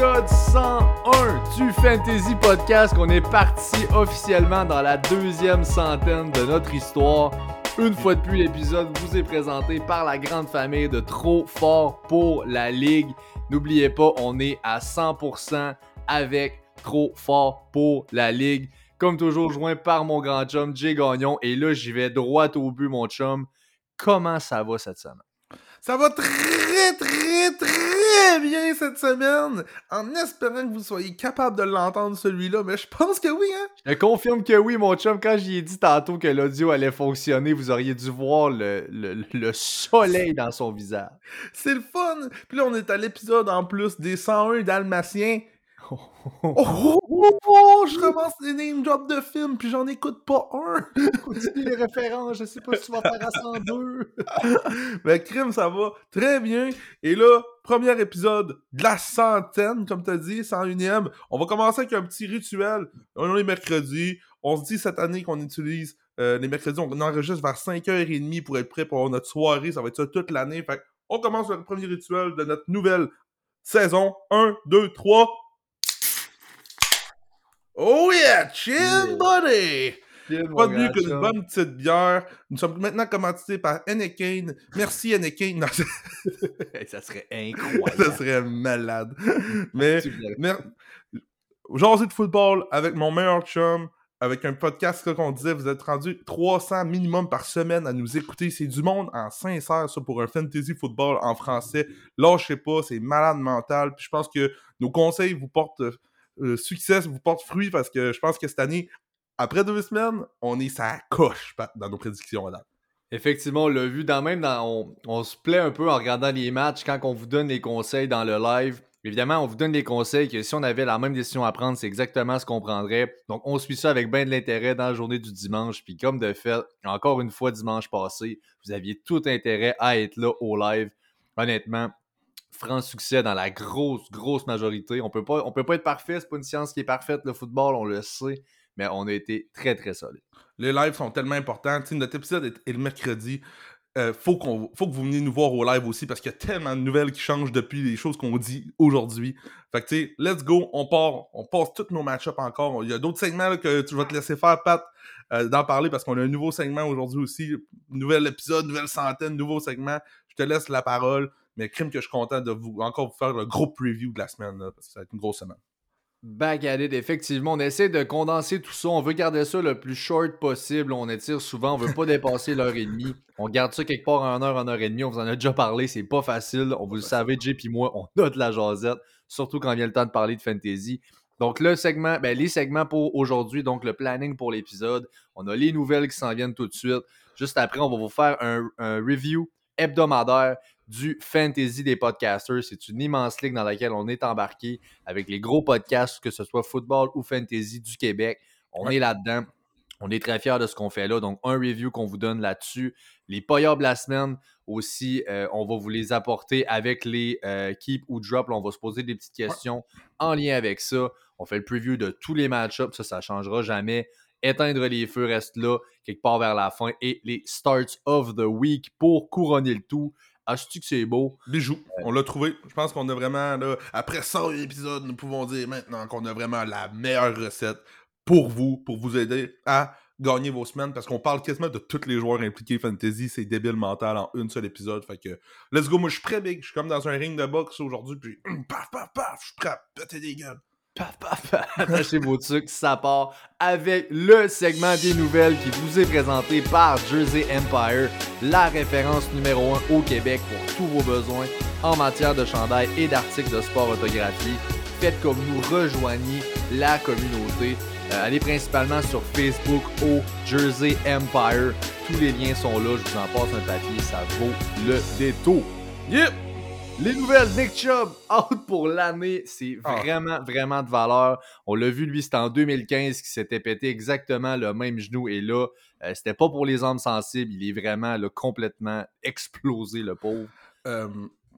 épisode 101 du Fantasy Podcast qu'on est parti officiellement dans la deuxième centaine de notre histoire. Une fois de plus, l'épisode vous est présenté par la grande famille de Trop Fort pour la Ligue. N'oubliez pas, on est à 100% avec Trop Fort pour la Ligue. Comme toujours, joint par mon grand chum, Jay Gagnon. Et là, j'y vais droit au but, mon chum. Comment ça va cette semaine? Ça va très, très, très bien cette semaine, en espérant que vous soyez capable de l'entendre celui-là, mais je pense que oui, hein? Je confirme que oui, mon chum. Quand j'y ai dit tantôt que l'audio allait fonctionner, vous auriez dû voir le, le, le soleil dans son visage. C'est le fun! Puis là, on est à l'épisode en plus des 101 Dalmatiens. Oh, oh, oh, je commence les name drop de films, puis j'en écoute pas un. Continue les références, je sais pas si tu vas faire à 102. Mais crime, ça va très bien. Et là, premier épisode de la centaine, comme t'as dit, 101ème. On va commencer avec un petit rituel. On est mercredi. On se dit cette année qu'on utilise euh, les mercredis, on enregistre vers 5h30 pour être prêt pour notre soirée. Ça va être ça toute l'année. Fait on commence le premier rituel de notre nouvelle saison. 1, 2, 3. Oh yeah, chill buddy! Pas de mieux qu'une bonne petite bière. Nous sommes maintenant commentés par Anakin. Merci Anakin. Ça serait incroyable. ça serait malade. Mais, mais jaser de football avec mon meilleur chum, avec un podcast qu'on disait, vous êtes rendu 300 minimum par semaine à nous écouter. C'est du monde en sincère, ça, pour un fantasy football en français. Lâchez pas, c'est malade mental. Puis je pense que nos conseils vous portent euh, succès, vous portent fruit parce que je pense que cette année, après deux semaines, on est ça coche dans nos prédictions là. Effectivement, on l'a vu dans même. On, se plaît un peu en regardant les matchs quand on vous donne les conseils dans le live. Évidemment, on vous donne des conseils que si on avait la même décision à prendre, c'est exactement ce qu'on prendrait. Donc, on suit ça avec bien de l'intérêt dans la journée du dimanche. Puis, comme de fait, encore une fois, dimanche passé, vous aviez tout intérêt à être là au live. Honnêtement, franc succès dans la grosse, grosse majorité. On peut peut pas être parfait, c'est pas une science qui est parfaite, le football, on le sait mais on a été très, très solide. Les lives sont tellement importants. notre épisode est, le mercredi. Euh, faut, qu'on, que vous veniez nous voir au live aussi parce qu'il y a tellement de nouvelles qui changent depuis les choses qu'on dit aujourd'hui. Fait que, tu sais, let's go, on part, on passe tous nos match-ups encore. Il y a d'autres segments que tu vas te laisser faire, Pat, euh, d'en parler parce qu'on a un nouveau segment aujourd'hui aussi. Nouvel épisode, nouvelle centaine, nouveau segment. Je te laisse la parole, mais crime que je suis content de vous encore vous faire le gros preview de la semaine parce que ça va être une grosse semaine. It, effectivement. On essaie de condenser tout ça. On veut garder ça le plus short possible. On étire souvent. On veut pas dépasser l'heure et demie. On garde ça quelque part en heure, en heure et demie. On vous en a déjà parlé. C'est pas facile. On vous le savez, Jay et moi, on a de la jasette. Surtout quand vient le temps de parler de fantasy. Donc, le segment, ben, les segments pour aujourd'hui, donc le planning pour l'épisode. On a les nouvelles qui s'en viennent tout de suite. Juste après, on va vous faire un, un review hebdomadaire du fantasy des podcasters. C'est une immense ligue dans laquelle on est embarqué avec les gros podcasts, que ce soit football ou fantasy du Québec. On est là-dedans. On est très fiers de ce qu'on fait là. Donc, un review qu'on vous donne là-dessus. Les payables de la semaine aussi, euh, on va vous les apporter avec les euh, keep ou drop. on va se poser des petites questions en lien avec ça. On fait le preview de tous les match-ups. Ça, ça ne changera jamais. Éteindre les feux reste là, quelque part vers la fin. Et les starts of the week pour couronner le tout. Achetu que c'est beau? Bijou. On l'a trouvé. Je pense qu'on a vraiment, là, après 100 épisodes, nous pouvons dire maintenant qu'on a vraiment la meilleure recette pour vous, pour vous aider à gagner vos semaines parce qu'on parle quasiment de tous les joueurs impliqués fantasy, c'est débile mental en une seule épisode. Fait que, let's go, moi je suis prêt, big. Je suis comme dans un ring de boxe aujourd'hui, puis paf, paf, paf, je suis prêt à des gueules. Attachez vos trucs, ça part avec le segment des nouvelles qui vous est présenté par Jersey Empire, la référence numéro 1 au Québec pour tous vos besoins en matière de chandail et d'articles de sport autographié. Faites comme nous, rejoignez la communauté. Euh, allez principalement sur Facebook au Jersey Empire. Tous les liens sont là, je vous en passe un papier, ça vaut le détour. Yep! Les nouvelles, Nick Chubb, out pour l'année. C'est ah. vraiment, vraiment de valeur. On l'a vu, lui, c'était en 2015 qu'il s'était pété exactement le même genou. Et là, euh, c'était pas pour les hommes sensibles. Il est vraiment complètement explosé, le pauvre. Euh,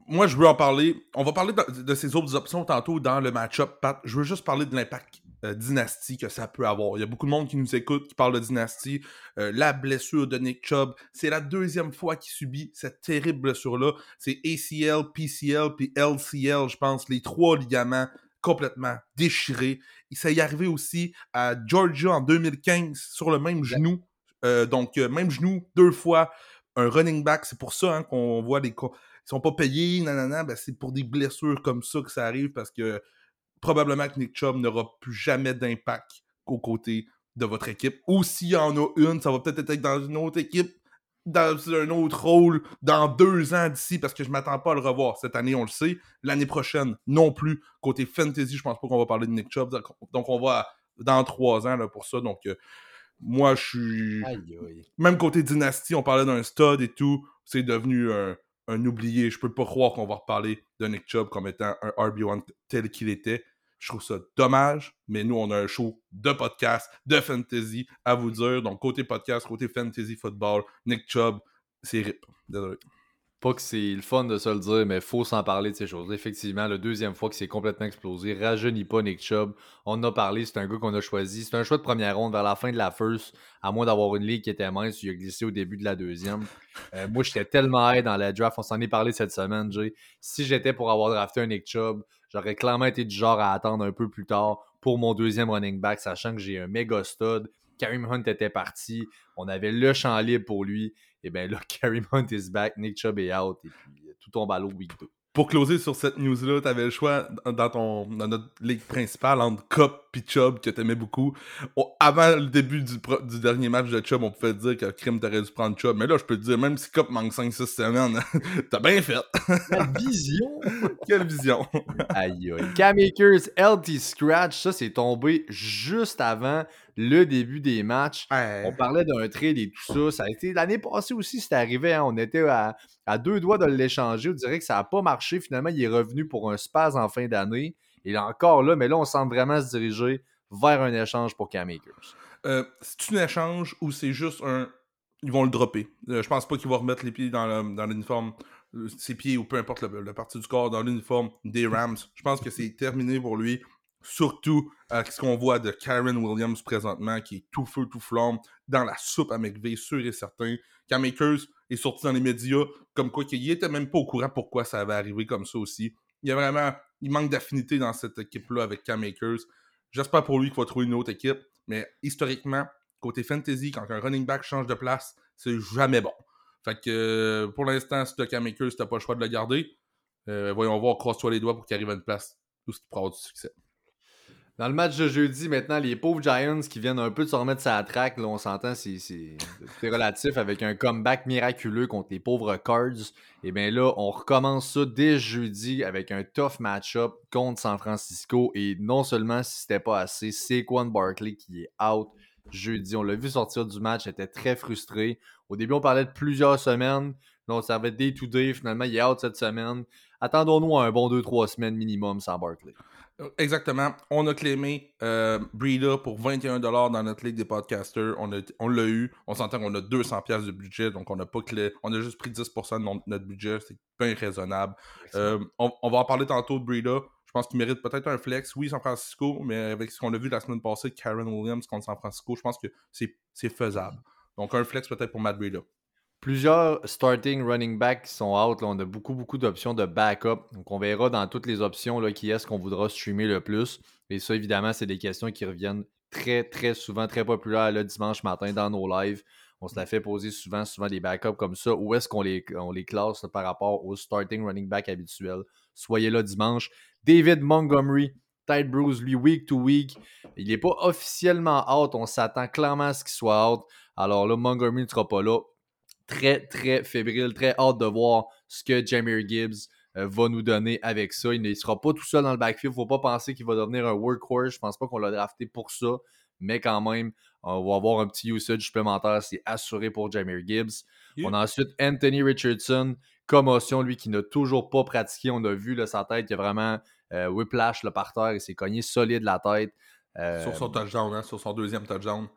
moi, je veux en parler. On va parler de, de, ces autres options tantôt dans le match-up, Pat. Je veux juste parler de l'impact euh, dynastie que ça peut avoir. Il y a beaucoup de monde qui nous écoute, qui parle de dynastie. Euh, la blessure de Nick Chubb, c'est la deuxième fois qu'il subit cette terrible blessure-là. C'est ACL, PCL, puis LCL, je pense, les trois ligaments complètement déchiré. Il s'est arrivé aussi à Georgia en 2015 sur le même genou. Euh, donc, même genou, deux fois, un running back. C'est pour ça hein, qu'on voit les. Ils sont pas payés, nanana. Ben, c'est pour des blessures comme ça que ça arrive parce que probablement que Nick Chubb n'aura plus jamais d'impact aux côtés de votre équipe. Ou s'il y en a une, ça va peut-être être dans une autre équipe dans un autre rôle dans deux ans d'ici parce que je m'attends pas à le revoir. Cette année, on le sait. L'année prochaine, non plus. Côté fantasy, je pense pas qu'on va parler de Nick Chubb. Donc, on va dans trois ans là, pour ça. Donc, euh, moi, je suis. Même côté dynastie, on parlait d'un stud et tout. C'est devenu un, un oublié. Je peux pas croire qu'on va reparler de Nick Chubb comme étant un RB1 tel qu'il était. Je trouve ça dommage, mais nous, on a un show de podcast, de fantasy à vous dire. Donc, côté podcast, côté fantasy football, Nick Chubb, c'est rip. Désolé. Pas que c'est le fun de se le dire, mais faut s'en parler de ces choses. Effectivement, la deuxième fois que c'est complètement explosé, rajeunit pas Nick Chubb. On en a parlé, c'est un gars qu'on a choisi. C'est un choix de première ronde vers la fin de la first, à moins d'avoir une ligue qui était mince, il a glissé au début de la deuxième. Euh, moi, j'étais tellement high dans la draft, on s'en est parlé cette semaine, Jay. Si j'étais pour avoir drafté un Nick Chubb, j'aurais clairement été du genre à attendre un peu plus tard pour mon deuxième running back, sachant que j'ai un méga stud. Karim Hunt était parti, on avait le champ libre pour lui. Et bien là, Karim Hunt is back, Nick Chubb est out, et puis euh, tout tombe à l'eau week 2. Pour closer sur cette news-là, tu avais le choix dans, ton, dans notre ligue principale entre Cup et Chubb que t'aimais beaucoup. avant le début du, du, dernier match de Chubb, on pouvait dire que Krim t'aurais dû prendre Chubb. Mais là, je peux te dire, même si Cup manque 5-6 semaines, t'as bien fait. Quelle vision! Quelle vision! aïe aïe. Cam Akers, LT Scratch, ça c'est tombé juste avant le début des matchs. On parlait d'un trade et tout ça. Ça a été l'année passée aussi, c'était arrivé. Hein. on était à, deux doigts de l'échanger. On dirait que ça n'a pas marché. Finalement, il est revenu pour un spaz en fin d'année. Il est encore là, mais là, on semble vraiment se diriger vers un échange pour Cam Akers. Euh, c'est un échange ou c'est juste un. Ils vont le dropper. Euh, je pense pas qu'il va remettre les pieds dans l'uniforme, euh, ses pieds ou peu importe la partie du corps dans l'uniforme des Rams. Je pense que c'est terminé pour lui. Surtout euh, ce qu'on voit de Karen Williams présentement, qui est tout feu, tout flamme, dans la soupe à McVeigh, sûr et certain. Cam Akers est sorti dans les médias, comme quoi qu'il était même pas au courant pourquoi ça avait arrivé comme ça aussi. Il y a vraiment, il manque d'affinité dans cette équipe-là avec Cam Akers. J'espère pour lui qu'il va trouver une autre équipe, mais historiquement, côté fantasy, quand un running back change de place, c'est jamais bon. Fait que euh, pour l'instant, si tu as Cam Akers, tu n'as pas le choix de le garder. Euh, voyons voir, croise-toi les doigts pour qu'il arrive à une place où il pourra avoir du succès. Dans le match de jeudi, maintenant, les pauvres Giants qui viennent un peu de se remettre sa traque, là, on s'entend, c'est relatif avec un comeback miraculeux contre les pauvres Cards. Et bien là, on recommence ça dès jeudi avec un tough match-up contre San Francisco. Et non seulement si c'était pas assez, Saquon Barkley qui est out jeudi. On l'a vu sortir du match, était très frustré. Au début, on parlait de plusieurs semaines. Là, on savait day-to-day. Finalement, il est out cette semaine. Attendons-nous un bon 2-3 semaines minimum sans Barkley. Exactement. On a clémé euh, Breeder pour 21$ dans notre ligue des podcasters. On, on l'a eu. On s'entend qu'on a 200$ de budget, donc on n'a pas clé. On a juste pris 10% de notre budget. C'est bien raisonnable. Euh, on, va en parler tantôt de Breeder. Je pense qu'il mérite peut-être un flex. Oui, San Francisco, mais avec ce qu'on a vu la semaine passée, Karen Williams contre San Francisco, je pense que c'est faisable. Donc un flex peut-être pour Matt Breeder plusieurs starting running backs qui sont out. On a beaucoup, beaucoup d'options de backup. Donc, on verra dans toutes les options là, qui est-ce qu'on voudra streamer le plus. Et ça, évidemment, c'est des questions qui reviennent très, très souvent, très populaires le dimanche matin dans nos lives. On se la fait poser souvent, souvent des backups comme ça. Où est-ce qu'on les, on les classe par rapport au starting running back habituel? Soyez là dimanche. David Montgomery, Tide Bruce, lui, week to week. Il n'est pas officiellement out. On s'attend clairement à ce qu'il soit out. Alors là, Montgomery ne sera pas là très, très fébrile, très hâte de voir ce que Jamir Gibbs euh, va nous donner avec ça. Il ne sera pas tout seul dans le backfield. Il ne faut pas penser qu'il va devenir un workhorse. Je pense pas qu'on l'a drafté pour ça. Mais quand même, on va avoir un petit usage supplémentaire. C'est assuré pour Jamir Gibbs. On a ensuite Anthony Richardson, commotion, lui qui n'a toujours pas pratiqué. On a vu là, sa tête, il a vraiment euh, whiplash le par terre. Il s'est cogné solide la tête. Euh, sur son touchdown, hein, sur son deuxième touchdown.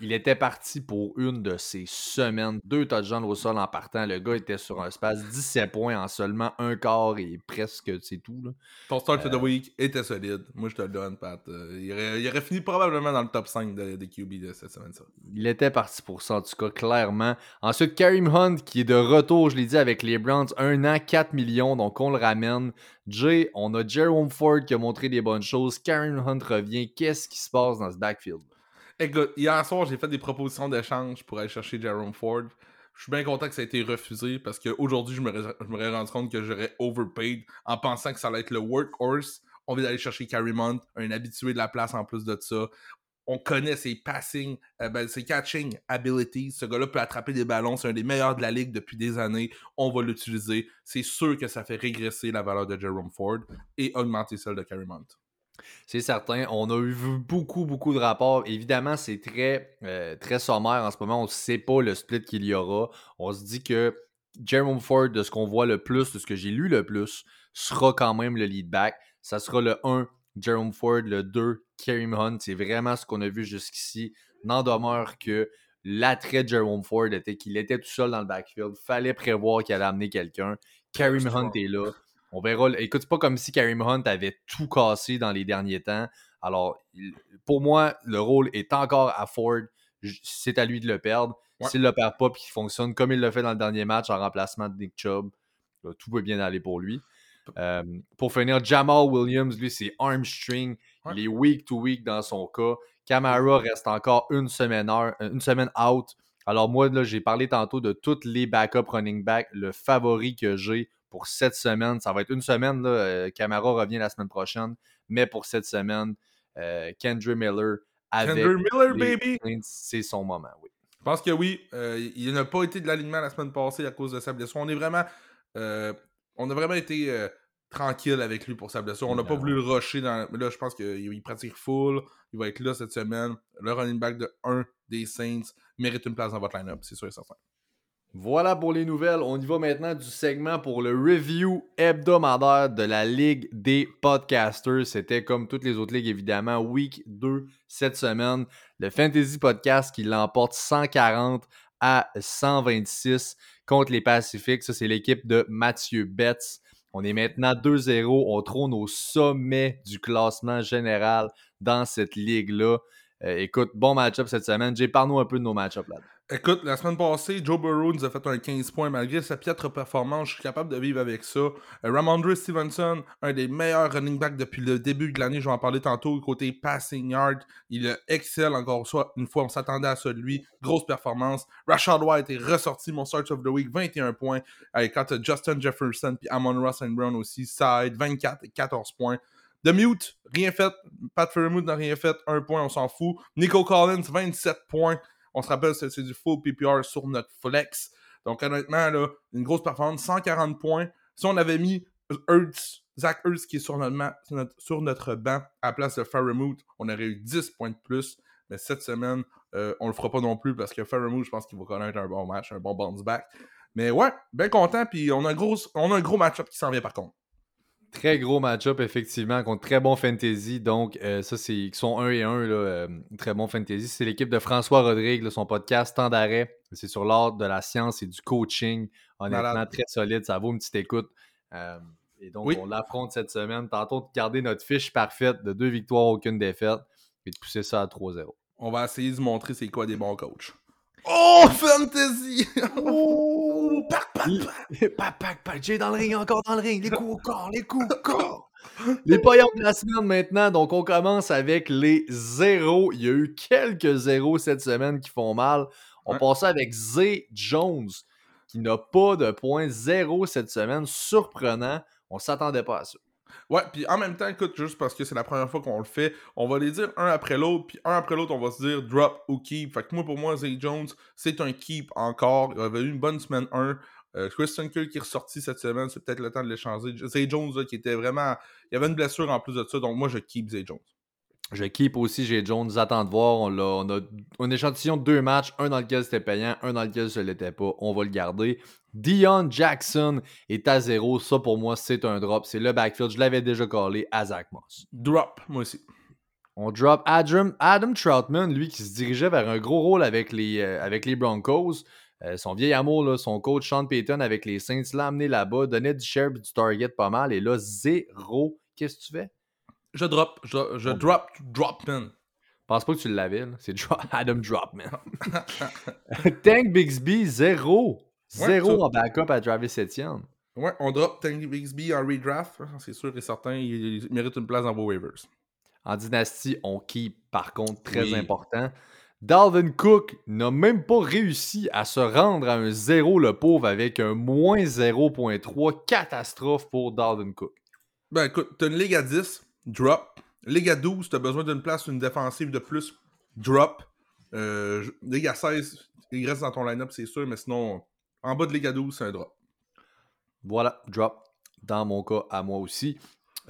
Il était parti pour une de ces semaines, deux touchdowns au sol en partant. Le gars était sur un space 17 points en seulement un quart et presque, c'est tout. Là. Ton start of the week était solide. Moi, je te le donne, Pat. Euh, il, aurait, fini probablement dans le top 5 des QB de cette semaine. Ça. Il était parti pour ça, en tout cas, clairement. Ensuite, Karim Hunt, qui est de retour, je l'ai dit, avec les Browns. Un an, 4 millions, donc on le ramène. Jay, on a Jerome Ford qui a montré des bonnes choses. Karim Hunt revient. Qu'est-ce qui se passe dans ce backfield? Écoute, hier soir, j'ai fait des propositions d'échange pour aller chercher Jerome Ford. Je suis bien content que ça ait été refusé parce qu'aujourd'hui, je me rendu compte que j'aurais overpaid en pensant que ça allait être le workhorse. On vient d'aller chercher Carrie Mont, un habitué de la place en plus de ça. On connaît ses passing, euh, ben, ses catching abilities. Ce gars-là peut attraper des ballons. C'est un des meilleurs de la ligue depuis des années. On va l'utiliser. C'est sûr que ça fait régresser la valeur de Jerome Ford et augmenter celle de Carrie Mont. C'est certain. On a eu beaucoup, beaucoup de rapports. Évidemment, c'est très, euh, très sommaire en ce moment. On ne sait pas le split qu'il y aura. On se dit que Jerome Ford, de ce qu'on voit le plus, de ce que j'ai lu le plus, sera quand même le lead back. Ça sera le 1, Jerome Ford, le 2, Kareem Hunt. C'est vraiment ce qu'on a vu jusqu'ici. N'en demeure que l'attrait de Jerome Ford était qu'il était tout seul dans le backfield. Fallait prévoir qu'il allait amener quelqu'un. Kareem Hunt est là. On verra. Écoute, c'est pas comme si Karim Hunt avait tout cassé dans les derniers temps. Alors, pour moi, le rôle est encore à Ford. C'est à lui de le perdre. S'il ne le perd pas et qu'il fonctionne comme il l'a fait dans le dernier match en remplacement de Nick Chubb, tout peut bien aller pour lui. Euh, pour finir, Jamal Williams, lui, c'est armstring. Il est week to week dans son cas. Camara reste encore une semaine, une semaine out. Alors moi, là, j'ai parlé tantôt de tous les backup running backs. Le favori que j'ai pour cette semaine. Ça va être une semaine. Là, euh, Camara revient la semaine prochaine. Mais pour cette semaine, euh, Kendra Miller avec Miller, baby! C'est son moment, oui. Je pense que oui. Euh, il n'a pas été de l'alignement la semaine passée à cause de sa blessure. On est vraiment. on a vraiment été tranquille avec lui pour sa blessure. On n'a pas voulu le rusher. Dans... Mais là, je pense qu'il pratique full. Il va être là cette semaine. Le running back de 1 des Saints mérite une place dans votre line-up, c'est sûr et certain. Voilà pour les nouvelles. On y va maintenant du segment pour le review hebdomadaire de la Ligue des podcasters. C'était comme toutes les autres ligues, évidemment, week 2 cette semaine. Le Fantasy Podcast qui l'emporte 140 à 126 contre les Pacifiques. Ça, c'est l'équipe de Mathieu Betts. On est maintenant 2-0. On trône au sommet du classement général dans cette ligue-là. Euh, écoute, bon match-up cette semaine. J'ai parlé un peu de nos match-ups là. Écoute, la semaine passée, Joe Burrow nous a fait un 15 points malgré sa piètre performance. Je suis capable de vivre avec ça. Euh, Ramondre Stevenson, un des meilleurs running backs depuis le début de l'année. Je vais en parler tantôt. Côté passing yard, il excelle encore une fois. On s'attendait à ça de lui. Grosse performance. Rashad White est ressorti mon start of the week, 21 points. Quand Justin Jefferson puis Amon Ross and Brown aussi, side 24 et 14 points. The Mute, rien fait. Pat Fairmouth n'a rien fait. Un point, on s'en fout. Nico Collins, 27 points. On se rappelle, c'est du full PPR sur notre flex. Donc, honnêtement, là, une grosse performance, 140 points. Si on avait mis Zach Hurts qui est sur notre, sur notre banc à la place de Fairmouth, on aurait eu 10 points de plus. Mais cette semaine, euh, on le fera pas non plus parce que Fairmouth, je pense qu'il va connaître un bon match, un bon bounce back. Mais ouais, bien content. Puis on a un gros, on a un gros match-up qui s'en vient par contre. Très gros match-up, effectivement, contre très bon fantasy. Donc, euh, ça, c'est. Ils sont 1 et 1, là, euh, très bon fantasy. C'est l'équipe de François Rodrigue, son podcast Temps d'arrêt. C'est sur l'art de la science et du coaching. Honnêtement, très solide. Ça vaut une petite écoute. Euh, et donc, on l'affronte cette semaine. Tentons de garder notre fiche parfaite de deux victoires, aucune défaite, et de pousser ça à 3-0. On va essayer de montrer c'est quoi des bons coachs. Oh, fantasy! Oh, pac, pac, pac, pac, pac, J'ai dans le ring, encore dans le ring. Les coups au corps, les coups au corps. Les paillons de la semaine maintenant. Donc, on commence avec les zéros. Il y a eu quelques zéros cette semaine qui font mal. On passe avec Zay Jones, qui n'a pas de point zéro cette semaine. Surprenant. On s'attendait pas à ça. Ouais, puis en même temps, écoute, juste parce que c'est la première fois qu'on le fait, on va les dire un après l'autre, puis un après l'autre, on va se dire drop ou keep. Fait que moi, pour moi, Zay Jones, c'est un keep encore. Il avait eu une bonne semaine 1. Euh, Christian Kirk qui est ressorti cette semaine, c'est peut-être le temps de l'échanger. Zay Jones, qui était vraiment. Il y avait une blessure en plus de ça, donc moi, je keep Zay Jones. Je keep aussi, j'ai Jones, attends de voir. On, a, on a un échantillon de deux matchs, un dans lequel c'était payant, un dans lequel ce l'était pas. On va le garder. Dion Jackson est à zéro. Ça, pour moi, c'est un drop. C'est le backfield. Je l'avais déjà collé à Zach Moss. Drop, moi aussi. On drop Adam, Adam Troutman, lui qui se dirigeait vers un gros rôle avec les, euh, avec les Broncos. Euh, son vieil amour, là, son coach Sean Payton avec les Saints l'a amené là-bas, donnait du share du target pas mal. Et là, zéro. Qu'est-ce que tu fais? Je drop. Je, je drop Dropman. Je pense pas que tu l'avais, C'est Adam Dropman. Tank Bixby, zéro. Zéro en backup à Travis Etienne. Ouais, on drop Tank Bixby en redraft. C'est sûr et certain, il, mérite une place dans vos waivers. En dynastie, on keep, par contre, très important. Dalvin Cook n'a même pas réussi à se rendre à un zéro, le pauvre, avec un moins 0.3. Catastrophe pour Dalvin Cook. Ben écoute, t'as une ligue à 10, drop. Ligue à 12, t'as besoin d'une place, une défensive de plus, drop. Euh, ligue à 16, il reste dans ton line-up, c'est sûr, mais sinon, en bas de Ligue à 12, c'est un drop. Voilà, drop. Dans mon cas, à moi aussi.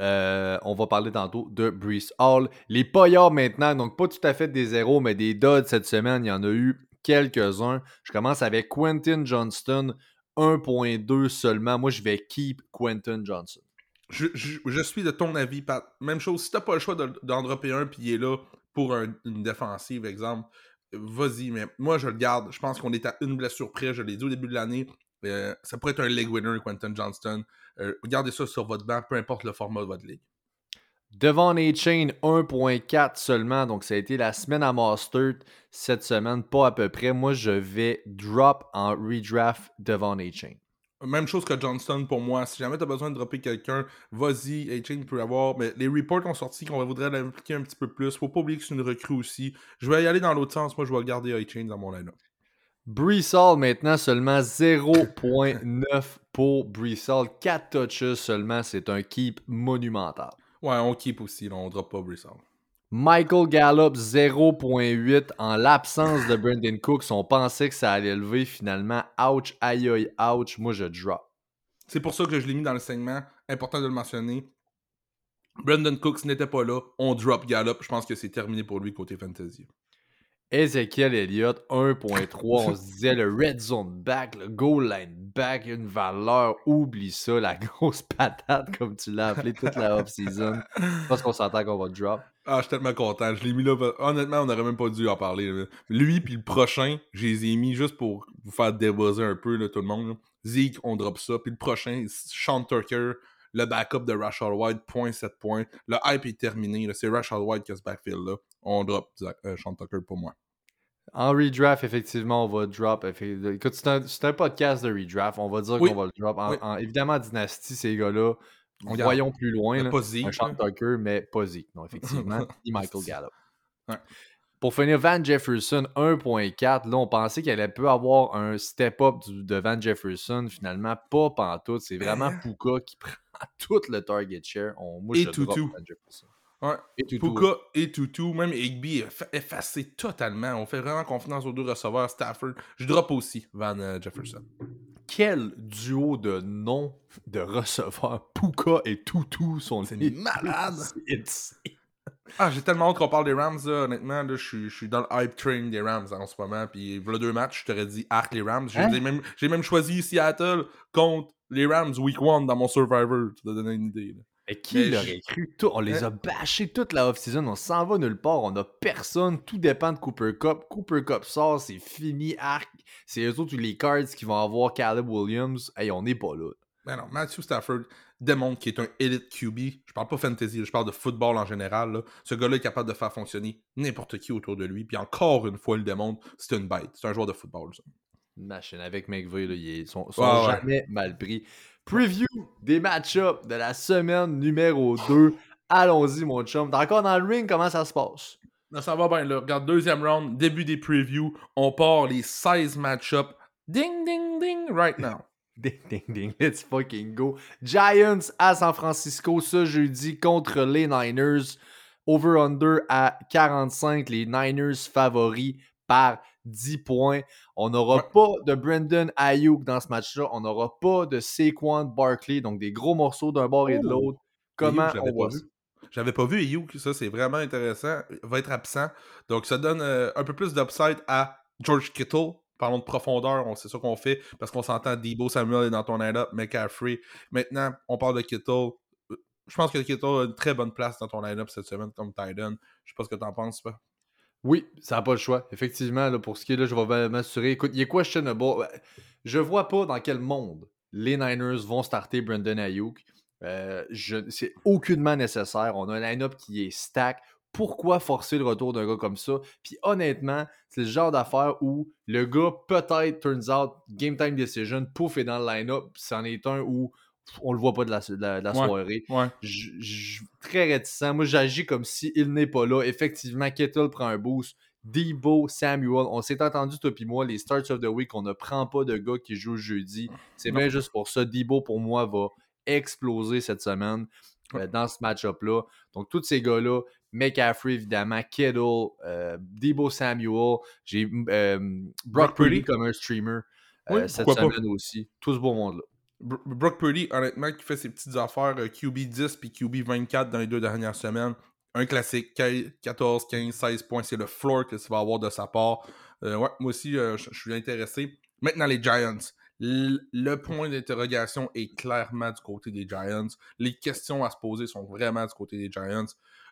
Euh, on va parler tantôt de Brees Hall. Les paillards maintenant, donc pas tout à fait des zéros, mais des duds cette semaine. Il y en a eu quelques-uns. Je commence avec Quentin Johnston, 1.2 seulement. Moi, je vais keep Quentin Johnson. Je, suis de ton avis, Pat. Même chose, si t'as pas le choix d'en dropper un puis il est là pour une défensive, exemple, vas-y, mais moi je le garde. Je pense qu'on est à une blessure près, je l'ai dit au début de l'année. Euh, ça pourrait être un leg winner, Quentin Johnston. Euh, gardez ça sur votre banc, peu importe le format de votre ligue. Devant A-Chain, 1.4 seulement. Donc, ça a été la semaine à Master cette semaine, pas à peu près. Moi, je vais drop en redraft devant A-Chain. Même chose que Johnston pour moi. Si jamais tu as besoin de dropper quelqu'un, vas-y, A-Chain peut avoir. Mais les reports ont sorti qu'on voudrait l'impliquer un petit peu plus. Faut pas oublier que c'est une recrue aussi. Je vais y aller dans l'autre sens. Moi, je vais garder A-Chain dans mon line-up. Breesall maintenant seulement 0.9 pour Breesall. 4 touches seulement, c'est un keep monumental. Ouais, on keep aussi, on drop pas Breesall. Michael Gallup 0.8 en l'absence de Brendan Cooks. On pensait que ça allait lever finalement. Ouch, aïe aïe, ouch. Moi, je drop. C'est pour ça que je l'ai mis dans le segment. Important de le mentionner. Brendan Cooks n'était pas là. On drop Gallup. Je pense que c'est terminé pour lui côté fantasy. Ezekiel Elliott 1.3. On se disait le red zone back, le goal line back, une valeur. Oublie ça, la grosse patate, comme tu l'as appelé toute la off-season. Parce qu'on s'entend qu'on va drop. Ah, je suis tellement content. Je l'ai mis là. Honnêtement, on n'aurait même pas dû en parler. Lui, puis le prochain, je les ai mis juste pour vous faire débuzzer un peu, là, tout le monde. Zeke, on drop ça. Puis le prochain, Sean Tucker, le backup de Rashad White, point 7 points. Le hype est terminé. C'est Rashad White qui a ce backfield-là. On drop euh, Sean Tucker pour moi. En redraft, effectivement, on va drop. Écoute, c'est un, podcast de redraft. On va dire qu'on va le drop. En, évidemment, Dynasty, ces gars-là, voyons plus loin. Là, pas Zeke. Un Sean Tucker, mais pas Zeke. Non, effectivement. ni Michael Gallup. Pour finir, Van Jefferson 1.4. Là, on pensait qu'elle allait peut avoir un step-up de Van Jefferson. Finalement, pas pantoute. C'est vraiment Puka qui prend tout le target share. On, moi, Et je Van Jefferson. Ouais. Et Puka et Tutu, même Higby effacé totalement. On fait vraiment confiance aux deux receveurs. Stafford, je drop aussi Van euh, Jefferson. Quel duo de noms de receveurs Puka et Tutu sont C'est malade! Ah, j'ai tellement hâte qu'on parle des Rams, honnêtement. je, suis, dans le hype train des Rams en ce moment. Puis, voilà deux matchs, je t'aurais dit arc les Rams. J'ai hein? même, même, choisi Seattle contre les Rams week one dans mon Survivor. Tu te donner une idée. Et qui l'aurait cru? on les a bâchés toute la off-season. On s'en va nulle part. On a personne. Tout dépend de Cooper Cup. Cooper Cup sort, c'est fini. Arc. C'est eux autres, les cards qui vont avoir Caleb Williams. Hey, on n'est pas là. Ben non, Matthew Stafford démontre qu'il est un elite QB. Je parle pas fantasy, je parle de football en général. Ce gars-là est capable de faire fonctionner n'importe qui autour de lui. Puis encore une fois, il démontre. C'est une bête. C'est un joueur de football, ça. Machine avec McVeigh, ils sont, jamais mal pris. Preview des match-ups de la semaine numéro 2. Allons-y, mon chum. T'es encore dans le ring, comment ça se passe? ça va bien, là. Regarde, deuxième round, début des previews. On part les 16 match-ups. Ding, ding, ding, right now. ding, ding, ding. Let's fucking go. Giants à San Francisco ce jeudi contre les Niners. Over-under à 45. Les Niners favoris par 10 points. On n'aura pas de Brendan Ayuk dans ce match-là. On n'aura pas de Saquon Barkley, donc des gros morceaux d'un bord et de oh! l'autre. Comment on voit ça? J'avais pas vu Ayuk, ça c'est vraiment intéressant. Il va être absent. Donc ça donne euh, un peu plus d'upside à George Kittle. Parlons de profondeur, c'est ça qu'on fait parce qu'on s'entend Debo Samuel est dans ton line-up, McCaffrey. Maintenant, on parle de Kittle. je pense que Kittle a une très bonne place dans ton line-up cette semaine comme Titan. Je sais pas ce que tu en penses, pas. Oui, ça n'a pas le choix. Effectivement, pour ce qui est là, je vais m'assurer. Écoute, il est questionable. Je vois pas dans quel monde les Niners vont starter Brandon Ayuk. Euh, c'est aucunement nécessaire. On a un line-up qui est stack. Pourquoi forcer le retour d'un gars comme ça? Puis honnêtement, c'est le genre d'affaire où le gars, peut-être, turns out, game time decision, pouf, est dans le line-up. C'en est un où on le voit pas de la, soirée. très réticent. Moi, j'agis comme s'il il n'est pas là. Effectivement, Kettle prend un boost. Debo, Samuel, on s'est entendu, toi et moi, les starts of the week, on ne prend pas de gars qui jouent jeudi. C'est bien juste pour ça. Debo, pour moi, va exploser cette semaine euh, dans ce match-up-là. Donc, tous ces gars-là, McCaffrey, évidemment, Kettle, euh, Debo Samuel, j'ai euh, Brock, Purdy comme un streamer cette semaine aussi. Tout ce beau monde-là. Brock Purdy, honnêtement, qui fait ses petites affaires QB 10 puis QB 24 dans les deux dernières semaines. Un classique, 14, 15, 16 points, c'est le floor que tu vas avoir de sa part. ouais, moi aussi, je suis intéressé. Maintenant, les Giants le point d'interrogation est clairement du côté des Giants. Les questions à se poser sont vraiment du côté des Giants.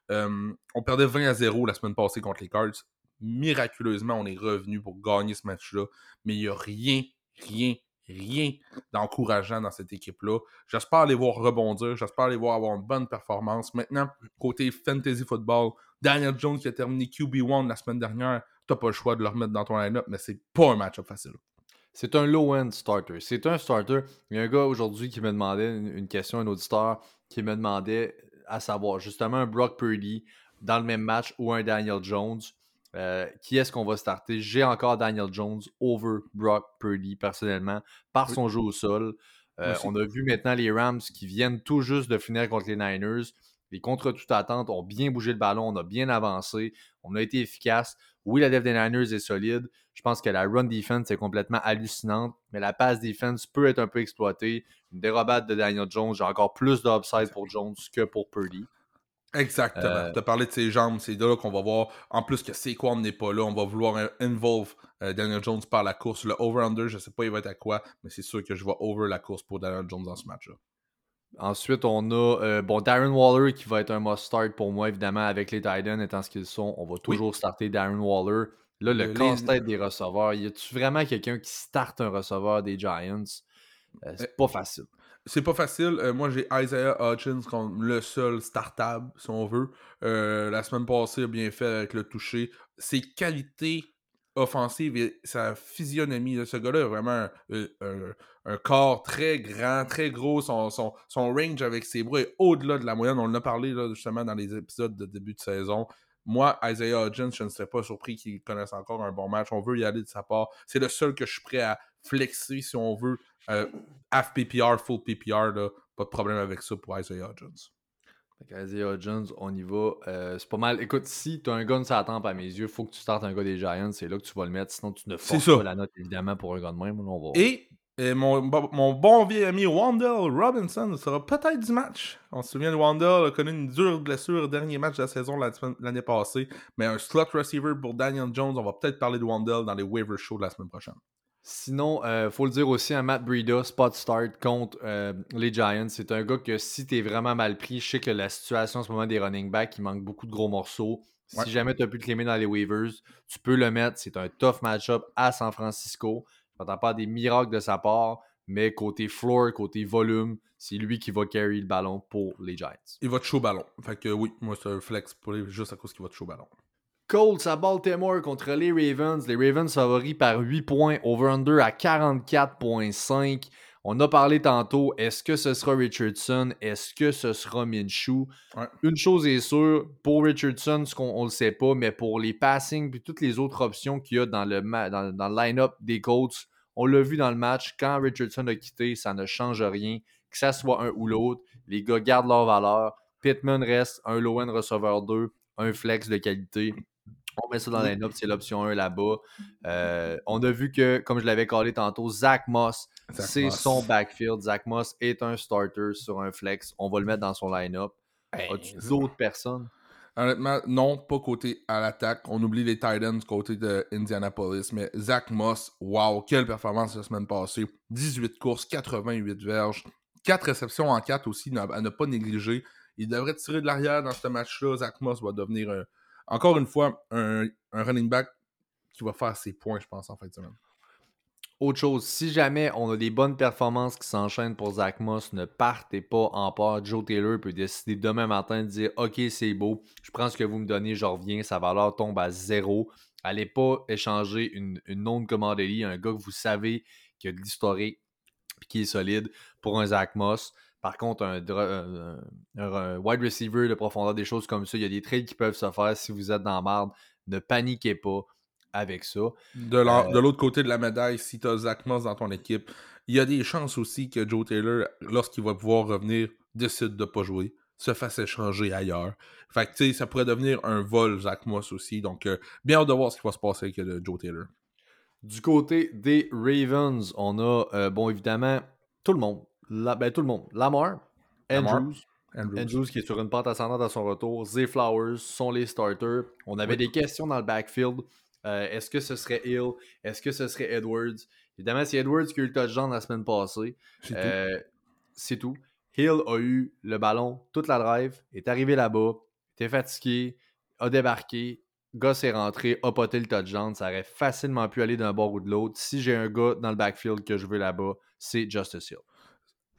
on perdait 20 à 0 la semaine passée contre les Cards. Miraculeusement, on est revenu pour gagner ce match-là. Mais il n'y a rien, rien, rien d'encourageant dans cette équipe-là. J'espère les voir rebondir. J'espère les voir avoir une bonne performance. Maintenant, côté fantasy football, Daniel Jones qui a terminé QB1 la semaine dernière, tu n'as pas le choix de le remettre dans ton line-up, mais c'est pas un match-up facile. C'est un low-end starter. C'est un starter. Il y a un gars aujourd'hui qui me demandait une, question, un auditeur, qui me demandait à savoir justement un Brock Purdy dans le même match ou un Daniel Jones. Euh, qui est-ce qu'on va starter? J'ai encore Daniel Jones over Brock Purdy personnellement par son jeu au sol. Euh, on a vu maintenant les Rams qui viennent tout juste de finir contre les Niners. Les contre toute attente ont bien bougé le ballon, on a bien avancé, on a été efficace. Oui, la def des Niners est solide. Je pense que la run defense est complètement hallucinante, mais la pass defense peut être un peu exploitée. Une dérobade de Daniel Jones, j'ai encore plus d'upside pour Jones que pour Purdy. Exactement. Euh, tu as parlé de ses jambes, c'est là qu'on va voir. En plus que Saquon n'est pas là, on va vouloir involve euh, Daniel Jones par la course. Le over-under, je sais pas il va être à quoi, mais c'est sûr que je vais over la course pour Daniel Jones dans ce match-là. Ensuite, on a euh, bon, Darren Waller qui va être un must-start pour moi, évidemment, avec les Titans étant ce qu'ils sont. On va toujours starter Darren Waller. Là, le, casse-tête des receveurs, y a-tu vraiment quelqu'un qui starte un receveur des Giants? Euh, C'est pas facile. C'est pas facile. Euh, moi, j'ai Isaiah Hutchins comme le seul startable, si on veut. la semaine passée, il a bien fait avec le toucher. Ses qualités offensive et sa physionomie. ce gars-là vraiment un, corps très grand, très gros. Son, son, range avec ses bras est au-delà de la moyenne. On en a parlé justement dans les épisodes de début de saison. Moi, Isaiah Hodgins, je ne serais pas surpris qu'il connaisse encore un bon match. On veut y aller de sa part. C'est le seul que je suis prêt à flexer si on veut. Euh, half PPR, full PPR, pas de problème avec ça pour Isaiah Hodgins. Isaiah Jones, on y va. Euh, c'est pas mal. Écoute, si tu as un gun la tempe à mes yeux, il faut que tu startes un gars des Giants. C'est là que tu vas le mettre. Sinon, tu ne forces pas la note, évidemment, pour un gars de même. Et, mon, mon, bon vieux ami Wandell Robinson sera peut-être du match. On se souvient de Wandell a connu une dure blessure au dernier match de la saison l'année passée. Mais un slot receiver pour Daniel Jones, on va peut-être parler de Wandell dans les waiver shows de la semaine prochaine. Sinon, il euh, faut le dire aussi, un Matt Breida, spot start contre euh, les Giants. C'est un gars que si tu es vraiment mal pris, je sais que la situation en ce moment des running backs, il manque beaucoup de gros morceaux. Si jamais tu as pu te claimer dans les waivers, tu peux le mettre. C'est un tough match-up à San Francisco. Je n'entends pas des miracles de sa part, mais côté floor, côté volume, c'est lui qui va carry le ballon pour les Giants. Il va te chaud ballon. Fait que oui, moi c'est un flex pour juste à cause qu'il va te chaud ballon. Colts à Baltimore contre les Ravens. Les Ravens favoris par 8 points, over-under à 44,5. On a parlé tantôt, est-ce que ce sera Richardson? Est-ce que ce sera Minshew? Une chose est sûre, pour Richardson, ce qu'on ne le sait pas, mais pour les passings et toutes les autres options qu'il y a dans le, dans, dans le line-up des Colts, on l'a vu dans le match, quand Richardson a quitté, ça ne change rien. Que ça soit un ou l'autre, les gars gardent leur valeur. Pittman reste un low-end receveur 2, un flex de qualité. On met ça dans la note, c'est l'option 1 là-bas. Euh, on a vu que, comme je l'avais collé tantôt, Zach Moss, c'est son backfield. Zach Moss est un starter sur un flex. On va le mettre dans son line-up. Ben, As-tu d'autres personnes? Honnêtement, non, pas côté à l'attaque. On oublie les Titans côté de Indianapolis. Mais Zach Moss, wow, quelle performance la semaine passée. 18 courses, 88 verges, 4 réceptions en 4 aussi, à ne pas négliger. il devrait tirer de l'arrière dans ce match-là. Zach Moss va devenir, encore une fois, un, running back qui va faire ses points, je pense, en fin de semaine. Autre chose, si jamais on a des bonnes performances qui s'enchaînent pour Zach Moss, ne partez pas en part. Joe Taylor peut décider demain matin de dire Ok, c'est beau, je prends ce que vous me donnez, je reviens, sa valeur tombe à zéro. Allez pas échanger une, une non-commodity, un gars que vous savez qui a de l'historique et qui est solide pour un Zach Moss. Par contre, un, wide receiver de profondeur, des choses comme ça, il y a des trades qui peuvent se faire si vous êtes dans la merde. Ne paniquez pas avec ça. De euh, l'autre côté de la médaille, si tu as Zach Moss dans ton équipe, il y a des chances aussi que Joe Taylor, lorsqu'il va pouvoir revenir, décide de ne pas jouer, se fasse échanger ailleurs. Fait que, tu sais, ça pourrait devenir un vol, Zach Moss aussi. Donc, euh, bien hâte de voir ce qui va se passer avec euh, Joe Taylor. Du côté des Ravens, on a, bon, évidemment, tout le monde. Ben, tout le monde. Lamar, Andrews, Andrews. qui est sur une pente ascendante à son retour. Zay Flowers sont les starters. On avait des questions dans le backfield. Euh, est-ce que ce serait Hill? Est-ce que ce serait Edwards? Évidemment, c'est Edwards qui a eu le touchdown la semaine passée. C'est tout. Euh, Hill a eu le ballon toute la drive, est arrivé là-bas, était fatigué, a débarqué, Goss est rentré, a poté le touchdown. Ça aurait facilement pu aller d'un bord ou de l'autre. Si j'ai un gars dans le backfield que je veux là-bas, c'est Justice Hill.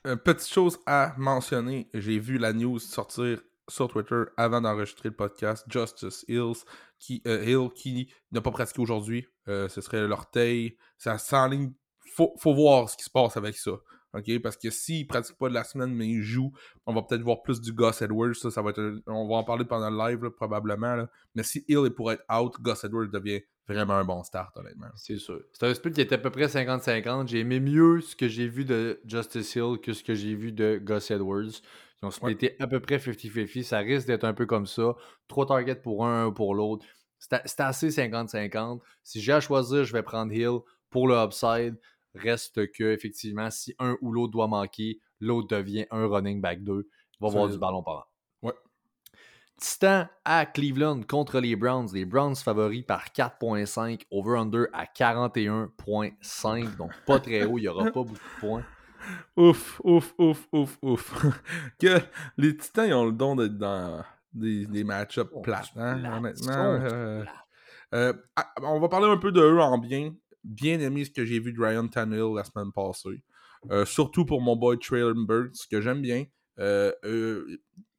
Petite chose à mentionner, j'ai vu la news sortir sur Twitter avant d'enregistrer le podcast, Justice Hills, qui, euh, Hill qui n'a pas pratiqué aujourd'hui. Euh, ce serait l'orteil. Ça s'enligne. Faut, faut voir ce qui se passe avec ça. Parce que s'il ne pratique pas de la semaine, mais il joue, on va peut-être voir plus du Gus Edwards. Ça, on va en parler pendant le live, probablement. Mais si Hill est pour être out, Gus Edwards devient vraiment un bon start, honnêtement. C'est sûr. C'est un split qui était à peu près 50-50. J'ai aimé mieux ce que j'ai vu de Justice Hill que ce que j'ai vu de Gus Edwards. Ils ont splitté à peu près 50-50. Ça risque d'être un peu comme ça. Trois targets pour un, un pour l'autre. C'est assez 50-50. Si j'ai à choisir, je vais prendre Hill pour le upside. Reste que, effectivement, si un ou l'autre doit manquer, l'autre devient un running back 2. Il va avoir du ballon par an. Titan à Cleveland contre les Browns. Les Browns favoris par 4.5, over-under à 41.5. Donc pas très haut, il n'y aura pas beaucoup de points. Ouf, ouf, ouf, ouf, ouf. que les Titans ils ont le don d'être dans des, des match-ups plates, hein, honnêtement. Euh, euh, ah, on va parler un peu de eux en bien. Bien aimé ce que j'ai vu de Ryan Tannehill la semaine passée. Euh, surtout pour mon boy Traylon Burks, ce que j'aime bien.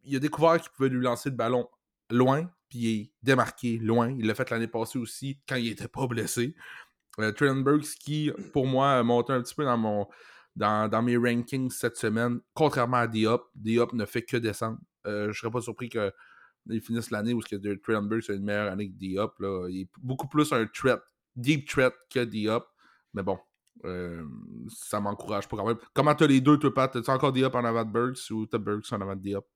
Il a découvert qu'il pouvait lui lancer le ballon loin, puis il est démarqué loin. Il l'a fait l'année passée aussi, quand il n'était pas blessé. Traylon Burks qui, pour moi, a monté un petit peu dans mon dans, mes rankings cette semaine, contrairement à Diop. Diop ne fait que descendre. Euh, je ne serais pas surpris qu'ils finissent l'année où Trailberg c'est une meilleure année que Diop. Là. Il est beaucoup plus un threat, deep threat que Diop. Mais bon, euh, ça m'encourage pas quand même. Comment t'as les deux, toi, Pat? T'as encore Diop en avant de Burks ou t'as Burks en avant de Diop?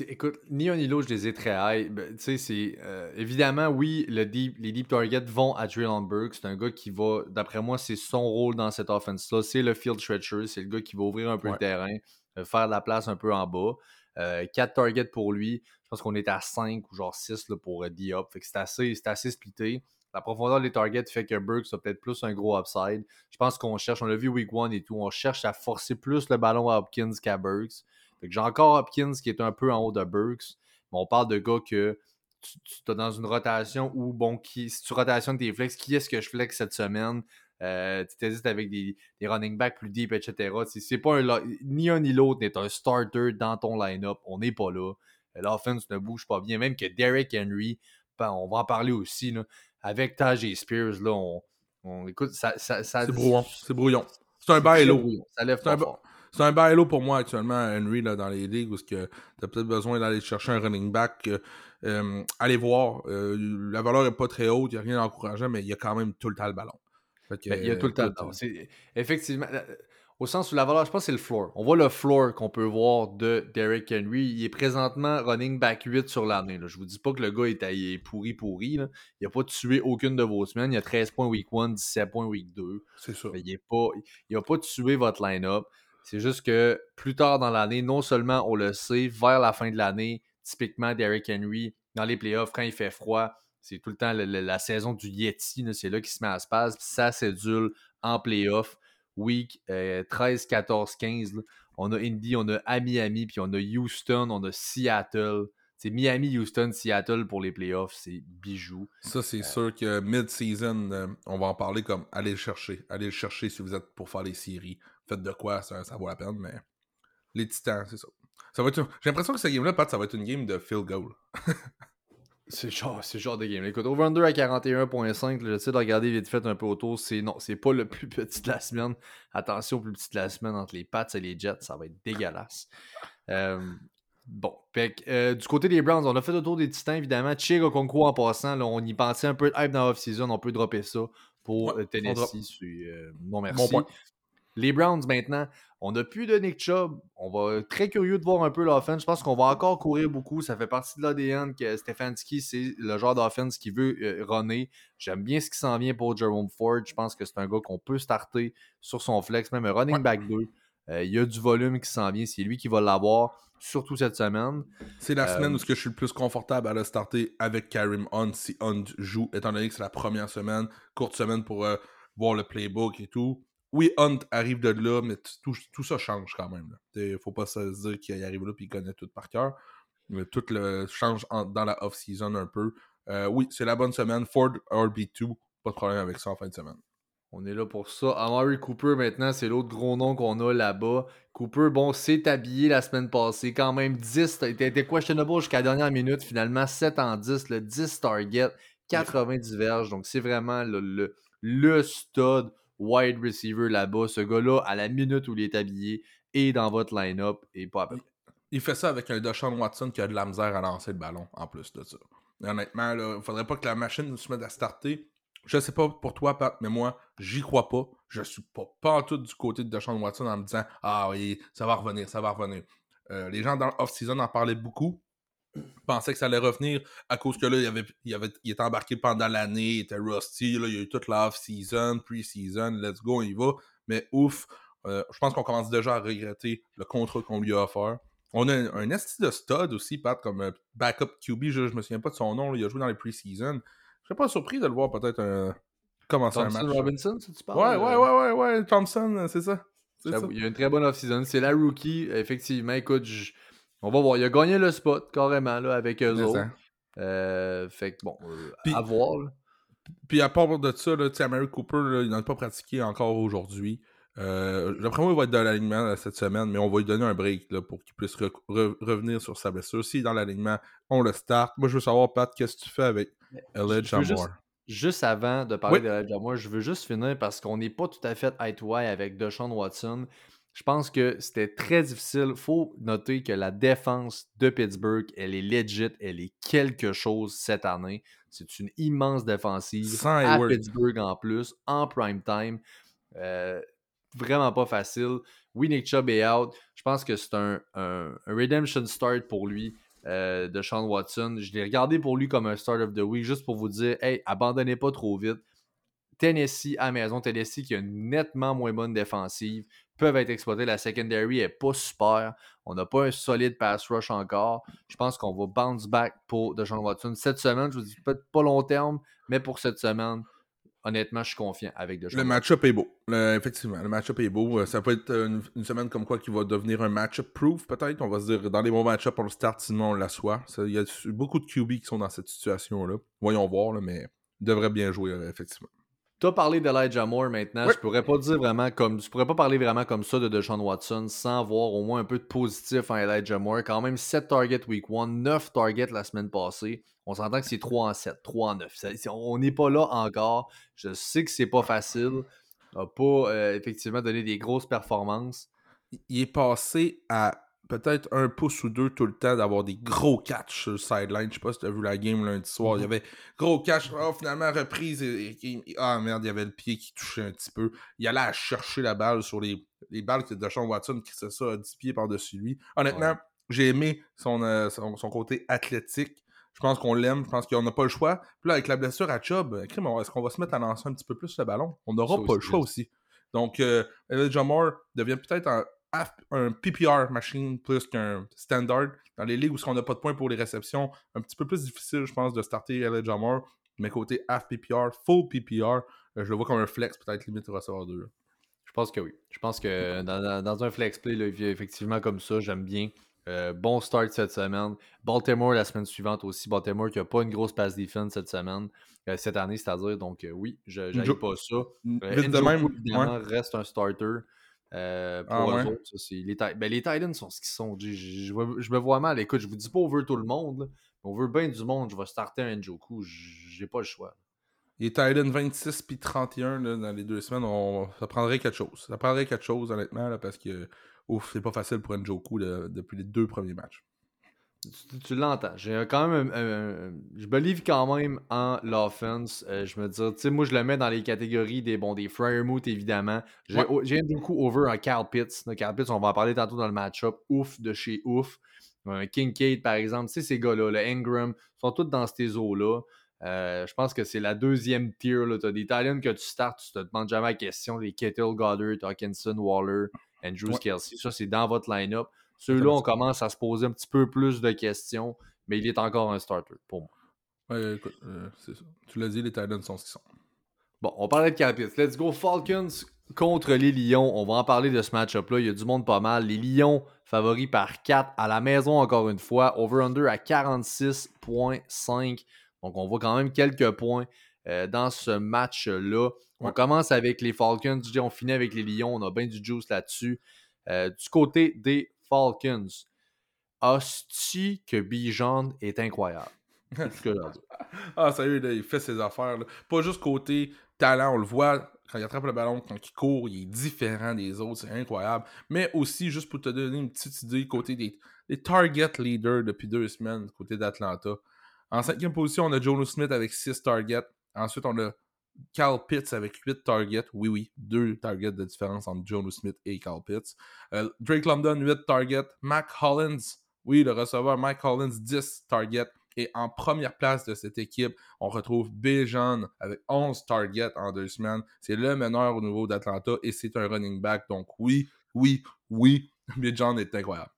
Écoute, ni un ni l'autre, je les ai très high. Ben, tu sais, c'est. Euh, évidemment, oui, le deep, les deep targets vont à Traylon Burke. C'est un gars qui va, d'après moi, c'est son rôle dans cette offense-là. C'est le field stretcher. C'est le gars qui va ouvrir un peu le terrain, euh, faire de la place un peu en bas. Euh, 4 targets pour lui. Je pense qu'on est à 5 ou genre 6 là, pour euh, Diop. Fait que c'est assez, assez splitté. La profondeur des targets fait que Burks a peut-être plus un gros upside. Je pense qu'on cherche, on l'a vu week 1 et tout, on cherche à forcer plus le ballon à Hopkins qu'à Burks j'ai encore Hopkins qui est un peu en haut de Burks. Mais on parle de gars que tu, es dans une rotation où, bon, qui, si tu rotationnes tes flex, qui est-ce que je flex cette semaine? Euh, tu t'hésites avec des, running backs plus deep, etc. C'est pas un, ni un ni l'autre n'est un starter dans ton line-up. On n'est pas là. Euh, l'offense ne bouge pas bien. Même que Derek Henry, ben, on va en parler aussi. Là, avec Tajay Spears, là, on, écoute, ça. ça, c'est brouillon. C'est brouillon. C'est un bail Ça lève pas fort. C'est un bailo pour moi actuellement, Henry, là, dans les ligues, où tu as peut-être besoin d'aller chercher un running back. Euh, allez voir. Euh, la valeur n'est pas très haute, il n'y a rien d'encourageant, mais il y a quand même tout le temps le ballon. Ben, il y a tout le temps le ballon. Effectivement, euh, au sens où la valeur, je pense que c'est le floor. On voit le floor qu'on peut voir de Derrick Henry. Il est présentement running back 8 sur l'année. Je vous dis pas que le gars est, pourri pourri. Il n'a pas tué aucune de vos semaines. Il a 13 points week 1, 17 points week 2. C'est ça. il n'a pas, pas tué votre line-up. C'est juste que plus tard dans l'année, non seulement on le sait, vers la fin de l'année, typiquement Derrick Henry, dans les playoffs, quand il fait froid, c'est tout le temps la, saison du Yeti, c'est là qu'il se met à se passer. ça cédule en playoff, week 13, 14, 15. on a Indy, on a à Miami, puis on a Houston, on a Seattle. C'est Miami, Houston, Seattle pour les playoffs, c'est bijou. Ça, c'est sûr que mid-season, euh, on va en parler comme allez le chercher. Allez le chercher si vous êtes pour faire les séries. Faites de quoi, ça, ça vaut la peine, mais les Titans, c'est ça. ça va être... J'ai l'impression que cette game-là, Pat, ça va être une game de field goal. c'est genre, c'est genre de game. Écoute, over-under à 41.5, j'essaie de regarder vite fait un peu autour. C'est non, c'est pas le plus petit de la semaine. Attention au plus petit de la semaine entre les Pats et les Jets, ça va être dégueulasse. Euh, Bon, euh, du côté des Browns, on a fait le tour des Titans, évidemment. Chig concours en passant, là, on y pensait un peu de hype dans l'off-season, on peut dropper ça pour euh, Tennessee. Euh, non, merci. Les Browns, maintenant, on n'a plus de Nick Chubb. On va être très curieux de voir un peu l'offense. Je pense qu'on va encore courir beaucoup. Ça fait partie de l'ADN que Stefanski, c'est le genre d'offense qui veut runner. J'aime bien ce qui s'en vient pour Jerome Ford. Je pense que c'est un gars qu'on peut starter sur son flex, même un running back 2. Il y a du volume qui s'en vient. C'est lui qui va l'avoir surtout cette semaine. C'est la semaine euh, où je suis le plus confortable à le starter avec Karim Hunt si Hunt joue, étant donné que c'est la première semaine, courte semaine pour euh, voir le playbook et tout. Oui, Hunt arrive de là, mais tout, ça change quand même. Il faut pas se dire qu'il arrive là et qu'il connaît tout par cœur. Mais tout le change dans la off-season un peu. Euh, oui, c'est la bonne semaine. Ford RB2, pas de problème avec ça en fin de semaine. On est là pour ça. Amari Cooper, maintenant, c'est l'autre gros nom qu'on a là-bas. Cooper, bon, s'est habillé la semaine passée. Quand même 10, il était questionable jusqu'à la dernière minute. Finalement, 7 en 10, le 10 target, 90 verges. Donc, c'est vraiment le, le, stud wide receiver là-bas. Ce gars-là, à la minute où il est habillé, est dans votre line-up et pas à peu Il fait ça avec un Deshaun Watson qui a de la misère à lancer le ballon, en plus de ça. honnêtement, il faudrait pas que la machine se mette à starter je sais pas pour toi, Pat, mais moi, j'y crois pas. Je suis pas, tout du côté de Deshaun Watson en me disant Ah oui, ça va revenir, ça va revenir. Euh, les gens dans l'off-season en parlaient beaucoup. Pensaient que ça allait revenir à cause que là, il, avait, il, avait, il était embarqué pendant l'année, il était rusty, là, il y a eu toute la off-season, pre-season, let's go, on y va. Mais ouf, euh, je pense qu'on commence déjà à regretter le contrat qu'on lui a offert. On a un, esti de stud aussi, Pat, comme euh, backup QB, je, je me souviens pas de son nom, il a joué dans les pre-season. Je serais pas surpris de le voir peut-être euh, commencer un match. Robinson, si tu parles. Ouais, ouais, ouais, ouais, ouais, Thompson, c'est ça. Il y a une très bonne off-season. C'est la rookie, effectivement. Écoute, on va voir. Il a gagné le spot carrément là, avec eux autres. Euh, fait que bon, à voir. Puis à part de ça, là, Mary Cooper, il n'a pas pratiqué encore aujourd'hui. Euh, D'après moi, il va être dans l'alignement cette semaine, mais on va lui donner un break là, pour qu'il puisse revenir sur sa blessure. Si dans l'alignement, on le start. Moi, je veux savoir, Pat, qu'est-ce que tu fais avec Elijah Moore? Juste, avant de parler de d'Elijah Moore, je veux juste finir parce qu'on n'est pas tout à fait eye to eye avec Deshaun Watson. Je pense que c'était très difficile. Il faut noter que la défense de Pittsburgh, elle est legit, elle est quelque chose cette année. C'est une immense défensive à Pittsburgh en plus, en prime time. Euh, vraiment pas facile. Oui, Nick Chubb est out. Je pense que c'est un, redemption start pour lui euh, de Sean Watson. Je l'ai regardé pour lui comme un start of the week, juste pour vous dire, hey, abandonnez pas trop vite. Tennessee à maison, Tennessee qui a une nettement moins bonne défensive, peuvent être exploités. La secondary est pas super. On n'a pas un solide pass rush encore. Je pense qu'on va bounce back pour Deshaun Watson cette semaine. Je vous dis peut-être pas long terme, mais pour cette semaine, honnêtement, je suis confiant avec Le match-up est beau. effectivement, le match-up est beau. Euh, ça peut être une, semaine comme quoi qui va devenir un match-up proof, peut-être. On va se dire, dans les bons match-up, on le start, sinon on l'assoit. Il y a beaucoup de QB qui sont dans cette situation-là. Voyons voir, mais il devrait bien jouer, euh, effectivement. Tu as parlé d'Elijah Moore maintenant. Je pourrais pas dire vraiment comme. Je pourrais pas parler vraiment comme ça de Deshaun Watson sans voir au moins un peu de positif en Elijah Moore. Quand même 7 targets week 1, 9 targets la semaine passée. On s'entend que c'est 3 en 7, 3 en 9. on n'est pas là encore. Je sais que c'est pas facile. Il n'a pas euh, effectivement donné des grosses performances. Il est passé à peut-être un pouce ou deux tout le temps d'avoir des gros catchs sur le sideline. Je sais pas si tu as vu la game lundi soir. Il y mm-hmm. avait gros catch. Oh, finalement, reprise. ah merde, il y avait le pied qui touchait un petit peu. Il allait chercher la balle sur les, les balles de Sean Watson qui c'est ça à 10 pieds par-dessus lui. Honnêtement, j'ai aimé euh, son, son, côté athlétique. Je pense qu'on l'aime, je pense qu'on n'a pas le choix. Puis là, avec la blessure à Chubb, est-ce qu'on va se mettre à lancer un petit peu plus le ballon? On n'aura pas le choix aussi. Donc, euh, Elijah Moore devient peut-être un, PPR machine plus qu'un standard. Dans les ligues où on n'a pas de points pour les réceptions, un petit peu plus difficile, je pense, de starter Elijah Moore. Mais côté half PPR, full PPR, euh, je le vois comme un flex, peut-être limite recevoir deux. pense que oui. Je pense que dans, un flex play, effectivement, comme ça, j'aime bien. Euh, bon start cette semaine. Baltimore la semaine suivante aussi. Baltimore qui n'a pas une grosse pass defense cette semaine, euh, cette année, c'est-à-dire. Donc oui, je n'aime pas ça. de même, évidemment, reste un starter. Euh, pour ah, eux autres, les, ben, les Titans sont ce qu'ils sont. Je, je, me vois mal. Écoute, je vous dis pas on veut tout le monde. On veut bien du monde. Je vais starter un Njoku. J'ai pas le choix. Les Titans 26 puis 31 dans les deux semaines, on... ça prendrait quelque chose. Ça prendrait quelque chose, honnêtement, là, parce que ouf, c'est pas facile pour Njoku depuis les deux premiers matchs. Tu, l'entends. J'ai quand même. je me livre quand même en l'offense. Euh, je me dis, tu sais, moi, je le mets dans les catégories des, bon, des Moot, évidemment. J'ai beaucoup over un Carl Pitts. Carl Pitts, on va en parler tantôt dans le match-up. Ouf de chez ouf. Un Kincaid, par exemple. Tu sais, ces gars-là, le Ingram, sont tous dans ces eaux-là. Euh, je pense que c'est la deuxième tier. Tu as des Italians que tu starts, tu te demandes jamais la question. Les Kettle, Goddard, Hawkinson, Waller, Andrews, Kelsey. Ça, c'est dans votre line-up. Ceux-là, on commence à se poser un petit peu plus de questions, mais il est encore un starter pour moi. Ouais, écoute, euh, c'est ça. Tu l'as dit, les Titans sont ce qu'ils sont. Bon, on parlait de Capitals. Let's go Falcons contre les Lions. On va en parler de ce match-up-là. Il y a du monde pas mal. Les Lions favoris par 4 à la maison, encore une fois. Over-under à 46,5. Donc, on voit quand même quelques points euh, dans ce match-là. On commence avec les Falcons. On finit avec les Lions. On a bien du juice là-dessus. Euh, du côté des Falcons. Hostie que Bijan est incroyable. ah, sérieux, il fait ses affaires. Pas juste côté talent, on le voit quand il attrape le ballon, quand il court, il est différent des autres, c'est incroyable. Mais aussi, juste pour te donner une petite idée, côté des, target leaders depuis deux semaines, côté d'Atlanta. En cinquième position, on a Jonas Smith avec six targets. Ensuite, on a Carl Pitts avec 8 targets. Oui, oui, deux targets de différence entre Jonas Smith et Carl Pitts. Euh, Drake London, 8 targets. Mac Hollins, oui, le receveur Mike Hollins, 10 targets. Et en première place de cette équipe, on retrouve Bijan avec 11 targets en deux semaines. C'est le meneur au niveau d'Atlanta et c'est un running back. Donc oui, oui, oui, Bijan est incroyable.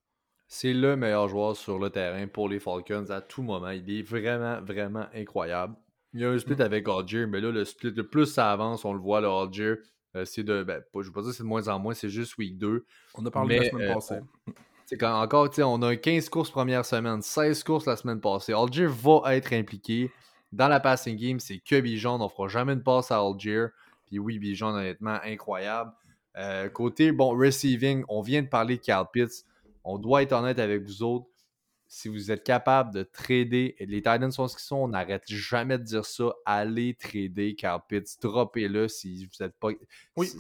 C'est le meilleur joueur sur le terrain pour les Falcons à tout moment. Il est vraiment, vraiment incroyable. Il y a un split mm. avec Algier, mais là, le split, le plus ça avance, on le voit, le Algier, euh, c'est de. Ben, je ne veux pas dire c'est de moins en moins, c'est juste week 2. On a parlé la semaine euh, passée. C'est quand encore, on a 15 courses première semaine, 16 courses la semaine passée. Algier va être impliqué. Dans la passing game, c'est que Bijan. On ne fera jamais une passe à Algier. Puis oui, Bijan, honnêtement, incroyable. Euh, côté, bon, receiving, on vient de parler de Carl Pitts. On doit être honnête avec vous autres si vous êtes capable de trader, les Titans sont ce qu'ils sont, on n'arrête jamais de dire ça, allez trader Carl Pitts, droppez-le si vous n'êtes pas... Oui.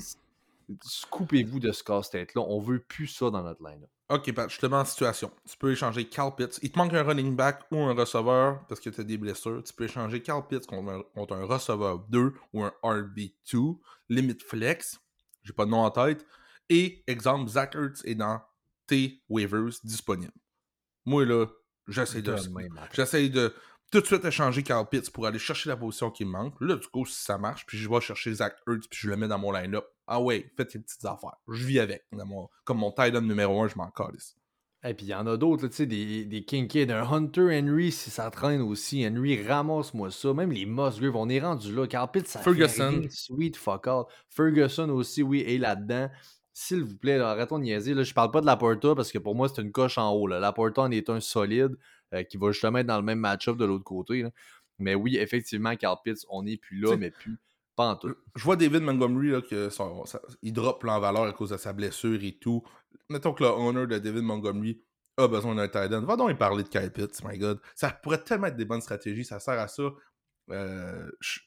Coupez-vous de ce casse-tête-là, on veut plus ça dans notre line. Ok, Pat, je te mets en situation. Tu peux échanger Carl Pitts. Il te manque un running back ou un receveur parce que tu as des blessures. Tu peux échanger Carl Pitts contre un, contre un receveur 2 ou un RB2, limite flex. J'ai pas de nom en tête. Et, exemple, Zach Ertz est dans tes waivers disponibles. Moi, là, j'essaie de. J'essaie de tout de suite échanger Carl Pitts pour aller chercher la position qui me manque. Là, du coup, si ça marche, puis je vais chercher Zach Ertz, puis je le mets dans mon line-up. Ah ouais, faites tes petites affaires. Je vis avec. comme mon tight numéro 1, je m'en calisse. Et puis il y en a d'autres, tu sais, des, des Kincaid, un Hunter Henry, si ça traîne aussi. Henry, ramasse-moi ça. Même les Musgrave, on est rendu là. Carl Pitts, ça Ferguson. sweet fuck all. Ferguson aussi, oui, est là-dedans. S'il vous plaît, arrêtons de niaiser. Là, je parle pas de la Porta parce que pour moi, c'est une coche en haut. La Porta en est un solide euh, qui va justement être dans le même match-up de l'autre côté. Mais oui, effectivement, Carl Pitts, on n'est plus là, mais plus pas en tout. Je vois David Montgomery là, que il drop en valeur à cause de sa blessure et tout. Mettons que le owner de David Montgomery a besoin d'un tight end. Va donc y parler de Kyle Pitts, my god. Ça pourrait tellement être des bonnes stratégies, ça sert à ça. Euh, je,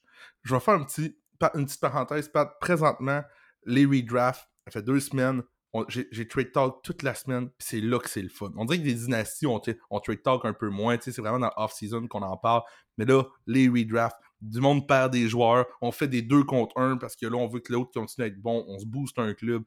vais faire un petit, une petite parenthèse. Présentement, les redrafts ça fait deux semaines. J'ai trade talk toute la semaine, puis c'est là que c'est le fun. On dirait que des dynasties, on, trade talk un peu moins, c'est vraiment dans off-season qu'on en parle. Mais là, les redrafts, du monde perd des joueurs, on fait des deux contre un parce que là, on veut que l'autre continue à être bon, on se booste un club.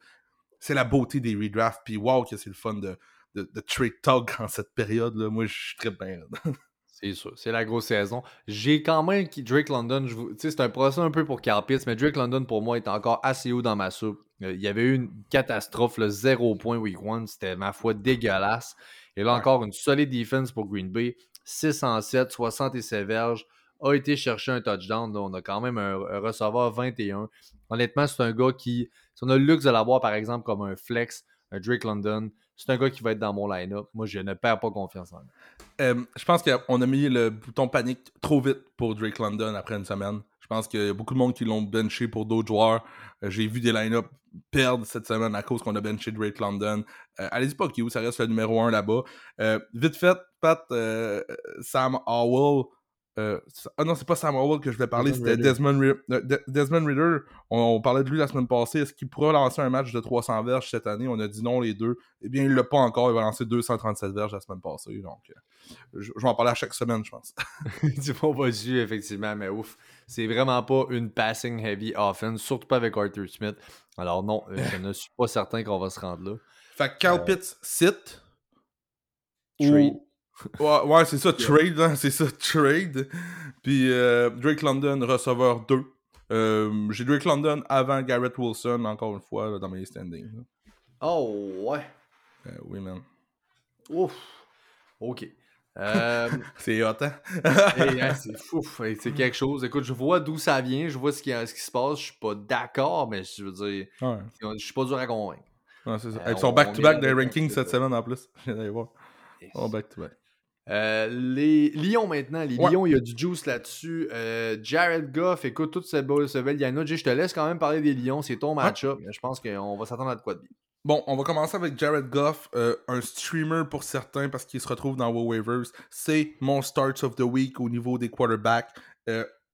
C'est la beauté des redrafts, puis wow, que c'est le fun de, de, de, trade talk en cette période-là. Moi, je suis très bien. C'est sûr, c'est la grosse saison. J'ai quand même Drake London, c'est un procès un peu pour Carl Pitts, mais Drake London pour moi est encore assez haut dans ma soupe. Euh, il y avait eu une catastrophe, le 0 point week 1, c'était ma foi dégueulasse. Et là encore, une solide défense pour Green Bay. 607, 67 verges, a été chercher un touchdown. On a quand même un, receveur 21. Honnêtement, c'est un gars qui. Si on a le luxe de l'avoir, par exemple, comme un flex, un Drake London, c'est un gars qui va être dans mon line-up. Moi, je ne perds pas confiance en lui. Euh, je pense qu'on a mis le bouton panique trop vite pour Drake London après une semaine. Je pense qu'il y a beaucoup de monde qui l'ont benché pour d'autres joueurs. Euh, j'ai vu des line-up perdre cette semaine à cause qu'on a benché Drake London. Euh, allez-y pas ça reste le numéro 1 là-bas. vite fait, Pat, Sam Howell euh, ah non, c'est pas Sam Howell que je vais parler, c'était Desmond, euh, Desmond Ritter. On, parlait de lui la semaine passée. Est-ce qu'il pourra lancer un match de 300 verges cette année? On a dit non, les deux. Eh bien, il l'a pas encore. Il va lancer 237 verges la semaine passée. Donc, euh, je, vais en parler à chaque semaine, je pense. du bon pas dessus, effectivement, mais ouf. C'est vraiment pas une passing heavy offense, surtout pas avec Arthur Smith. Alors, non, je ne suis pas certain qu'on va se rendre là. Fait que Pitts sit. Ouais, c'est ça, trade, hein, c'est ça, trade. Puis euh, Drake London, receveur 2. Euh, j'ai Drake London avant Garrett Wilson, encore une fois, dans mes standings. Oh, ouais. Euh, oui, man. Ouf. Ok. c'est hot, hein? hein c'est fou. C'est quelque chose. Écoute, je vois d'où ça vient, je vois ce qui, ce qui se passe. Je suis pas d'accord, mais je veux dire, je suis pas dur à convaincre. Ouais, c'est ça. Ils sont back-to-back des rankings cette semaine en plus. Je viens d'aller voir. Oh, back-to-back. Euh, les Lions maintenant, les Lions, il y a du juice là-dessus. Euh, Jared Goff, écoute, toute cette belle, ce belle Je te laisse quand même parler des Lions, c'est ton match-up. Je pense qu'on va s'attendre à de quoi de bien. Bon, on va commencer avec Jared Goff, euh, un streamer pour certains parce qu'il se retrouve dans vos waivers. C'est mon start of the week au niveau des quarterbacks.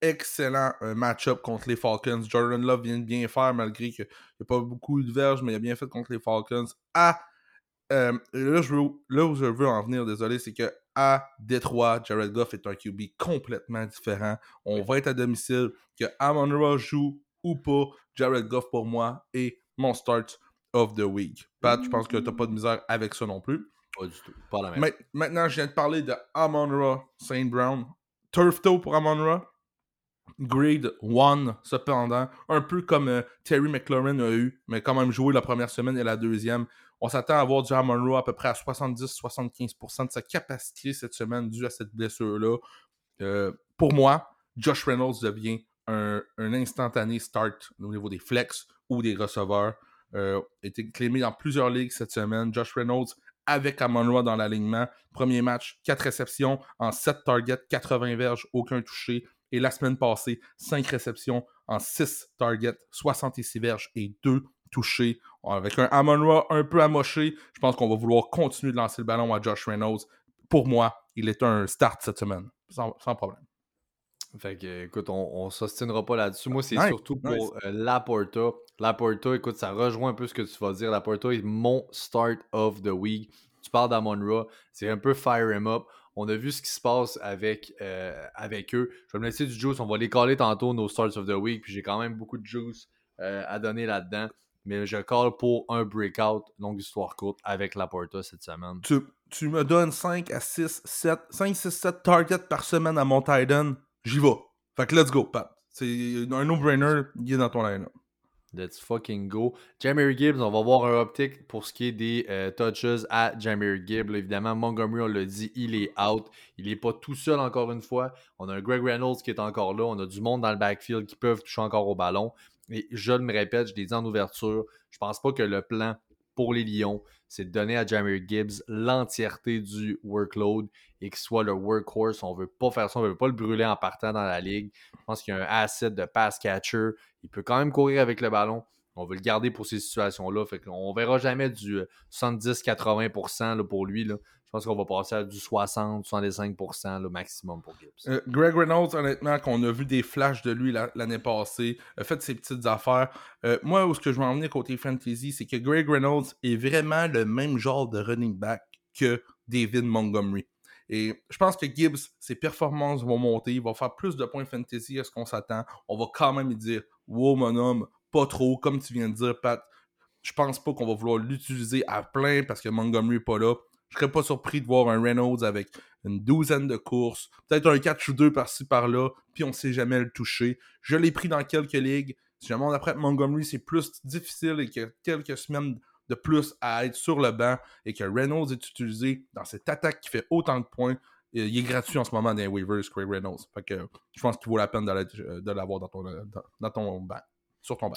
excellent match-up contre les Falcons. Jordan Love vient de bien faire malgré qu'il n'y a pas beaucoup de verges, mais il a bien fait contre les Falcons. Ah, là, je veux, là où je veux en venir, désolé, c'est que à Détroit. Jared Goff est un QB complètement différent. On va être à domicile. Que Amon joue ou pas, Jared Goff pour moi est mon start of the week. Pat, je pense que t'as pas de misère avec ça non plus. Pas du tout. Pas la même. maintenant, je viens de parler de Amon Saint Brown. Turf toe pour Amon Grade 1, cependant. Un peu comme euh, Terry McLaurin a eu, mais quand même joué la première semaine et la deuxième. On s'attend à avoir du Monroe à peu près à 70-75% de sa capacité cette semaine dû à cette blessure-là. Euh, pour moi, Josh Reynolds devient un, instantané start au niveau des flex ou des receveurs. Euh, été clémé dans plusieurs ligues cette semaine. Josh Reynolds avec Amon dans l'alignement. Premier match, 4 réceptions en 7 targets, 80 verges, aucun touché. Et la semaine passée, 5 réceptions en 6 targets, 66 verges et 2 touché. Avec un Amon un peu amoché, je pense qu'on va vouloir continuer de lancer le ballon à Josh Reynolds. Pour moi, il est un start cette semaine, sans, problème. Fait que, écoute, on, ne s'ostinera pas là-dessus. Moi, c'est surtout pour euh, Laporta. Laporta, écoute, ça rejoint un peu ce que tu vas dire. Laporta est mon start of the week. Tu parles d'Amon c'est un peu fire him up. On a vu ce qui se passe avec, euh, avec eux. Je vais me laisser du juice. On va les caler tantôt, nos starts of the week. Puis j'ai quand même beaucoup de juice euh, à donner là-dedans mais je call pour un breakout, longue histoire courte, avec Laporta cette semaine. Tu, tu me donnes 5 à 6, 7, 5, 6, 7 targets par semaine à mon Titan, j'y vais. Fait que let's go, Pat. C'est un no-brainer, il est dans ton line-up. Let's fucking go. Jamie Gibbs, on va voir un optique pour ce qui est des euh, touches à Jamie Gibbs. Évidemment, Montgomery, on l'a dit, il est out. Il n'est pas tout seul encore une fois. On a un Greg Reynolds qui est encore là. On a du monde dans le backfield qui peuvent toucher encore au ballon. Et je le répète, je l'ai dit en ouverture, je pense pas que le plan pour les Lions, c'est de donner à Jamie Gibbs l'entièreté du workload et qu'il soit le workhorse. On veut pas faire ça, on veut pas le brûler en partant dans la ligue. Je pense qu'il y a un asset de pass catcher. Il peut quand même courir avec le ballon. On veut le garder pour ces situations-là. Fait qu'on verra jamais du 70-80% euh, pour lui. Je pense qu'on va passer à du 60-65% le maximum pour Gibbs. Euh, Greg Reynolds, honnêtement, qu'on a vu des flashs de lui l'année passée, a fait ses petites affaires. Euh, moi, où ce que je veux côté fantasy, c'est que Greg Reynolds est vraiment le même genre de running back que David Montgomery. Et je pense que Gibbs, ses performances vont monter, il va faire plus de points fantasy à ce qu'on s'attend. On va quand même lui dire Wow, mon homme, pas trop, comme tu viens de dire, Pat. Je pense pas qu'on va vouloir l'utiliser à plein parce que Montgomery n'est pas là. Je serais pas surpris de voir un Reynolds avec une douzaine de courses, peut-être un catch ou deux par-ci par-là, puis on sait jamais le toucher. Je l'ai pris dans quelques ligues. Si jamais on apprend Montgomery, c'est plus difficile et qu'il y a quelques semaines de plus à être sur le banc et que Reynolds est utilisé dans cette attaque qui fait autant de points, il est gratuit en ce moment dans les waivers, Craig Reynolds. Fait que je pense qu'il vaut la peine de l'avoir dans ton, dans, ton banc, sur ton banc.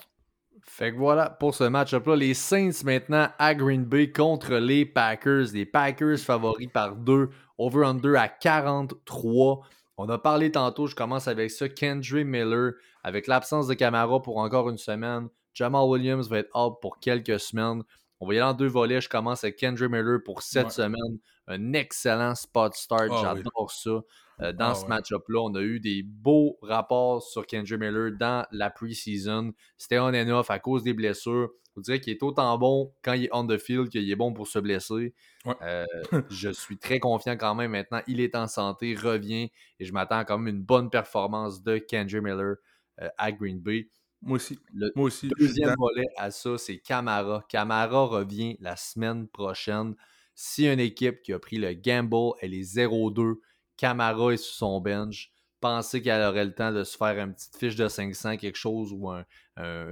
Fait que voilà pour ce match-up-là. Les Saints maintenant à Green Bay contre les Packers. Les Packers favoris par 2, over-under à 43. On a parlé tantôt, je commence avec ça. Kendry Miller, avec l'absence de Camara pour encore une semaine. Jamal Williams va être out pour quelques semaines. On va y aller en deux volets. Je commence avec Kendry Miller pour cette semaine. Un excellent spot start. Ah J'adore ça. Euh, dans ah ce match-up-là, on a eu des beaux rapports sur Kendry Miller dans la pre-season. C'était on and off à cause des blessures. Vous dirait qu'il est autant bon quand il est on the field qu'il est bon pour se blesser. Euh, je suis très confiant quand même maintenant. Il est en santé, revient et je m'attends quand même une bonne performance de Kendry Miller euh, à Green Bay. Moi aussi. Le Moi aussi. deuxième volet à ça, c'est Camara. Camara revient la semaine prochaine. Si une équipe qui a pris le gamble, elle est 0-2, Camara est sur son bench, pensez qu'elle aurait le temps de se faire une petite fiche de 500, quelque chose, ou un,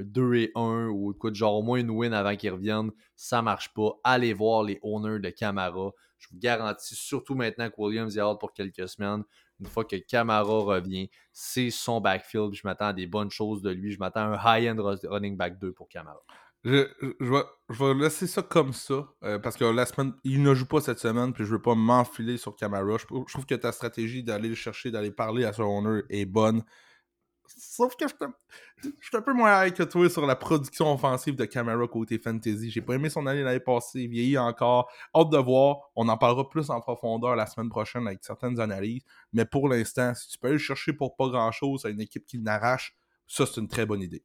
2 et 1, ou écoute, genre au moins une win avant qu'il revienne, ça marche pas. Allez voir les owners de Camara. Je vous garantis, surtout maintenant que Williams est out pour quelques semaines, une fois que Camara revient, c'est son backfield. Je m'attends à des bonnes choses de lui. Je m'attends à un high-end running back 2 pour Camara. Je, vais, laisser ça comme ça, euh, parce que la semaine, il ne joue pas cette semaine, puis je veux pas m'enfiler sur Camara. Je, trouve que ta stratégie d'aller le chercher, d'aller parler à son owner est bonne. Sauf que je suis un peu moins high que toi sur la production offensive de Camara côté fantasy. J'ai pas aimé son année l'année passée, il vieillit encore. Hâte de voir. On en parlera plus en profondeur la semaine prochaine avec certaines analyses. Mais pour l'instant, si tu peux aller le chercher pour pas grand chose à une équipe qui n'arrache, ça c'est une très bonne idée.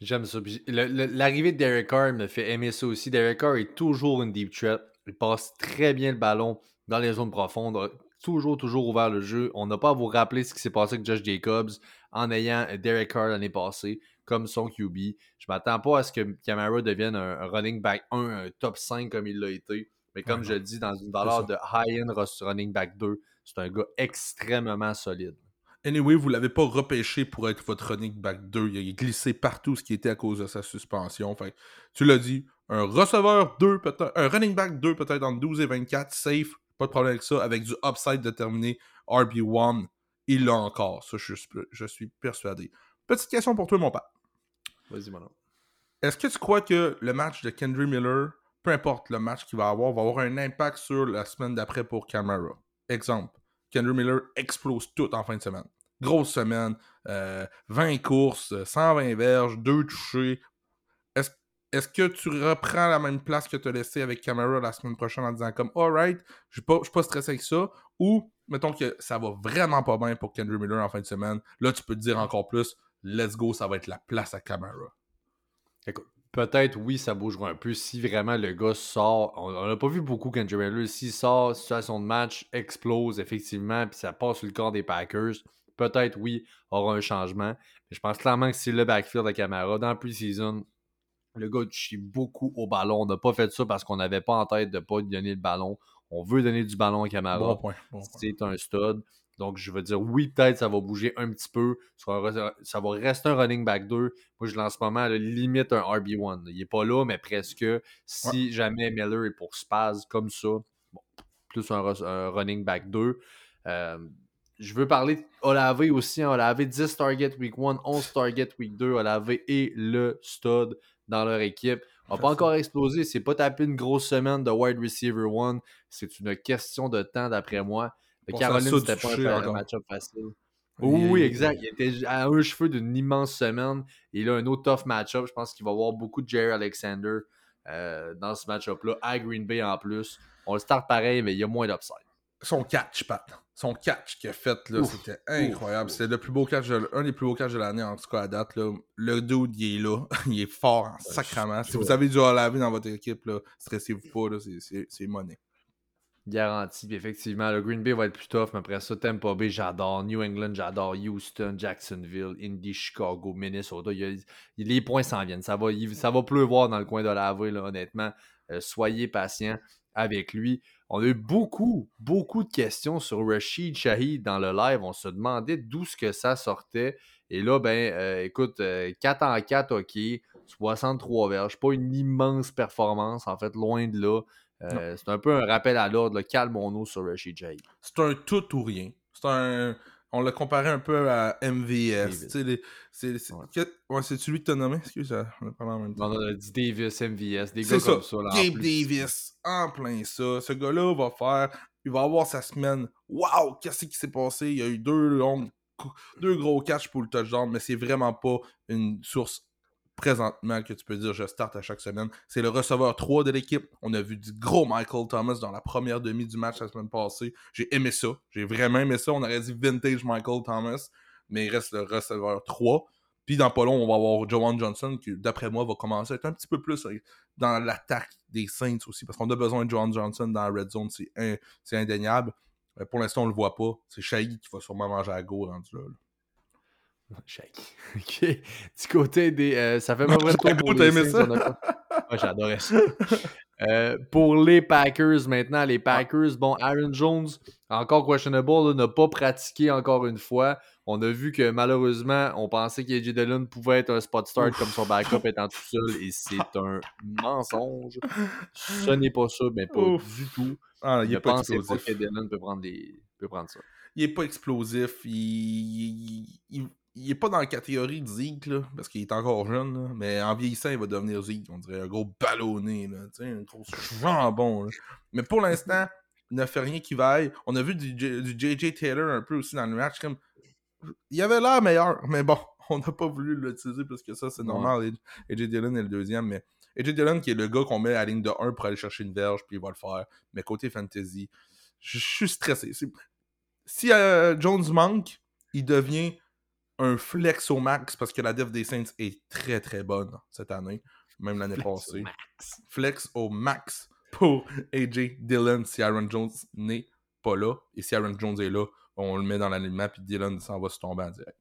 J'aime ça. L'arrivée de Derek Carr me fait aimer ça aussi. Derek Carr est toujours une deep threat. Il passe très bien le ballon dans les zones profondes. Toujours, toujours ouvert le jeu. On n'a pas à vous rappeler ce qui s'est passé avec Josh Jacobs en ayant Derek Carr l'année passée comme son QB. Je m'attends pas à ce que Camara devienne un, running back 1, un top 5 comme il l'a été. Mais comme je dis, dans une valeur de high-end running back 2, c'est un gars extrêmement solide. Anyway, vous ne l'avez pas repêché pour être votre running back 2. Il a glissé partout ce qui était à cause de sa suspension. Fait, tu l'as dit, un receveur 2, peut-être, un running back 2 peut-être entre 12 et 24, safe, pas de problème avec ça, avec du upside déterminé, RB1, il l'a encore. Ça, je, je, suis persuadé. Petite question pour toi, mon père. Vas-y, mon Est-ce que tu crois que le match de Kendry Miller, peu importe le match qu'il va avoir, va avoir un impact sur la semaine d'après pour Camara? Exemple, Kendrick Miller explose tout en fin de semaine. Grosse semaine, 20 euh, courses, 120 verges, 2 touchés. Est-ce que tu reprends la même place que tu as laissé avec Camara la semaine prochaine en disant comme alright, je ne suis pas stressé avec ça, ou mettons que ça va vraiment pas bien pour Kendrick Miller en fin de semaine, là tu peux te dire encore plus, let's go, ça va être la place à Camara. Écoute, Peut-être, oui, ça bougera un peu si vraiment le gars sort. On n'a pas vu beaucoup quand Miller. S'il sort, situation de match explose effectivement, puis ça passe sur le corps des Packers, peut-être, oui, aura un changement. Mais je pense clairement que c'est le backfield de caméra. Dans pre-season, le gars chie beaucoup au ballon. On n'a pas fait ça parce qu'on n'avait pas en tête de ne pas lui donner le ballon. On veut donner du ballon à Camara. c'est un stud. Donc, je veux dire, oui, peut-être ça va bouger un petit peu. Ça va, rester un running back 2. Moi, je lance ce moment, limite un RB1. Il n'est pas là, mais presque. Si jamais Miller est pour Spaz comme ça, plus un, running back 2. Euh, je veux parler d'Olave aussi. Hein. Olave, 10 targets week 1, 11 targets week 2. Olave est le stud dans leur équipe. On n'a pas encore explosé. C'est pas taper une grosse semaine de wide receiver 1. C'est une question de temps, d'après moi. Caroline, c'était pas un, match-up facile. Oui, exact. Il était à un cheveu d'une immense semaine. Il a un autre tough match-up. Je pense qu'il va avoir beaucoup de Jerry Alexander euh, dans ce match-up-là, à Green Bay en plus. On le start pareil, mais il y a moins d'upside. Son catch, Pat. Son catch qu'il a fait, là, c'était incroyable. C'était le plus beau catch, un des plus beaux catchs de l'année, en tout cas à date. Là. Le dude, il est là. il est fort en sacrament. Si vous avez du laver dans votre équipe, stressez-vous pas. C'est monnaie. Garanti. effectivement, le Green Bay va être plus tough, mais après ça, Tampa Bay, j'adore. New England, j'adore. Houston, Jacksonville, Indy, Chicago, Minnesota. les points s'en viennent. Ça va, ça va pleuvoir dans le coin de la ville, honnêtement. Euh, soyez patients avec lui. On a eu beaucoup, beaucoup de questions sur Rashid Shahid dans le live. On se demandait d'où ce que ça sortait. Et là, ben, euh, écoute, 4 euh, en 4, OK, 63 verges. Pas une immense performance, en fait, loin de là. Euh, c'est un peu un rappel à l'ordre, calmons-nous sur Rashid Jay. C'est un tout ou rien. C'est un. On l'a comparé un peu à MVS. C'est ouais. celui que t'as nommé? Excuse, on a parlé en même temps. on a dit Davis, MVS, des gars ça. comme ça. Là, Gabe Davis, en plein ça. Ce gars-là va faire. Il va avoir sa semaine. Waouh, qu'est-ce qui s'est passé? Il y a eu deux longues deux gros catchs pour le touchdown, mais c'est vraiment pas une source présentement que tu peux dire je starte à chaque semaine. C'est le receveur 3 de l'équipe. On a vu du gros Michael Thomas dans la première demi du match la semaine passée. J'ai aimé ça. J'ai vraiment aimé ça. On aurait dit vintage Michael Thomas, mais il reste le receveur 3. Puis dans pas long, on va avoir Joan Johnson qui, d'après moi, va commencer à être un petit peu plus euh, dans l'attaque des Saints aussi, parce qu'on a besoin de Joan Johnson dans la red zone, c'est indéniable. Euh, pour l'instant, on le voit pas. C'est Shaggy qui va sûrement manger à go rendu là. Shaggy. ok. Du côté des. Euh, ça fait vrai tour pour les Saints, ça? Moi, j'adorais ça. Euh, pour les Packers maintenant, les Packers, bon, Aaron Jones, encore questionable, n'a pas pratiqué encore une fois. On a vu que malheureusement, on pensait qu'AJ Dillon pouvait être un spot start comme son backup étant tout seul et c'est un mensonge. Ce n'est pas ça, mais pas du tout. Ah, il, ne pensait pas que Dillon peut prendre, peut prendre ça. Il est pas explosif. Il, il, il est pas dans la catégorie de Zeke, là, parce qu'il est encore jeune, mais en vieillissant, il va devenir Zeke. On dirait un gros ballonné, là, un gros jambon. Mais pour l'instant, il ne fait rien qui vaille. On a vu du, du, JJ Taylor un peu aussi dans le match. Comme... Il avait l'air meilleur, mais bon, on n'a pas voulu l'utiliser parce que ça, c'est normal. AJ Dillon est le deuxième, mais AJ Dillon qui est le gars qu'on met à la ligne de 1 pour aller chercher une verge, puis il va le faire. Mais côté fantasy, je suis stressé. Si euh, Jones manque, il devient un flex au max parce que la def des Saints est très très bonne cette année, même l'année passée. Flex au max pour AJ Dillon si Aaron Jones n'est pas là. Et si Aaron Jones est là, on le met dans l'alignement puis Dillon s'en va se tomber en direct.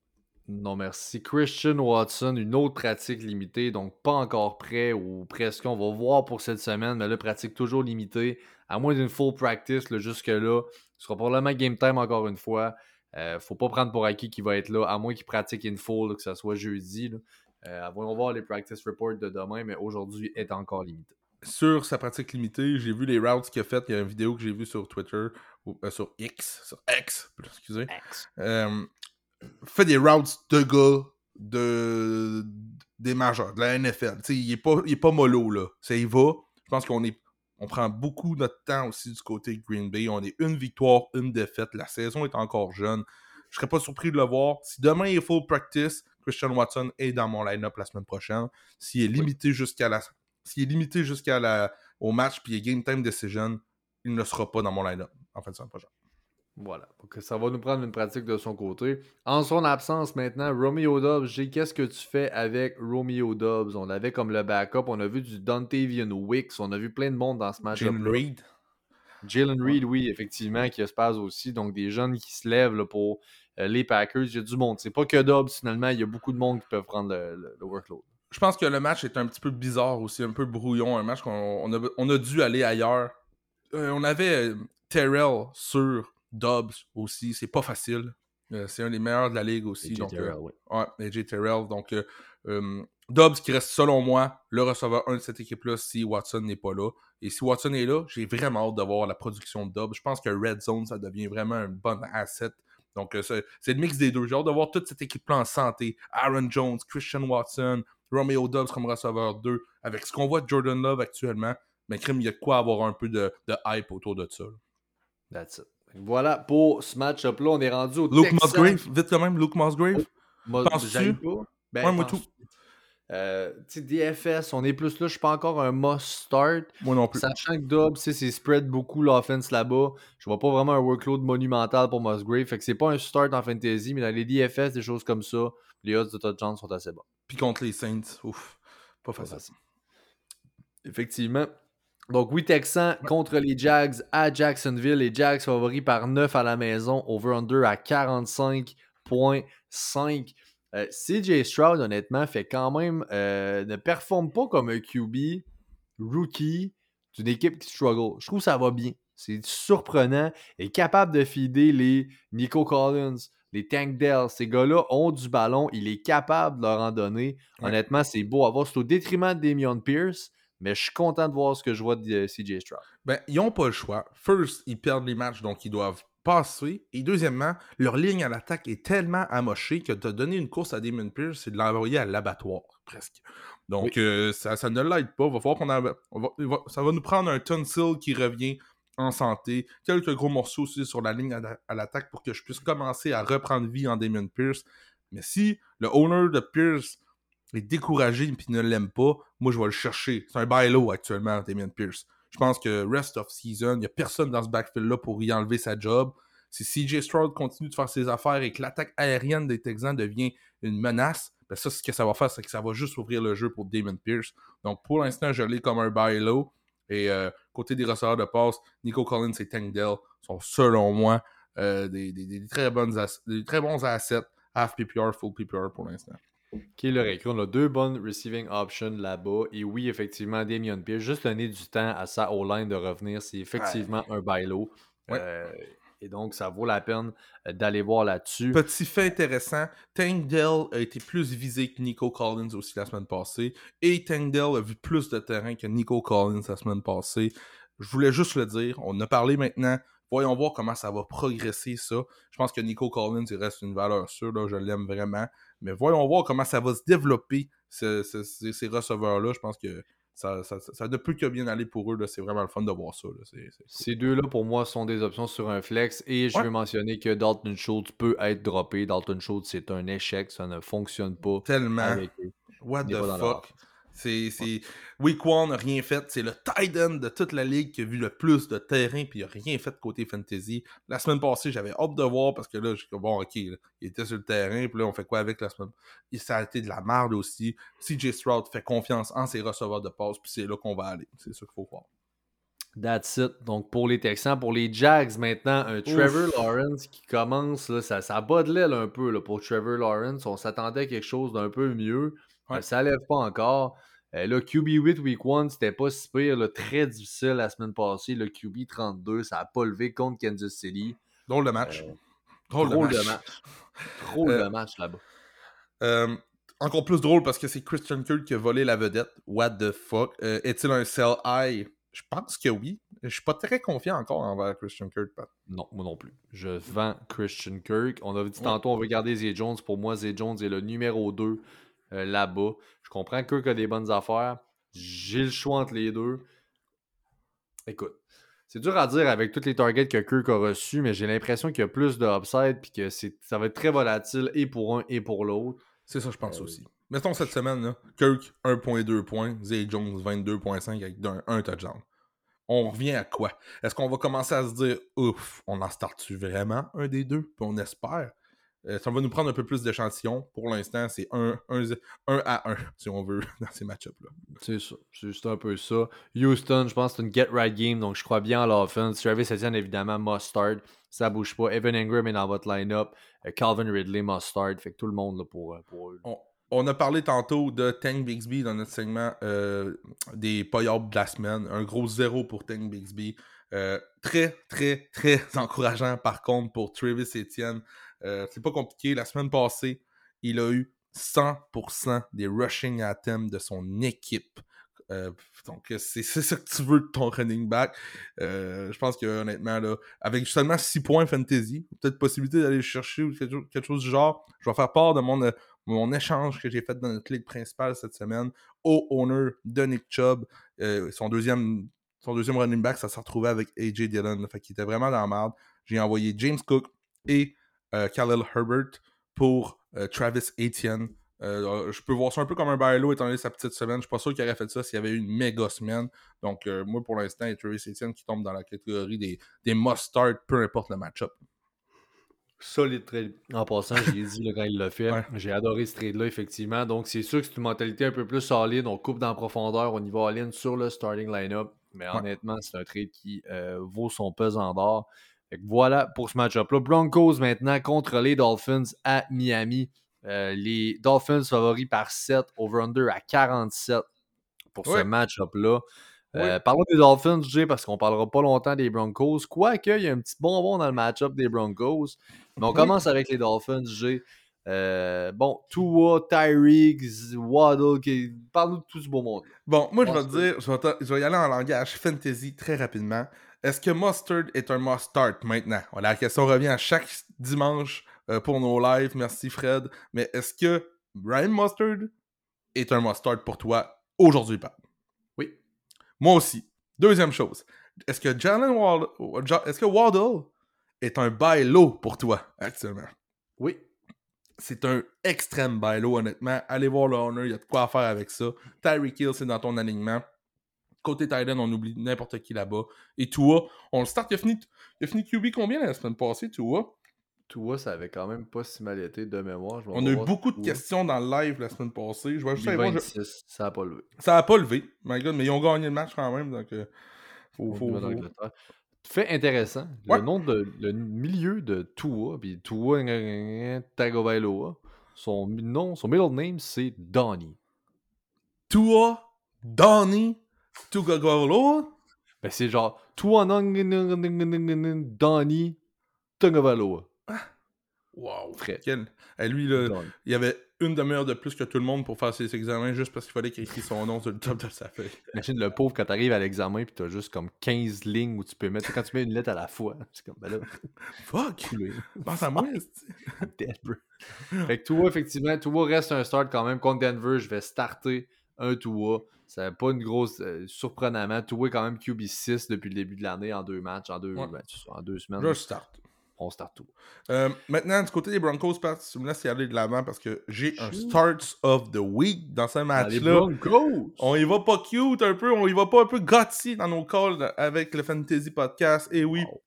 Non, merci. Christian Watson, une autre pratique limitée, donc pas encore prêt ou presque. On va voir pour cette semaine, mais là, pratique toujours limitée. À moins d'une full practice, jusque-là. Ce sera probablement game time encore une fois. Euh, faut pas prendre pour acquis qu'il va être là, à moins qu'il pratique in full, que ce soit jeudi. Là. Euh, on va voir les practice reports de demain, mais aujourd'hui est encore limité. Sur sa pratique limitée, j'ai vu les routes qu'il a faites. Il y a une vidéo que j'ai vue sur Twitter, ou, euh, sur X, sur X, excusez. Euh, fait des routes de gars de, des majeurs, de la NFL. il est pas, il est pas mollo, là. Ça y va. Je pense qu'on est on prend beaucoup notre temps aussi du côté de Green Bay. On est une victoire, une défaite. La saison est encore jeune. Je serais pas surpris de le voir. Si demain il faut practice, Christian Watson est dans mon line-up la semaine prochaine. S'il est limité jusqu'à la. S'il est limité jusqu'à la au match puis il est game time decision, il ne sera pas dans mon line-up en fin de semaine prochaine. Voilà. Donc, ça va nous prendre une pratique de son côté. En son absence maintenant, Romeo Dobbs, qu'est-ce que tu fais avec Romeo Dobbs? On l'avait comme le backup. On a vu du Dontavian Wicks. On a vu plein de monde dans ce match. Jalen Reed. Jalen Reed, oui, effectivement, qui se passe aussi. Donc, des jeunes qui se lèvent pour euh, les Packers. Il y a du monde. C'est pas que Dobbs, finalement. Il y a beaucoup de monde qui peuvent prendre le, workload. Je pense que le match est un petit peu bizarre aussi, un peu brouillon. Un match qu'on on a, dû aller ailleurs. Euh, on avait euh, Terrell sur Dobbs aussi, c'est pas facile. Euh, c'est un des meilleurs de la ligue aussi. AJ donc, Terrell, euh, oui. Ouais, AJ Terrell. Donc, euh, Dobbs qui reste, selon moi, le receveur 1 de cette équipe-là si Watson n'est pas là. Et si Watson est là, j'ai vraiment hâte de voir la production de Dobbs. Je pense que Red Zone, ça devient vraiment un bon asset. Donc, c'est le mix des deux. J'ai hâte de voir toute cette équipe-là en santé. Aaron Jones, Christian Watson, Romeo Dobbs comme receveur 2. Avec ce qu'on voit de Jordan Love actuellement, mais crime, il y a de quoi avoir un peu de, de hype autour de ça. That's it. Voilà pour ce match-up-là. On est rendu au Luke Musgrave, vite quand même, Luke Musgrave. Oh, Penses-tu? Ben, moi, tout. Euh, DFS, on est plus là. Je suis pas encore un must start. Moi non plus. Sachant que Dobbs, c'est spread beaucoup l'offense là-bas. Je vois pas vraiment un workload monumental pour Musgrave. Fait que c'est pas un start en fantasy, mais dans les DFS, des choses comme ça, les odds de touchdown sont assez bons. Puis contre les Saints, ouf, pas facile. Effectivement. Donc oui, Texans contre les Jags à Jacksonville. Les Jags favoris par 9 à la maison. Over-under à 45.5. Euh, CJ Stroud, honnêtement, fait quand même... Euh, ne performe pas comme un QB rookie d'une équipe qui struggle. Je trouve que ça va bien. C'est surprenant. Il est capable de feeder les Nico Collins, les Tank Dell. Ces gars-là ont du ballon. Il est capable de leur en donner. Honnêtement, c'est beau à voir. C'est au détriment de Damian Pierce mais je suis content de voir ce que je vois de CJ Stroud. Ben, ils n'ont pas le choix. First, ils perdent les matchs, donc ils doivent passer. Et deuxièmement, leur ligne à l'attaque est tellement amochée que de donner une course à Damon Pierce, c'est de l'envoyer à l'abattoir, presque. Donc, euh, ça, ça, ne l'aide pas. Va qu'on a, ça va nous prendre un Tunsil qui revient en santé, quelques gros morceaux aussi sur la ligne à, l'attaque pour que je puisse commencer à reprendre vie en Damon Pierce. Mais si le owner de Pierce est découragé et ne l'aime pas, moi je vais le chercher. C'est un buy low actuellement, Damien Pierce. Je pense que rest of season, il n'y a personne dans ce backfield-là pour y enlever sa job. Si CJ Stroud continue de faire ses affaires et que l'attaque aérienne des Texans devient une menace, ben ça, ce que ça va faire, c'est que ça va juste ouvrir le jeu pour Damon Pierce. Donc pour l'instant, je l'ai comme un buy low. Et euh, côté des receveurs de passe, Nico Collins et Tank Dell sont selon moi euh, des, très bonnes des très bons assets, half PPR, full PPR pour l'instant. Qui le écrit, on a deux bonnes receiving options là-bas. Et oui, effectivement, Damien Pierce, juste donner du temps à sa O-line de revenir, c'est effectivement un bailo. Euh, et donc, ça vaut la peine euh, d'aller voir là-dessus. Petit fait intéressant, Tank Dell a été plus visé que Nico Collins aussi la semaine passée. Et Tank Dell a vu plus de terrain que Nico Collins la semaine passée. Je voulais juste le dire. On a parlé maintenant. Voyons voir comment ça va progresser, ça. Je pense que Nico Collins, il reste une valeur sûre. Là, je l'aime vraiment. Mais voyons voir comment ça va se développer, ces receveurs-là. Je pense que ça, ne peut que bien aller pour eux. C'est vraiment le fun de voir ça. Ces deux-là, pour moi, sont des options sur un flex. Et je veux mentionner que Dalton Schultz peut être droppé. Dalton Schultz, c'est un échec. Ça ne fonctionne pas. Tellement. What the fuck? C'est, Week One n'a rien fait. C'est le tight end de toute la ligue qui a vu le plus de terrain, puis il n'a rien fait côté fantasy. La semaine passée, j'avais hâte de voir parce que là, je bon, ok, il était sur le terrain, puis là, on fait quoi avec la semaine? Ça a été de la merde aussi. CJ Stroud fait confiance en ses receveurs de passe, puis c'est là qu'on va aller. C'est ça qu'il faut voir. That's it. Donc pour les Texans, pour les Jags maintenant, un Trevor Lawrence qui commence, là, ça, ça bat de l'aile un peu là, pour Trevor Lawrence. On s'attendait à quelque chose d'un peu mieux. Ouais. ça lève pas encore. Euh, le QB8 Week 1, c'était pas si pire. très difficile la semaine passée. Le QB 32, ça n'a pas levé contre Kansas City. Drôle de match. Euh, drôle, de match. Drôle de euh, match là-bas. encore plus drôle parce que c'est Christian Kirk qui a volé la vedette. What the fuck? Est-il un sell high? Je pense que oui. Je suis pas très confiant encore envers Christian Kirk. Non, moi non plus. Je vends Christian Kirk. On a dit tantôt, on veut garder Zay Jones. Pour moi, Zay Jones est le numéro 2 euh, là-bas. Je comprends que Kirk a des bonnes affaires. J'ai le choix entre les deux. Écoute, c'est dur à dire avec tous les targets que Kirk a reçus, mais j'ai l'impression qu'il y a plus de upside puis que ça va être très volatile et pour un et pour l'autre. C'est ça, je pense euh, aussi. Mettons cette semaine, là, Kirk 1.2 points, Zay Jones 22.5 avec un, touchdown. On revient à quoi? Est-ce qu'on va commencer à se dire, ouf, on en start-tu vraiment un des deux? Puis on espère. Euh, ça va nous prendre un peu plus d'échantillons. Pour l'instant, c'est 1 à 1, si on veut, dans ces match-ups-là. C'est ça. C'est juste un peu ça. Houston, je pense que c'est une get-right game, donc je crois bien à l'offense. Travis Etienne, évidemment, must start. Ça bouge pas. Evan Ingram est dans votre line-up. Euh, Calvin Ridley must start. Fait que tout le monde là, pour, euh, pour eux. On, a parlé tantôt de Tank Bixby dans notre segment des payable de la semaine. Un gros zéro pour Tank Bixby. très, très, très encourageant par contre pour Travis Etienne. Euh, c'est pas compliqué. La semaine passée, il a eu 100% des rushing attempts de son équipe. Euh, donc, c'est ça que tu veux de ton running back. Euh, je pense que honnêtement, là, avec seulement 6 points fantasy, peut-être possibilité d'aller chercher ou quelque, chose du genre, je vais faire part de mon, mon échange que j'ai fait dans notre ligue principale cette semaine au owner de Nick Chubb. son, deuxième, son deuxième running back, ça s'est retrouvé avec AJ Dillon. Fait qu'il était vraiment dans la merde. J'ai envoyé James Cook et Khalil Herbert pour euh, Travis Etienne. Euh, je peux voir ça un peu comme un bailo étant donné sa petite semaine. Je suis pas sûr qu'il aurait fait ça s'il y avait eu une méga semaine. Donc, moi, pour l'instant, il y a Travis Etienne qui tombe dans la catégorie des, des must-start, peu importe le match-up. Solide trade. En passant, j'ai dit quand il l'a fait. J'ai adoré ce trade-là, effectivement. Donc, c'est sûr que c'est une mentalité un peu plus solide. On coupe dans la profondeur au niveau all sur le starting line-up. Mais honnêtement, c'est un trade qui vaut son pesant d'or voilà pour ce match-up-là. Broncos maintenant contre les Dolphins à Miami. Euh, les Dolphins favoris par 7, over-under à 47 pour ce match-up-là. Euh, parlons des Dolphins, Jay, parce qu'on parlera pas longtemps des Broncos. Quoique, il y a un petit bonbon dans le match-up des Broncos. Mais on commence avec les Dolphins, Jay. Euh, bon, Tua, Tyreek, Waddle, qui... parle-nous de tout ce beau monde. Bon, moi, je vais te dire, je vais, te- je vais y aller en langage fantasy très rapidement. Est-ce que Mustard est un must-start maintenant? Voilà, la question revient à chaque dimanche euh, pour nos lives. Merci, Fred. Mais est-ce que Ryan Mustard est un must-start pour toi aujourd'hui, Pat? Oui. Moi aussi. Deuxième chose. Est-ce que Jalen est-ce que Waddle est un buy low pour toi actuellement? Oui. C'est un extrême buy low, honnêtement. Allez voir le Honor, il y a de quoi faire avec ça. Tyreek Hill, c'est dans ton alignement. Côté Titan, on oublie n'importe qui là-bas. Et Tua, on le start, il a fini, il a fini QB combien la semaine passée, Tua? Tua, ça avait quand même pas si mal été de mémoire. je On a eu beaucoup de questions dans le live la semaine passée. Je vais juste Lui, aller voir, je- 26, ça a pas levé. Ça a pas levé, my god, mais ils ont gagné le match quand même, donc euh, faut. Fait intéressant. Ouais. Le nom de le milieu de Tua, puis Tua Tagovailoa, son nom, son middle name c'est Donnie. Tua, Donnie, Tugagoloa. Ben c'est genre Tua Donnie Tagovailoa. Wow, Fred. quel... Eh, lui, là, il y avait une demi-heure de plus que tout le monde pour faire ses examens juste parce qu'il fallait qu'il écrit son nom sur le top de sa feuille. Imagine le pauvre quand t'arrives à l'examen puis t'as juste comme 15 lignes où tu peux mettre. Quand tu mets une lettre à la fois, c'est comme ben là, Fuck! Pense à moi, bro. Fait que Tua, effectivement, Tua reste un start quand même contre Denver. Je vais starter un Tua. Ça pas une grosse. euh, surprenamment, est quand même QB6 depuis le début de l'année en deux matchs, en deux, Ouais. ben, en deux semaines. Je start. On start Tua. Euh, maintenant, du côté des Broncos, Pat, tu me laisses y aller de l'avant parce que j'ai un. Starts of the Week dans ce match-là. On y va pas cute un peu, on y va pas un peu gutsy dans nos calls avec le Fantasy Podcast. Et oui, Wow.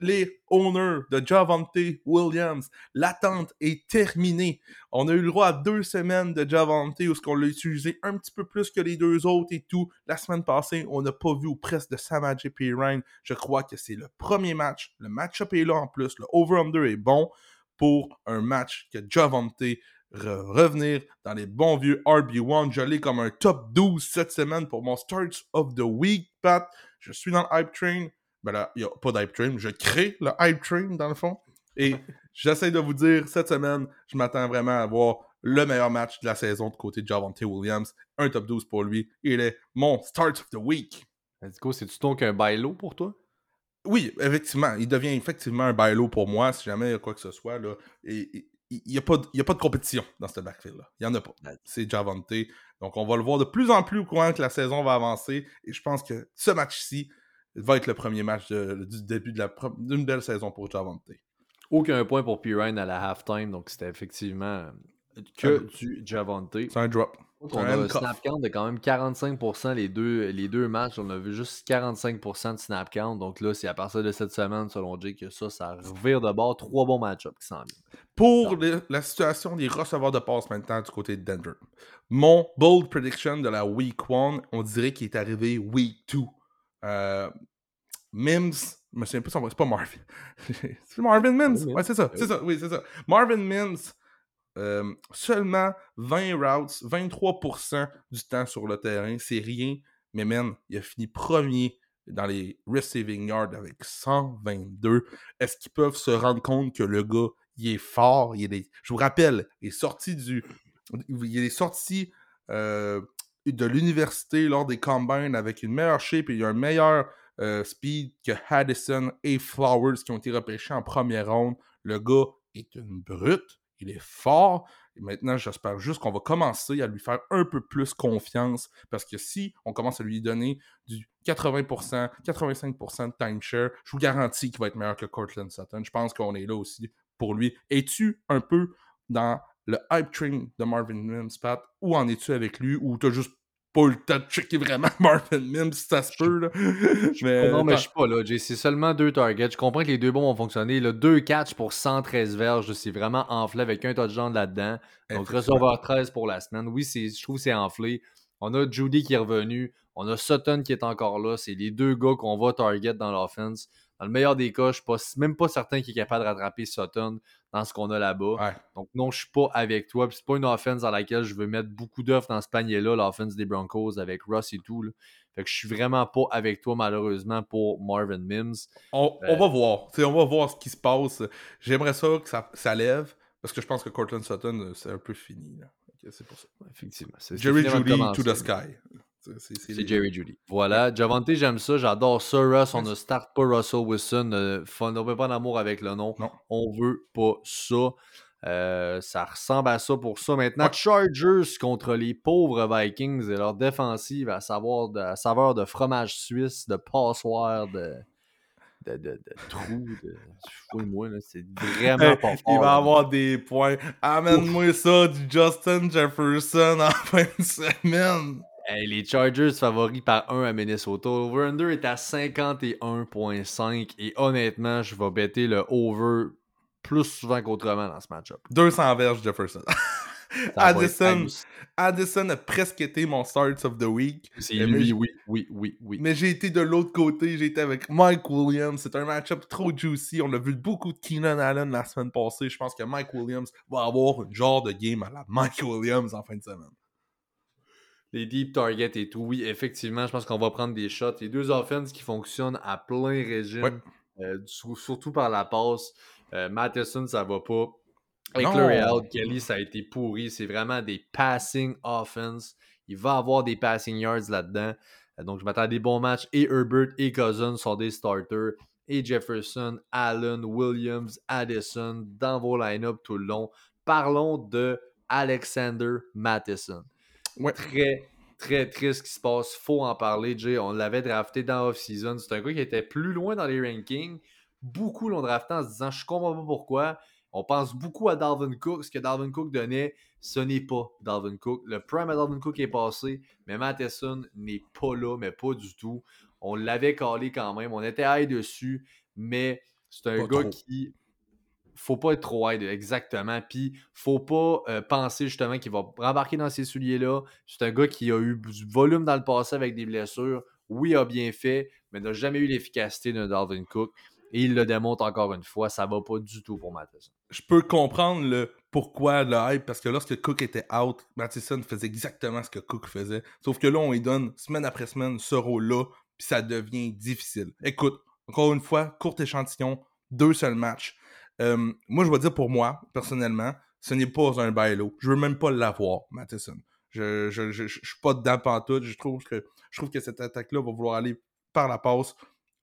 Les owners de Javante Williams, l'attente est terminée. On a eu le droit à deux semaines de Javante où ce l'a utilisé un petit peu plus que les deux autres et tout. La semaine passée, on n'a pas vu ou presque de Samaje Ryan. Je crois que c'est le premier match. Le match-up est là en plus. Le over-under est bon pour un match que Javante re- revenir dans les bons vieux RB1. Je l'ai comme un top 12 cette semaine pour mon Starts of the Week, Pat. Je suis dans le Hype Train. Ben là, il n'y a pas d'Hype Train. Je crée le Hype Train, dans le fond. Et j'essaie de vous dire, cette semaine, je m'attends vraiment à avoir le meilleur match de la saison de côté de Javante Williams. Un top 12 pour lui. Il est mon Start of the Week. Go, c'est-tu donc un bailo pour toi? Oui, effectivement, il devient effectivement un bailo pour moi, si jamais il y a quoi que ce soit. Là. Et, il n'y a, a pas de compétition dans ce backfield-là. Il n'y en a pas. C'est Javante. Donc, on va le voir de plus en plus au courant que la saison va avancer. Et je pense que ce match-ci va être le premier match de- du début d'une belle saison pour Javante. Aucun point pour Pirine à la halftime, donc c'était effectivement euh, que du Javante. C'est un drop. On a un snap count de quand même 45% les deux, les deux matchs. On a vu juste 45% de snap count. Donc là, c'est à partir de cette semaine, selon Jay, que ça, ça revire de bord. Trois bons match-ups qui s'en viennent. Pour la situation des receveurs de passe maintenant du côté de Denver. Mon bold prediction de la week 1, on dirait qu'il est arrivé week 2. Euh, Mims, je me souviens plus son c'est pas Marvin. c'est Marvin Mims? Ouais, c'est ça, Oui. c'est ça, oui, c'est ça. Marvin Mims, euh, seulement 20 routes, 23% du temps sur le terrain, c'est rien. Mais man, il a fini premier dans les receiving yards avec 122. Est-ce qu'ils peuvent se rendre compte que le gars, il est fort? Il est des- Je vous rappelle, il est sorti du. Il est sorti euh, de l'université lors des combines avec une meilleure shape et un meilleur euh, speed que Haddison et Flowers qui ont été repêchés en première ronde. Le gars est une brute, il est fort. Et maintenant, j'espère juste qu'on va commencer à lui faire un peu plus confiance parce que si on commence à lui donner du 80%, 85% de timeshare, je vous garantis qu'il va être meilleur que Cortland Sutton. Je pense qu'on est là aussi pour lui. Es-tu un peu dans le hype train de Marvin Mims, Pat, ou en es-tu avec lui, ou t'as juste pas eu le temps de checker vraiment Marvin Mims, si ça se peut, là. mais, non, mais je suis pas là, Jay. C'est seulement deux targets. Je comprends que les deux bons vont fonctionner. Là, deux catchs pour 113 verges, c'est vraiment enflé avec un touchdown là-dedans. Donc, receveur 13 pour la semaine. Oui, c'est- je trouve que c'est enflé. On a Judy qui est revenu. On a Sutton qui est encore là. C'est les deux gars qu'on va target dans l'offense. Dans le meilleur des cas, je suis pas- même pas certain qu'il est capable de rattraper Sutton dans ce qu'on a là-bas. Ouais. Donc non, je suis pas avec toi. Puis c'est pas une offense dans laquelle je veux mettre beaucoup d'offres dans ce panier-là, l'offense des Broncos avec Russ et tout. là. Fait que je suis vraiment pas avec toi, malheureusement, pour Marvin Mims. On, Euh, on va voir. T'sais, on va voir ce qui se passe. J'aimerais ça que ça, ça lève, Parce que je pense que Cortland Sutton, euh, c'est un peu fini. Là. C'est pour ça. Effectivement. Jerry Judy to the sky. C'est- Jerry Judy. Voilà. Javante, j'aime ça. J'adore ça. Russ, on ne start pas Russell Wilson. Euh, on veut pas d'amour avec le nom. Non. On veut pas ça. Euh, ça ressemble à ça pour ça. Maintenant, Ouais. Chargers contre les pauvres Vikings et leur défensive à savoir de, à saveur de fromage suisse, de passoire, de, de, de, de trous. De... Fouille-moi, c'est vraiment Hey, pas fort. il va avoir des points. Amène-moi ça du Justin Jefferson en fin de semaine. Hey, les Chargers favoris par 1 à Minnesota. Over-under est à 51.5 et honnêtement, je vais bêter le over plus souvent qu'autrement dans ce match-up. 200 verges Jefferson. Addison. Addison a presque été mon start of the week. C'est lui, oui, oui, oui, oui. Mais j'ai été de l'autre côté, j'ai été avec Mike Williams. C'est un match-up trop juicy. On a vu beaucoup de Keenan Allen la semaine passée. Je pense que Mike Williams va avoir un genre de game à la Mike Williams en fin de semaine. Les deep targets et tout, oui, effectivement, je pense qu'on va prendre des shots. Les deux offenses qui fonctionnent à plein régime, Ouais. euh, sur- surtout par la passe. Euh, Matheson, ça va pas. Eckler et out, Kelly, ça a été pourri. C'est vraiment des passing offense. Il va avoir des passing yards là-dedans. Euh, donc, je m'attends à des bons matchs. Et Herbert et Cousins sont des starters. Et Jefferson, Allen, Williams, Addison dans vos line-up tout le long. Parlons de Alexander Matheson Ouais. très, très triste ce qui se passe. Faut en parler, Jay. On l'avait drafté dans off-season. C'est un gars qui était plus loin dans les rankings. Beaucoup l'ont drafté en se disant Je comprends pas pourquoi. On pense beaucoup à Dalvin Cook. Ce que Dalvin Cook donnait, ce n'est pas Dalvin Cook. Le prime à Dalvin Cook est passé, mais Matheson n'est pas là, mais pas du tout. On l'avait calé quand même. On était high dessus, mais c'est un Pas gars trop. qui faut pas être trop high, exactement. Puis, faut pas euh, penser justement qu'il va rembarquer dans ces souliers-là. C'est un gars qui a eu du volume dans le passé avec des blessures. Oui, a bien fait, mais n'a jamais eu l'efficacité d'un Dalvin Cook. Et il le démontre encore une fois, ça va pas du tout pour Matheson. Je peux comprendre le pourquoi le hype, parce que lorsque Cook était out, Matheson faisait exactement ce que Cook faisait. Sauf que là, on lui donne semaine après semaine ce rôle-là, puis ça devient difficile. Écoute, encore une fois, court échantillon, deux seuls matchs. Euh, moi, je vais dire pour moi, personnellement, ce n'est pas un bailo. Je veux même pas l'avoir, Matheson. Je, je, je, je suis pas dedans pantoute. Je trouve que, je trouve que cette attaque-là va vouloir aller par la passe.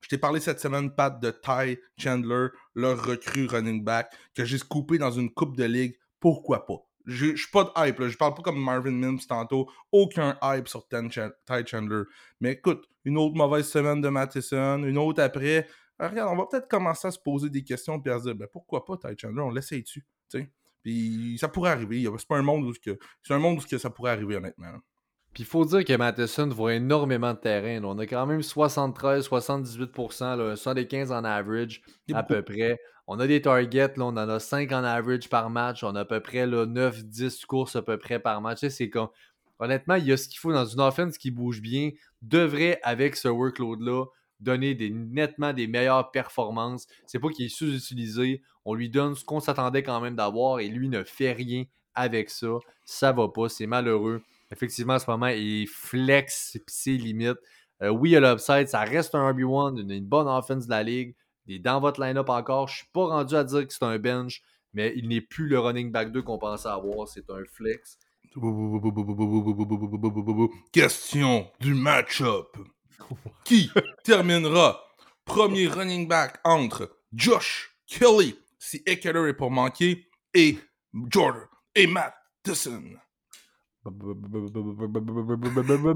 Je t'ai parlé cette semaine, Pat, de Ty Chandler, leur recrue running back, que j'ai scoopé dans une coupe de ligue. Pourquoi pas? Je je suis pas de hype, là. je parle pas comme Marvin Mims tantôt. Aucun hype sur Ty Chandler. Mais écoute, une autre mauvaise semaine de Matheson, une autre après. Ah, regarde, on va peut-être commencer à se poser des questions et à se dire ben, pourquoi pas Ty Chandler, on l'essaye-tu? tu sais? Puis ça pourrait arriver. C'est pas un monde où, que, c'est un monde où que ça pourrait arriver, honnêtement. Puis il faut dire que Matheson voit énormément de terrain. là. On a quand même 73-78%, là, 75 en average à peu près. On a des targets, là, on en a 5 en average par match. On a à peu près là, 9-10 courses à peu près par match. C'est comme... Honnêtement, il y a ce qu'il faut dans une offense qui bouge bien. Devrait, avec ce workload-là, donner nettement des meilleures performances. C'est pas qu'il est sous-utilisé. On lui donne ce qu'on s'attendait quand même d'avoir et lui ne fait rien avec ça. Ça va pas, c'est malheureux. Effectivement, en ce moment, il flex ses limites. Euh, oui, il a l'upside, ça reste un RB1, une, une bonne offense de la ligue. Il est dans votre line-up encore. Je suis pas rendu à dire que c'est un bench, mais il n'est plus le running back 2 qu'on pensait avoir. C'est un flex. Question du match-up. Qui terminera premier running back entre Josh Kelly, si Eckler est pour manquer, et Jordan et Matt Tyson?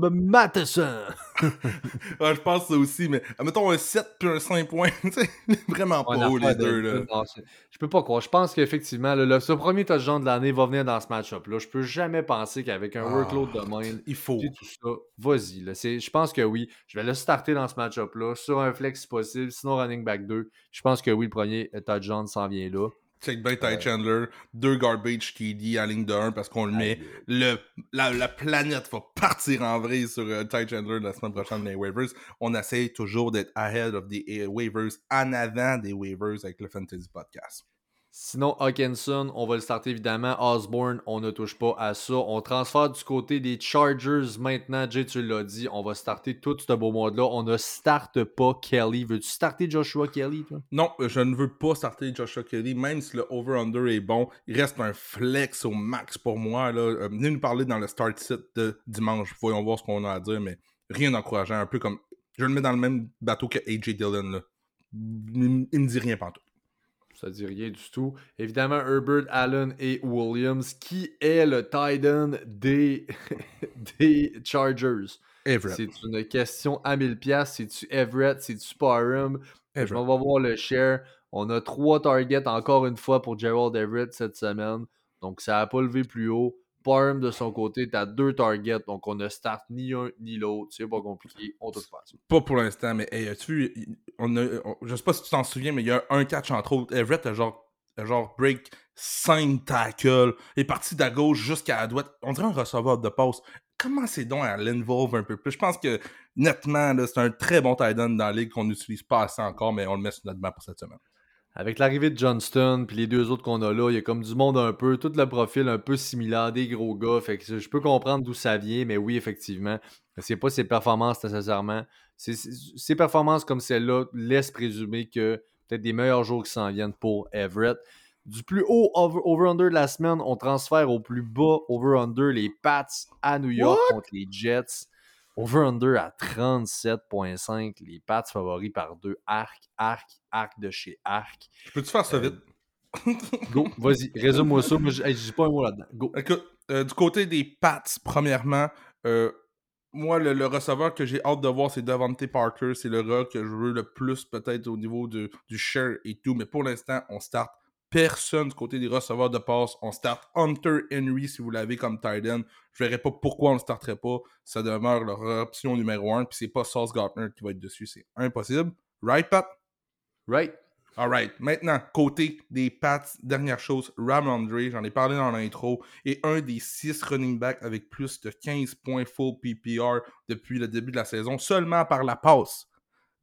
Matheson! Je pense ça aussi, mais mettons un 7 puis un 5 points. c'est vraiment pas haut, les deux. de- Là. non, je peux pas croire. Je pense qu'effectivement, le, le- ce premier touchdown de l'année va venir dans ce match-up. là. Je peux jamais penser qu'avec un Ah, workload de même, Il faut. tout ça, vas-y. là. C'est- Je pense que oui. Je vais le starter dans ce match-up-là, sur un flex si possible, sinon running back 2. Je pense que oui, le premier touchdown s'en vient là. Check bien Ty. Chandler, deux garbage TD à ligne de 1 parce qu'on le met. Le, la, la planète va partir en vrille sur euh, Ty Chandler la semaine prochaine dans les waivers. On essaye toujours d'être ahead of the waivers, en avant des waivers avec le Fantasy Podcast. Sinon, Hawkinson, on va le starter évidemment. Osborne, on ne touche pas à ça. On transfère du côté des Chargers maintenant. Jay, tu l'as dit, on va starter tout ce beau mode-là. On ne starte pas Kelly. Veux-tu starter Joshua Kelly, toi? Non, je ne veux pas starter Joshua Kelly, même si le over-under est bon. Il reste un flex au max pour moi. Là. Euh, venez nous parler dans le start set de dimanche. Voyons voir ce qu'on a à dire, mais rien d'encourageant. Un peu comme. Je le mets dans le même bateau que AJ Dillon. Il, il me dit rien pantoute ça dit rien du tout. Évidemment, Herbert, Allen et Williams, qui est le Titan des, des Chargers. Everett. C'est une question à 1000$. C'est-tu Everett? C'est-tu Parham? On va voir le share. On a trois targets encore une fois pour Gerald Everett cette semaine. Donc, ça n'a pas levé plus haut. Parham, de son côté, t'as deux targets, donc on ne start ni un ni l'autre. C'est pas compliqué, on touche pas. Pas pour l'instant, mais hey, as-tu on a, je sais pas si tu t'en souviens, mais il y a un catch entre autres. Everett a genre, genre break 5 tackles, est parti de la gauche jusqu'à la droite. On dirait un receveur de passe. Comment c'est donc à l'involve un peu plus? Je pense que nettement, c'est un très bon tight end dans la ligue qu'on n'utilise pas assez encore, mais on le met sur notre map pour cette semaine. Avec l'arrivée de Johnston, puis les deux autres qu'on a là, il y a comme du monde un peu, tout le profil un peu similaire, des gros gars. Fait que je peux comprendre d'où ça vient, mais oui, effectivement, c'est pas ses performances nécessairement. Ses performances comme celle-là laissent présumer que peut-être des meilleurs jours qui s'en viennent pour Everett. Du plus haut over-under de la semaine, on transfère au plus bas over-under les Pats à New York contre les Jets. Over-under à 37.5. Les Pats favoris par deux. Arc, arc, arc de chez Arc. Peux-tu faire ça vite? Euh, go, vas-y, résume-moi ça. je, dis pas un mot là-dedans. Go. Écoute, euh, du côté des Pats, premièrement, euh, moi, le, receveur que j'ai hâte de voir, c'est Davante Parker. C'est le gars que je veux le plus, peut-être, au niveau du share et tout. Mais pour l'instant, on start personne du côté des receveurs de passe. On start Hunter Henry si vous l'avez comme tight end. Je verrai pas pourquoi on ne le starterait pas. Ça demeure leur option numéro un. Puis c'est pas Sauce Gartner qui va être dessus. C'est impossible. Right, Pat? Right. Alright. Maintenant, côté des Pats, dernière chose, Ramondre, j'en ai parlé dans l'intro, est un des six running backs avec plus de 15 points full PPR depuis le début de la saison, seulement par la passe.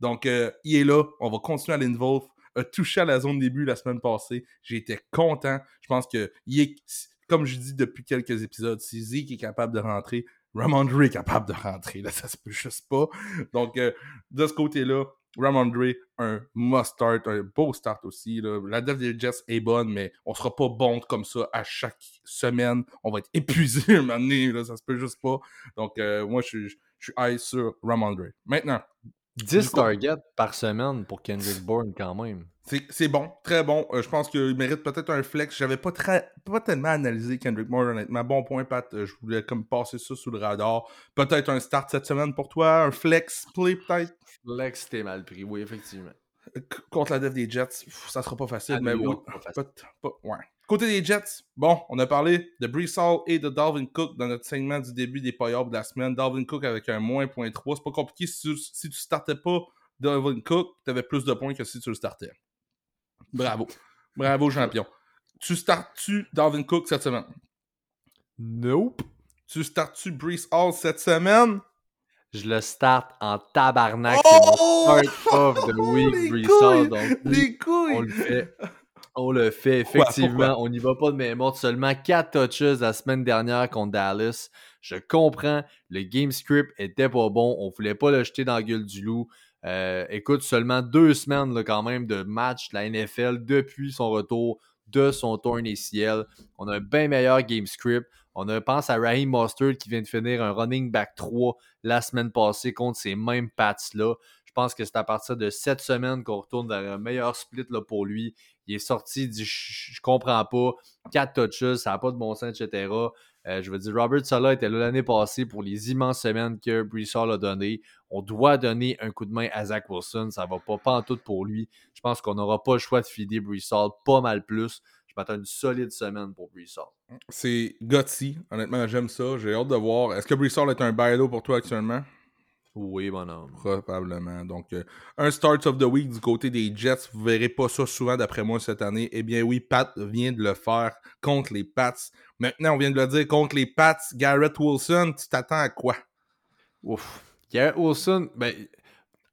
Donc, euh, il est là. On va continuer à l'involve a touché à la zone début la semaine passée. Été content. Je pense que, comme je dis depuis quelques épisodes, si Zeke est capable de rentrer, Ramondre est capable de rentrer. Là, ça se peut juste pas. Donc, euh, de ce côté-là, Ramondre, un must start, un beau start aussi. La def des Jets est bonne, mais on sera pas bon comme ça à chaque semaine. On va être épuisé un moment donné, là, ça se peut juste pas. Donc, euh, moi, je suis, je suis high sur Ramondre. Maintenant, 10 targets par semaine pour Kendrick Bourne quand même. C'est bon, très bon. Euh, je pense qu'il mérite peut-être un flex. J'avais pas, très, pas tellement analysé Kendrick Bourne, honnêtement. Bon point, Pat. Euh, je voulais comme passer ça sous le radar. Peut-être un start cette semaine pour toi, un flex play peut-être? Flex, t'es mal pris, oui, effectivement. Contre la dev des Jets, ça sera pas facile, mais oui. ouais. Côté des Jets, bon, on a parlé de Brees Hall et de Dalvin Cook dans notre segment du début des playoffs de la semaine. Dalvin Cook avec un moins point 3. C'est pas compliqué si tu, si tu startais pas Dalvin Cook, tu avais plus de points que si tu le startais. Bravo. Bravo, champion. Tu startes-tu Dalvin Cook cette semaine? Nope. Tu startes-tu Brees Hall cette semaine? Je le start en tabarnak. Oh! C'est start of the week, Hall. Donc, les couilles. on le fait. On le fait, effectivement. on n'y va pas de même ordre. Seulement 4 touches la semaine dernière contre Dallas. Je comprends. Le game script était pas bon. On voulait pas le jeter dans la gueule du loup. Euh, écoute, seulement deux semaines là, quand même de match de la NFL depuis son retour de son tour ciel. On a un bien meilleur game script. On pense à Raheem Mostert qui vient de finir un running back 3 la semaine passée contre ces mêmes Pats-là. Je pense que c'est à partir de cette semaine qu'on retourne vers un meilleur split pour lui. Il est sorti, il dit Je comprends pas, 4 touches, ça n'a pas de bon sens, etc. Euh, je veux dire, Robert Sala était là l'année passée pour les immenses semaines que Brissol a donné. On doit donner un coup de main à Zach Wilson. Ça va pas, pas en tout pour lui. Je pense qu'on n'aura pas le choix de fider Brissol pas mal plus. M'attends une solide semaine pour Brissol. C'est gutsy. Honnêtement, j'aime ça. J'ai hâte de voir. Est-ce que Brissol est un bailo pour toi actuellement? Oui, mon homme. Probablement. Donc, euh, un start of the week du côté des Jets. Vous verrez pas ça souvent, d'après moi, cette année. Eh bien, oui, Pat vient de le faire contre les Pats. Maintenant, on vient de le dire contre les Pats. Garrett Wilson, tu t'attends à quoi? Ouf. Garrett Wilson, ben,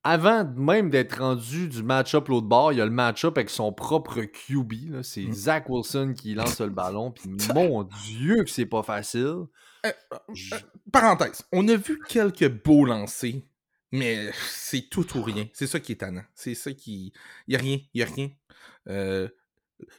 avant même d'être rendu du match-up l'autre bord, il y a le match-up avec son propre QB. C'est Mm. Zach Wilson qui lance le ballon. Puis mon Dieu que c'est pas facile. Euh, euh, parenthèse, on a vu quelques beaux lancers, mais c'est tout ou rien. C'est ça qui est tannant. C'est ça qui. Il n'y a rien. Il a rien. Euh,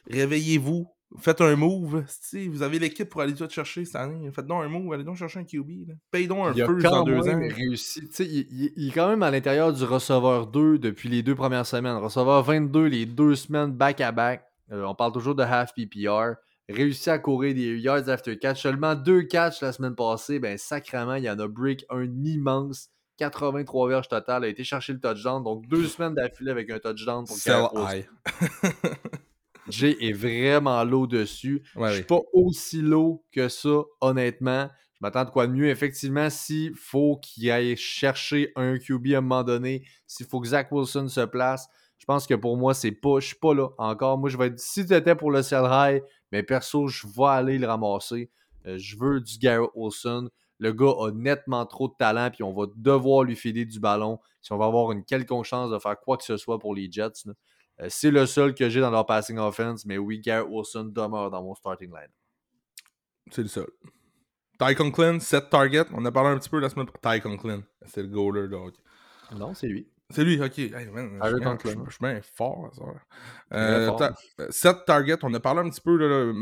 réveillez-vous. Faites un move. Si vous avez l'équipe pour aller tout chercher cette année. Faites donc un move. Allez donc chercher un QB. Là. Paye donc un Il first dans deux ans. réussi. Il, il- il est quand même à l'intérieur du receveur 2 depuis les deux premières semaines. Receveur 22 les deux semaines back-à-back. Euh, on parle toujours de half PPR. Réussi à courir des yards after catch. Seulement deux catchs la semaine passée. Ben, sacrément, il y en a break un immense. 83 verges total. A été chercher le touchdown. Donc, deux semaines d'affilée avec un touchdown pour Sell high. Jay est vraiment low dessus. Ouais, je suis pas aussi low que ça, honnêtement. Je m'attends de quoi de mieux. Effectivement, s'il faut qu'il aille chercher un QB à un moment donné, s'il faut que Zach Wilson se place, je pense que pour moi, c'est pas. Je suis pas là encore. Moi, je vais être. Si tu étais pour le sell high, mais perso, je vais aller le ramasser. Euh, je veux du Garrett Wilson. Le gars a nettement trop de talent, puis on va devoir lui filer du ballon si on va avoir une quelconque chance de faire quoi que ce soit pour les Jets. là. Euh, c'est le seul que j'ai dans leur passing offense, mais oui, Garrett Wilson demeure dans mon starting line. C'est le seul. Ty Conklin, 7 targets. On a parlé un petit peu la semaine. Ty Conklin. C'est le goaler de hockey. Non, c'est lui. C'est lui, ok. Hey, man, je bien- Conklin. je- je suis bien fort. Ça. Euh, fort. ta- euh, 7 targets. On a parlé un petit peu. Là,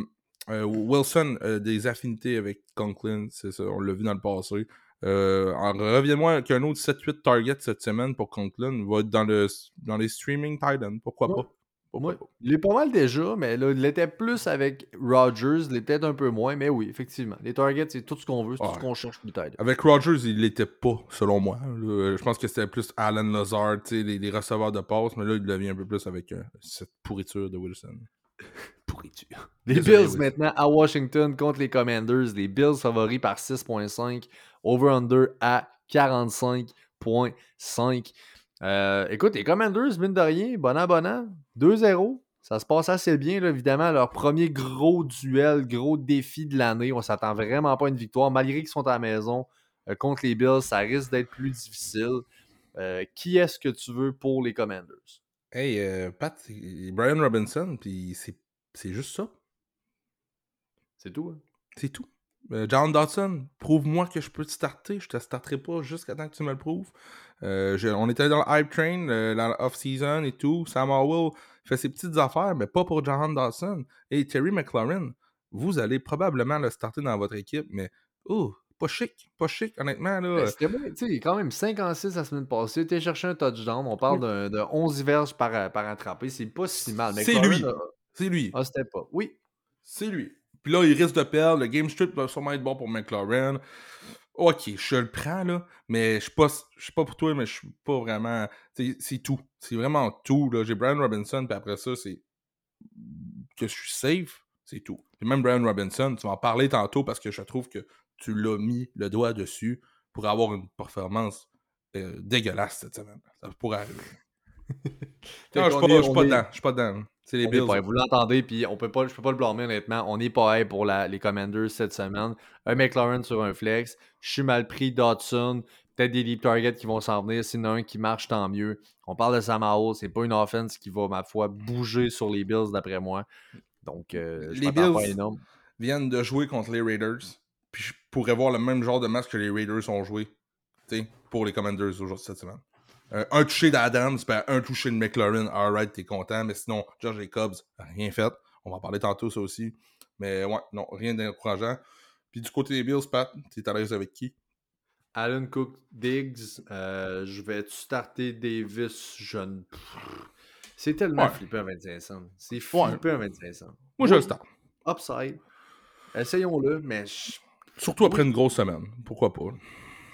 euh, Wilson, euh, des affinités avec Conklin. C'est ça. On l'a vu dans le passé. Euh, en- Reviens-moi qu'un autre 7-8 targets cette semaine pour Conklin va être dans, le, dans les streaming Titans. Pourquoi Ouais. pas? Pourquoi pas? il est pas mal déjà, mais là, il l'était plus avec Rodgers, il l'était un peu moins, mais oui, effectivement. Les targets, c'est tout ce qu'on veut, c'est tout ce qu'on cherche plus tard. Avec Rodgers, il l'était pas, selon moi. Je pense que c'était plus Alan Lazard, les, les receveurs de passe, mais là, il devient un peu plus avec euh, cette pourriture de Wilson. pourriture. Les Désolé, Bills maintenant à Washington contre les Commanders. Les Bills favoris par 6.5. Over-under à 45.5. Euh, écoute, les Commanders, mine de rien, bon an, bon an, 2-0. Ça se passe assez bien, là, évidemment. Leur premier gros duel, gros défi de l'année. On s'attend vraiment pas à une victoire. Malgré qu'ils sont à la maison euh, contre les Bills, ça risque d'être plus difficile. Euh, qui est-ce que tu veux pour les Commanders? Hey, euh, Pat, Brian Robinson, puis c'est c'est juste ça. C'est tout. hein? C'est tout. Euh, John Dodson, prouve-moi que je peux te starter. Je te starterai pas jusqu'à temps que tu me le prouves. Euh, je- on était dans le hype train, euh, dans l'off-season et tout. Sam Howell fait ses petites affaires, mais pas pour John Dodson. Et Terry McLaurin, vous allez probablement le starter dans votre équipe, mais oh, pas chic, pas chic, honnêtement. Là, Ben, C'était bon, tu sais, il est quand même 56 la semaine passée. Tu cherché un touchdown. On parle d'un- de 11 verges par, par attrapé. C'est pas si mal. C'est lui. a- c'est lui. Ah, c'était pas. Oui. C'est lui. Puis là, il risque de perdre. Le game strip va sûrement être bon pour McLaurin. Ok, je le prends, là. Mais je suis pas, je suis pas pour toi, mais je suis pas vraiment. C'est tout. C'est vraiment tout. J'ai Brian Robinson, puis après ça, c'est. Que je suis safe, c'est tout. Puis même Brian Robinson, tu vas en parler tantôt parce que je trouve que tu l'as mis le doigt dessus pour avoir une performance euh, dégueulasse cette semaine. Ça pourrait arriver. Non, je suis pas, est- dedans. Je suis pas dedans. C'est les Bills. pas- vous l'entendez, puis on peut pas, je peux pas le blâmer honnêtement. On n'est pas hype pour la- les Commanders cette semaine. Un McLaren sur un flex. Je suis mal pris. Dodson. Peut-être des deep targets qui vont s'en venir. S'il y en a un qui marche, tant mieux. On parle de Sam Howell. C'est pas une offense qui va, ma foi, bouger sur les Bills, d'après moi. Donc, euh, je Les m'attends pas Bills- énorme. viennent de jouer contre les Raiders. Puis je pourrais voir le même genre de match que les Raiders ont joué tu sais, pour les Commanders aujourd'hui cette semaine. Euh, un touché d'Adams, ben un touché de McLaurin, alright, t'es content. Mais sinon, George Jacobs, rien fait. On va en parler tantôt, ça aussi. Mais ouais, non, rien d'encourageant. Puis du côté des Bills, Pat, t'es à l'aise avec qui? Alan Cook Diggs, euh, je vais starter Davis jeune. C'est tellement Ouais. flippant à 25 cents. C'est Ouais. flippant à 25 cents. Moi, je le start. Upside. Essayons-le, mais je- Surtout après une grosse semaine. Pourquoi pas?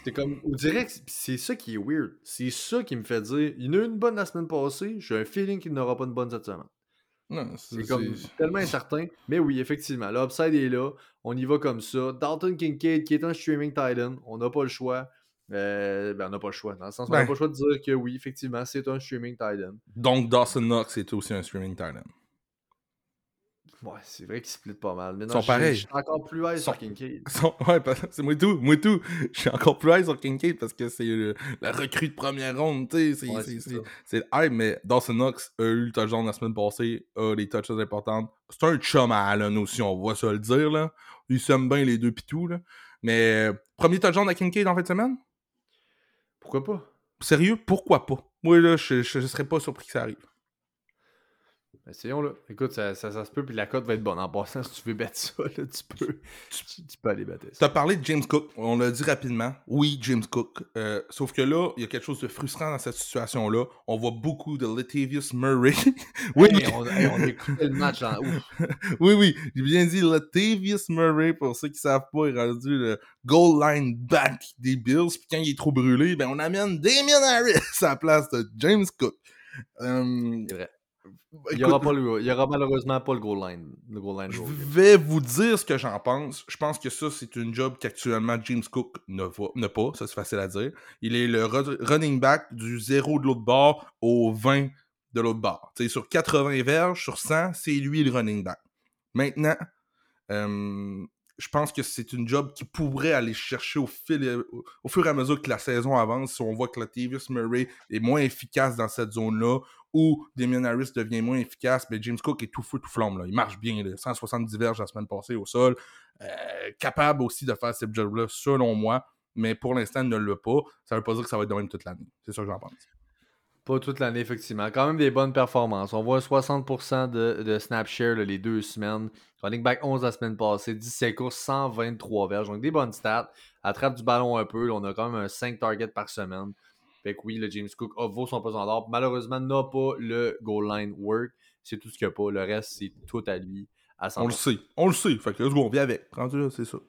C'est comme. On dirait que c'est ça qui est weird. C'est ça qui me fait dire il y en a eu une bonne la semaine passée, j'ai un feeling qu'il n'aura pas une bonne cette semaine. Non, C'est comme tellement incertain. Mais oui, effectivement, l'upside est là. On y va comme ça. Dalton Kincaid, qui est un streaming Titan, on n'a pas le choix. Euh, ben, on n'a pas le choix. Dans le sens on n'a Ben. pas le choix de dire que oui, effectivement, c'est un streaming Titan. Donc Dawson Knox est aussi un streaming talent. Ouais, c'est vrai qu'ils split pas mal. Mais Ils non, sont je- pareils. Je suis encore plus high sur Sont- Kincaid. Ouais, parce- c'est moi tout, moi tout. Je suis encore plus high sur Kincaid parce que c'est le- la recrue de première ronde, tu sais. c'est- Ouais, c'est- c'est c'est- ça. C'est le hype, mais Dawson Knox a eu le touchdown la semaine passée, a les touches importantes. C'est un chum à Allen aussi, on va se le dire, là. Ils s'aiment bien les deux pis tout, là. Mais euh, premier touchdown à Kincaid en fin de semaine? Pourquoi pas? Sérieux? Pourquoi pas? Moi, là, je, je, je serais pas surpris que ça arrive. Essayons là. Écoute, ça, ça, ça se peut, puis la cote va être bonne. En passant, si tu veux battre ça, là, tu peux. Tu, tu peux aller battre ça. T'as parlé de James Cook, on l'a dit rapidement. Oui, James Cook. Euh, sauf que là, il y a quelque chose de frustrant dans cette situation-là. On voit beaucoup de Latavius Murray. oui, Hey, on, hey, on écoutait le match en ouf. oui, oui, j'ai bien dit Latavius Murray, pour ceux qui savent pas, il est rendu le goal line back des Bills. Puis quand il est trop brûlé, ben on amène Damien Harris à la place de James Cook. Euh, C'est vrai. Il écoute, y aura, pas le, il y aura malheureusement pas le goal line. Le goal line Je vais vous dire ce que j'en pense. Je pense que ça, c'est une job qu'actuellement James Cook ne va ne pas. Ça, c'est facile à dire. Il est le ru- running back du 0 de l'autre bord au 20 de l'autre bord. Sur 80 verges, sur 100, c'est lui le running back. Maintenant, euh, je pense que c'est une job qui pourrait aller chercher au, fur et à mesure que la saison avance. Si on voit que Latavius Murray est moins efficace dans cette zone-là, ou Damien Harris devient moins efficace, mais James Cook est tout feu, tout flamme. Là. Il marche bien, là. 170 verges la semaine passée au sol. Euh, capable aussi de faire ce job-là, selon moi. Mais pour l'instant, ne l'a pas. Ça veut pas dire que ça va être de même toute l'année. C'est ça que j'en pense. Pas toute l'année, effectivement. Quand même des bonnes performances. On voit 60% de, de snap share là, les deux semaines. Running back 11 la semaine passée, 17 courses, 123 verges. Donc des bonnes stats. Attrape du ballon un peu. on a quand même un 5 targets par semaine. Fait que oui, le James Cook vaut son pesant d'or. Malheureusement, n'a pas le goal line work. C'est tout ce qu'il n'y a pas. Le reste, c'est tout à lui. À 100%. On le sait. On le sait. Fait que let's go, on vient avec. Rendu là, c'est ça.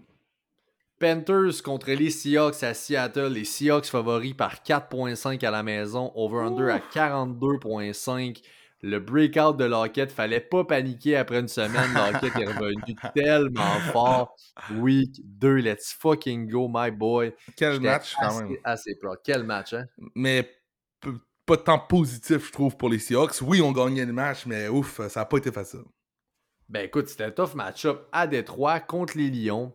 Panthers contre les Seahawks à Seattle. Les Seahawks favoris par 4.5 à la maison. Over-under à 42.5. Le breakout de Lockett, fallait pas paniquer après une semaine. Lockett est revenu tellement fort. Week 2, let's fucking go, my boy. Quel match, quand même. assez proud. Quel match, hein? Mais pas de temps positif, je trouve, pour les Seahawks. Oui, on gagnait le match, mais ouf, ça n'a pas été facile. Ben écoute, c'était un tough match-up à Détroit contre les Lions.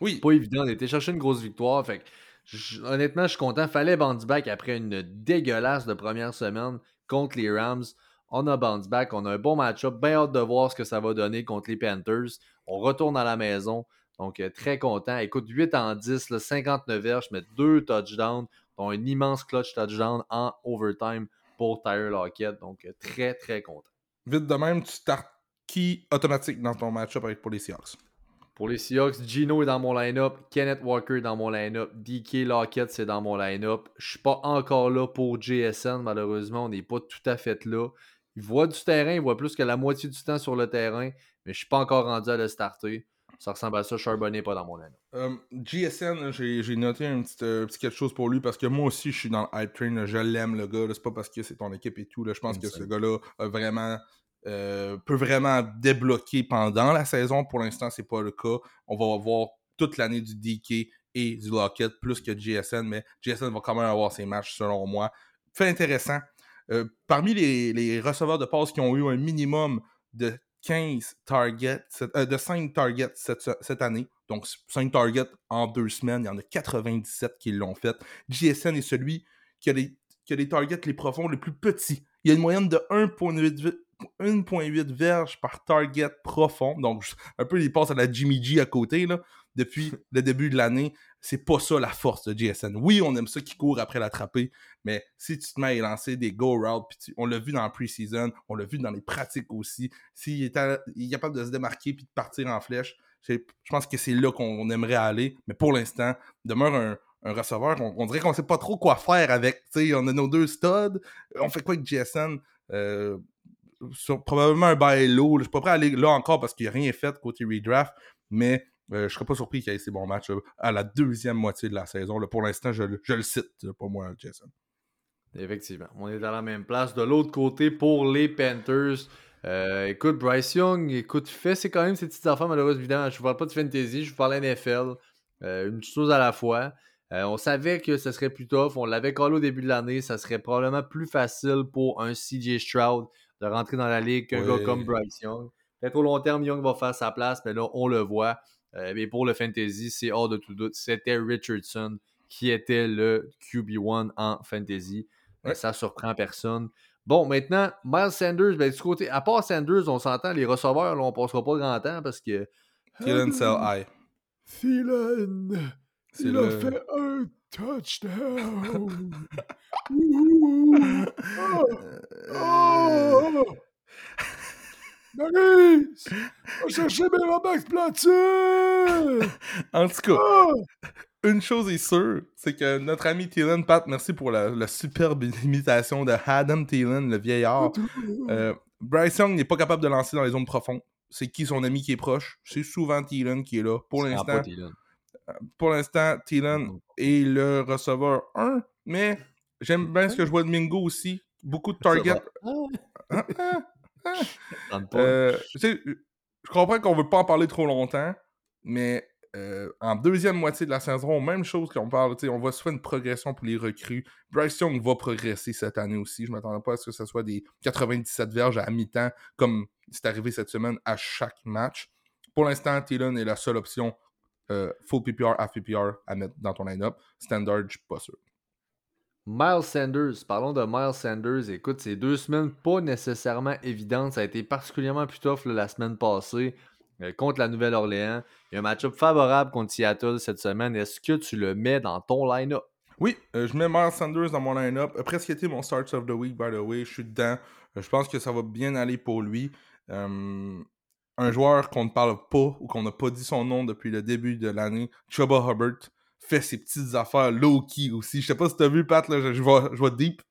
Oui. Pas évident, on était chercher une grosse victoire. Fait que, j- honnêtement, je suis content. Fallait bounce back après une dégueulasse de première semaine contre les Rams. On a bounce back, on a un bon match-up. Bien hâte de voir ce que ça va donner contre les Panthers. On retourne à la maison. Donc, euh, très content. Écoute, 8 en 10, là, 59 verges, mais deux touchdowns, dont un immense clutch touchdown en overtime pour Tyler Lockett. Donc, euh, très, très content. Vite de même, tu startes qui automatique dans ton match-up avec pour les Seahawks? Pour les Seahawks, Gino est dans mon line-up, Kenneth Walker est dans mon line-up, DK Lockett c'est dans mon line-up. Je suis pas encore là pour JSN, malheureusement, on n'est pas tout à fait là. Il voit du terrain, il voit plus que la moitié du temps sur le terrain, mais je suis pas encore rendu à le starter. Ça ressemble à ça, Charbonnet n'est pas dans mon line-up. Euh, GSN, là, j'ai noté un petit, euh, petit quelque chose pour lui parce que moi aussi, je suis dans le hype train. je l'aime, le gars. C'est pas parce que c'est ton équipe et tout. Là, je pense que ce gars-là a vraiment, euh, peut vraiment débloquer pendant la saison. Pour l'instant, c'est pas le cas. On va voir toute l'année du DK et du Lockett plus que GSN, mais GSN va quand même avoir ses matchs selon moi. Fait intéressant. Euh, parmi les, les receveurs de passe qui ont eu un minimum de 15 targets, euh, de 5 targets cette, cette année, donc 5 targets en deux semaines, il y en a 97 qui l'ont fait. JSN est celui qui a, les, qui a les targets les profonds, les plus petits. Il y a une moyenne de 1.8 vi- 1.8 verges par target profond, donc un peu les passes à la Jimmy G à côté, là, depuis le début de l'année. C'est pas ça la force de JSN. Oui, on aime ça qui court après l'attraper, mais si tu te mets à lancer des go routes, tu- on l'a vu dans le preseason, on l'a vu dans les pratiques aussi, s'il est, à- il est capable de se démarquer puis de partir en flèche, je pense que c'est là qu'on aimerait aller. Mais pour l'instant, demeure un, un receveur, on, on dirait qu'on sait pas trop quoi faire avec. Tu sais, on a nos deux studs, on fait quoi avec JSN? Euh, probablement un buy low. Je suis pas prêt à aller là encore parce qu'il n'y a rien fait côté redraft, mais euh, je serais pas surpris qu'il y ait ces bons matchs là, à la deuxième moitié de la saison. Pour l'instant, je, le- cite, pas moi, Jason. Effectivement. On est à la même place. De l'autre côté, pour les Panthers, euh, écoute, Bryce Young, écoute, fait c'est quand même ces petites affaires, malheureusement, évidemment. Je ne vous parle pas de fantasy, je vous parle NFL. Euh, une chose à la fois. Euh, on savait que ce serait plus tough. On l'avait collé au début de l'année. Ça serait probablement plus facile pour un CJ Stroud de rentrer dans la ligue qu'un gars comme Bryce Young. Peut-être au long terme, Young va faire sa place, mais là, on le voit. Euh, mais pour le fantasy, c'est hors de tout doute. C'était Richardson qui était le QB1 en fantasy. Euh, Ouais. ça surprend personne. Bon, maintenant, Miles Sanders, ben, du côté, à part Sanders, on s'entend, les receveurs, là, on passera pas grand temps parce que. Thielen sell high. Thielen, C'est le... un touchdown. Euh, Maurice, va chercher mes Platine! En tout cas, une chose est sûre, c'est que notre ami Thielen, Pat, merci pour la, la superbe imitation de Adam Thielen, le vieillard. Euh, Bryce Young n'est pas capable de lancer dans les zones profondes. C'est qui son ami qui est proche? C'est souvent Thielen qui est là. Pour l'instant, pour l'instant, Thielen est le receveur 1, mais j'aime bien ce que je vois de Mingo aussi. Beaucoup de targets. Ah, ah. Euh, tu sais, je comprends qu'on veut pas en parler trop longtemps, mais euh, en deuxième moitié de la saison, même chose qu'on parle, on va se faire une progression pour les recrues. Bryce Young va progresser cette année aussi. Je m'attendais pas à ce que ce soit des 97 verges à mi-temps, comme c'est arrivé cette semaine à chaque match. Pour l'instant, Thielen est la seule option euh, full PPR, half PPR à mettre dans ton line-up. Standard, je suis pas sûr. Miles Sanders, parlons de Miles Sanders. Écoute, ces deux semaines pas nécessairement évidentes. Ça a été particulièrement plus la semaine passée euh, contre la Nouvelle-Orléans. Il y a un match-up favorable contre Seattle cette semaine. Est-ce que tu le mets dans ton line-up? Oui, euh, je mets Miles Sanders dans mon line-up. A presque été mon start of the week, by the way. Je suis dedans. Euh, je pense que ça va bien aller pour lui. Euh, un joueur qu'on ne parle pas ou qu'on n'a pas dit son nom depuis le début de l'année, Chuba Hubbard, fait ses petites affaires low-key aussi. Je sais pas si t'as vu, Pat, là, je, je, vois, je vois deep.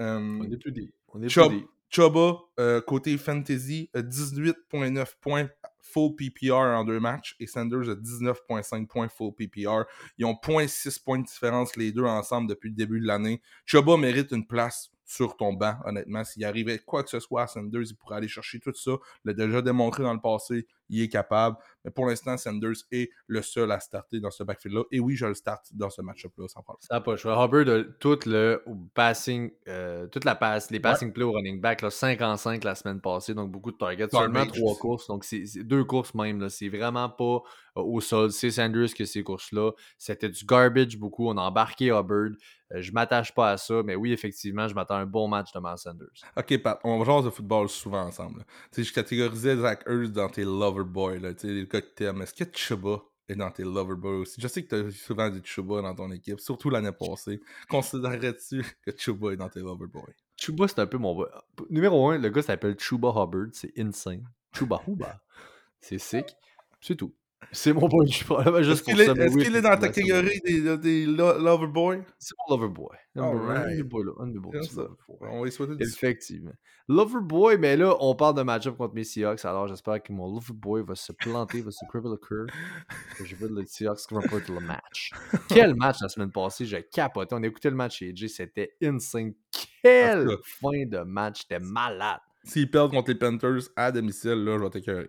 Euh, On est plus deep. On est Chubb- plus deep. Chuba, euh, côté fantasy, a 18.9 points full PPR en deux matchs et Sanders a 19.5 points full PPR. Ils ont 0.6 points de différence les deux ensemble depuis le début de l'année. Chuba mérite une place sur ton banc, honnêtement. S'il arrivait quoi que ce soit à Sanders, il pourrait aller chercher tout ça. Il l'a déjà démontré dans le passé, il est capable. Mais pour l'instant, Sanders est le seul à starter dans ce backfield-là. Et oui, je le start dans ce match-up-là, sans problème. Ça n'a pas le choix. Hubbard a tout le passing, euh, toute la passe, les passing plays au running back, là, 5 en 5 la semaine passée, donc beaucoup de targets. Seulement Garbage 3 aussi. courses, donc c'est deux courses même. là. C'est vraiment pas euh, au sol. C'est Sanders que ces courses-là. C'était du garbage beaucoup. On a embarqué Hubbard. Euh, je m'attache pas à ça, mais oui, effectivement, je m'attends à un bon match de Miles Sanders. Ok, Pat, on jase de football souvent ensemble. là. Tu sais, je catégorisais Zach Ertz dans tes lover boys, là, tu sais, les gars que t'aimes. Est-ce que Chuba est dans tes lover boys aussi? Je sais que t'as souvent du Chuba dans ton équipe, surtout l'année passée. Considérerais-tu que Chuba est dans tes lover boys? Chuba, c'est un peu mon. Numéro 1, le gars s'appelle Chuba Hubbard. C'est insane. Chuba Huba. C'est sick. C'est tout. C'est mon Est-ce qu'il pour est, ça, mais est-ce qu'il est dans c'est catégorie des, des lo- lover boys? C'est mon Loverboy. Alright. Un des boys là. Loverboy. On va y souhaiter Effectivement. Loverboy, mais là, on parle de match-up contre mes Seahawks, alors j'espère que mon Loverboy va se planter, va se crever le cœur. Je veux le Seahawks qui va pas être le match. Quel match la semaine passée, j'ai capoté. On a écouté le match chez AJ, c'était insane. Quelle fin de match, c'était malade. S'ils perdent contre les Panthers à domicile, là, je vais t'écœurer.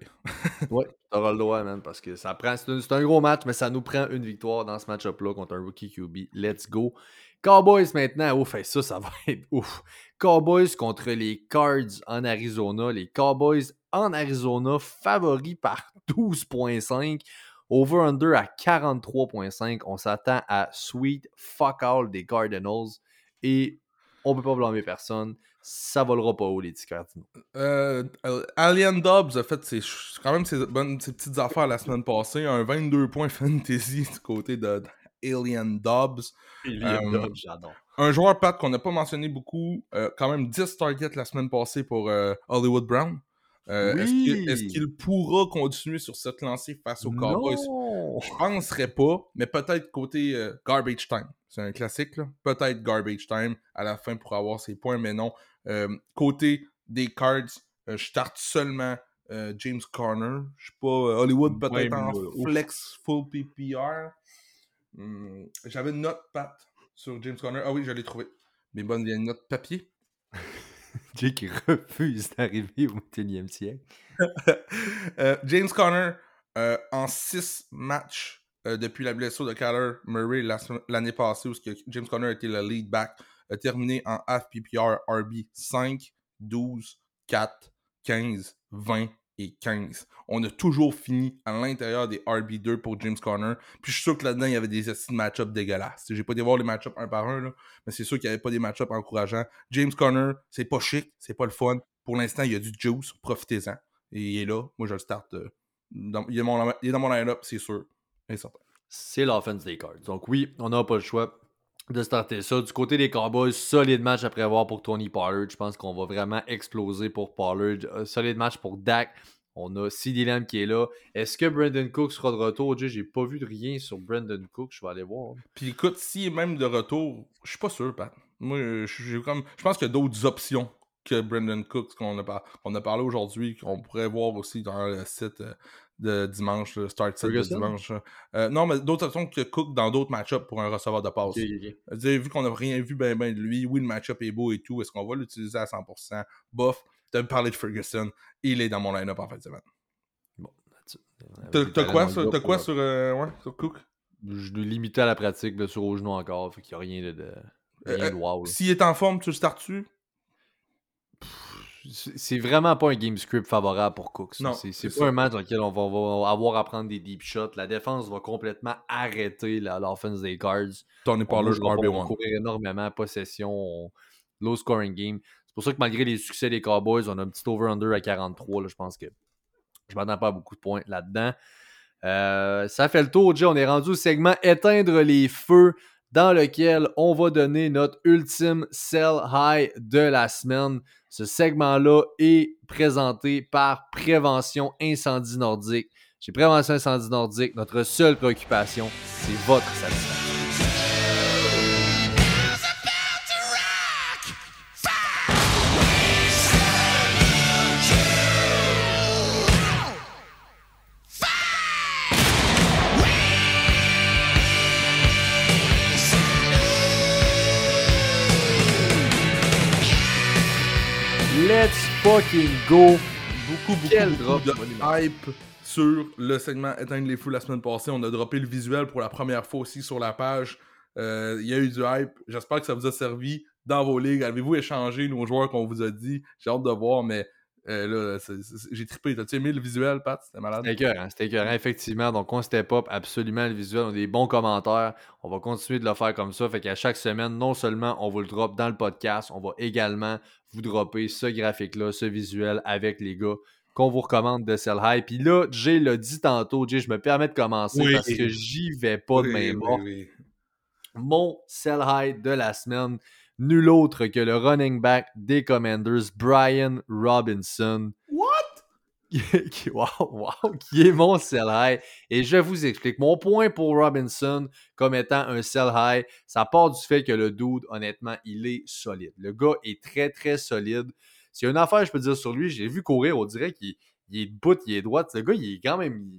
Ouais, t'auras le droit, man, parce que ça prend. C'est un, gros match, mais ça nous prend une victoire dans ce match-up-là contre un rookie QB. Let's go. Cowboys maintenant, ouf, hey, ça, ça va être ouf. Cowboys contre les Cards en Arizona. Les Cowboys en Arizona, favoris par 12.5. Over-under à 43.5. On s'attend à sweet fuck all des Cardinals. Et on peut pas blâmer personne. Ça volera pas haut, les petits Cardinals. Euh, euh, Alien Dobbs a fait ses, quand même ses, bonnes, ses petites affaires la semaine passée. Un 22 points fantasy du côté de, de Alien Dobbs. Euh, J'adore. Un joueur, Pat, qu'on n'a pas mentionné beaucoup, euh, quand même 10 targets la semaine passée pour Hollywood Brown. Euh, est-ce qu'il- pourra continuer sur cette lancée face aux Cowboys? Je penserais pas, mais peut-être côté euh, garbage time. C'est un classique, là. Peut-être garbage time à la fin pour avoir ses points, mais non. Euh, côté des cards, je starte seulement James Conner. Je sais pas, Hollywood peut-être Ouais, en ouf. flex full PPR. Hmm, J'avais une note, Pat, sur James Conner. Ah oui, je l'ai trouvé. Mes bonnes vieilles notes papier. Jay qui refuse d'arriver au 21e siècle. Euh, James Conner, euh, en 6 matchs euh, depuis la blessure de Kyler Murray l'année passée, où James Conner était le lead back, a terminé en half PPR RB 5, 12, 4, 15, 20 et et 15. On a toujours fini à l'intérieur des RB2 pour James Conner. Puis je suis sûr que là-dedans, il y avait des match-ups dégueulasses. J'ai pas été voir les match-ups un par un, mais c'est sûr qu'il n'y avait pas des match-ups encourageants. James Conner, c'est pas chic, c'est pas le fun. Pour l'instant, il y a du juice, profitez-en. Et il est là. Moi, je le start. Euh, il, est dans mon line-up, c'est sûr. C'est l'offense des Cards. Donc oui, on n'a pas le choix de starter ça. Du côté des Cowboys, solide match après avoir pour Tony Pollard. Je pense qu'on va vraiment exploser pour Pollard. Euh, solide match pour Dak. On a CD Lamb qui est là. Est-ce que Brandon Cook sera de retour? J'ai pas vu de rien sur Brandon Cook. Je vais aller voir. Puis écoute, s'il même de retour, je suis pas sûr, Pat. Moi, je, comme... pense qu'il y a d'autres options que Brandon Cook, qu'on a, on a parlé aujourd'hui, qu'on pourrait voir aussi dans le site euh, de dimanche, le start set de dimanche. Euh, non, mais d'autres options que Cook dans d'autres match-ups pour un receveur de passe. vu qu'on n'a rien vu ben, ben de lui, oui, le match-up est beau et tout, est-ce qu'on va l'utiliser à 100%? Bof, tu parlé de Ferguson, il est dans mon line-up en fin de semaine. Bon, T'as quoi, sur, as quoi sur, euh, ouais, sur Cook? Je l'ai limité à la pratique, de sur au genou encore, fait qu'il n'y a rien de, de, rien de wow. S'il est en forme, tu le startes-tu? C'est vraiment pas un game script favorable pour Cooks. C'est pas un match dans lequel on va, avoir à prendre des deep shots. La défense va complètement arrêter l'offense des Cards. Tony Pollard, RB1. On va courir énormément, possession, low scoring game. C'est pour ça que malgré les succès des Cowboys, on a un petit over-under à 43. je pense que je m'attends pas à beaucoup de points là-dedans. Euh, ça fait le tour, Jay. On est rendu au segment éteindre les feux dans lequel on va donner notre ultime sell high de la semaine. Ce segment-là est présenté par Prévention Incendie Nordique. Chez Prévention Incendie Nordique, notre seule préoccupation, c'est votre satisfaction. Fucking go. Beaucoup, beaucoup, de hype sur le segment Éteindre les fous la semaine passée. On a droppé le visuel pour la première fois aussi sur la page. Euh, il y a eu du hype. J'espère que ça vous a servi dans vos ligues. Avez-vous échangé nos joueurs qu'on vous a dit? J'ai hâte de voir, mais euh, là, j'ai trippé. T'as-tu aimé le visuel, Pat? C'était malade. C'était écœurant, c'était écœurant, effectivement. Donc, on step up absolument le visuel. On a des bons commentaires. On va continuer de le faire comme ça. Fait qu'à chaque semaine, non seulement on vous le drop dans le podcast, on va également vous dropper ce graphique-là, ce visuel avec les gars qu'on vous recommande de Sell High. Puis là, Jay l'a dit tantôt, Jay, je me permets de commencer parce que j'y vais pas de même Mon Sell High de la semaine, nul autre que le running back des Commanders, Brian Robinson. What? qui, wow, wow, qui est mon sell high. Et je vous explique. Mon point pour Robinson comme étant un sell high, ça part du fait que le dude, honnêtement, il est solide. Le gars est très, très solide. S'il y a une affaire, je peux dire sur lui, j'ai vu courir, on dirait qu'il est debout, il est droit. Le gars, il est quand même.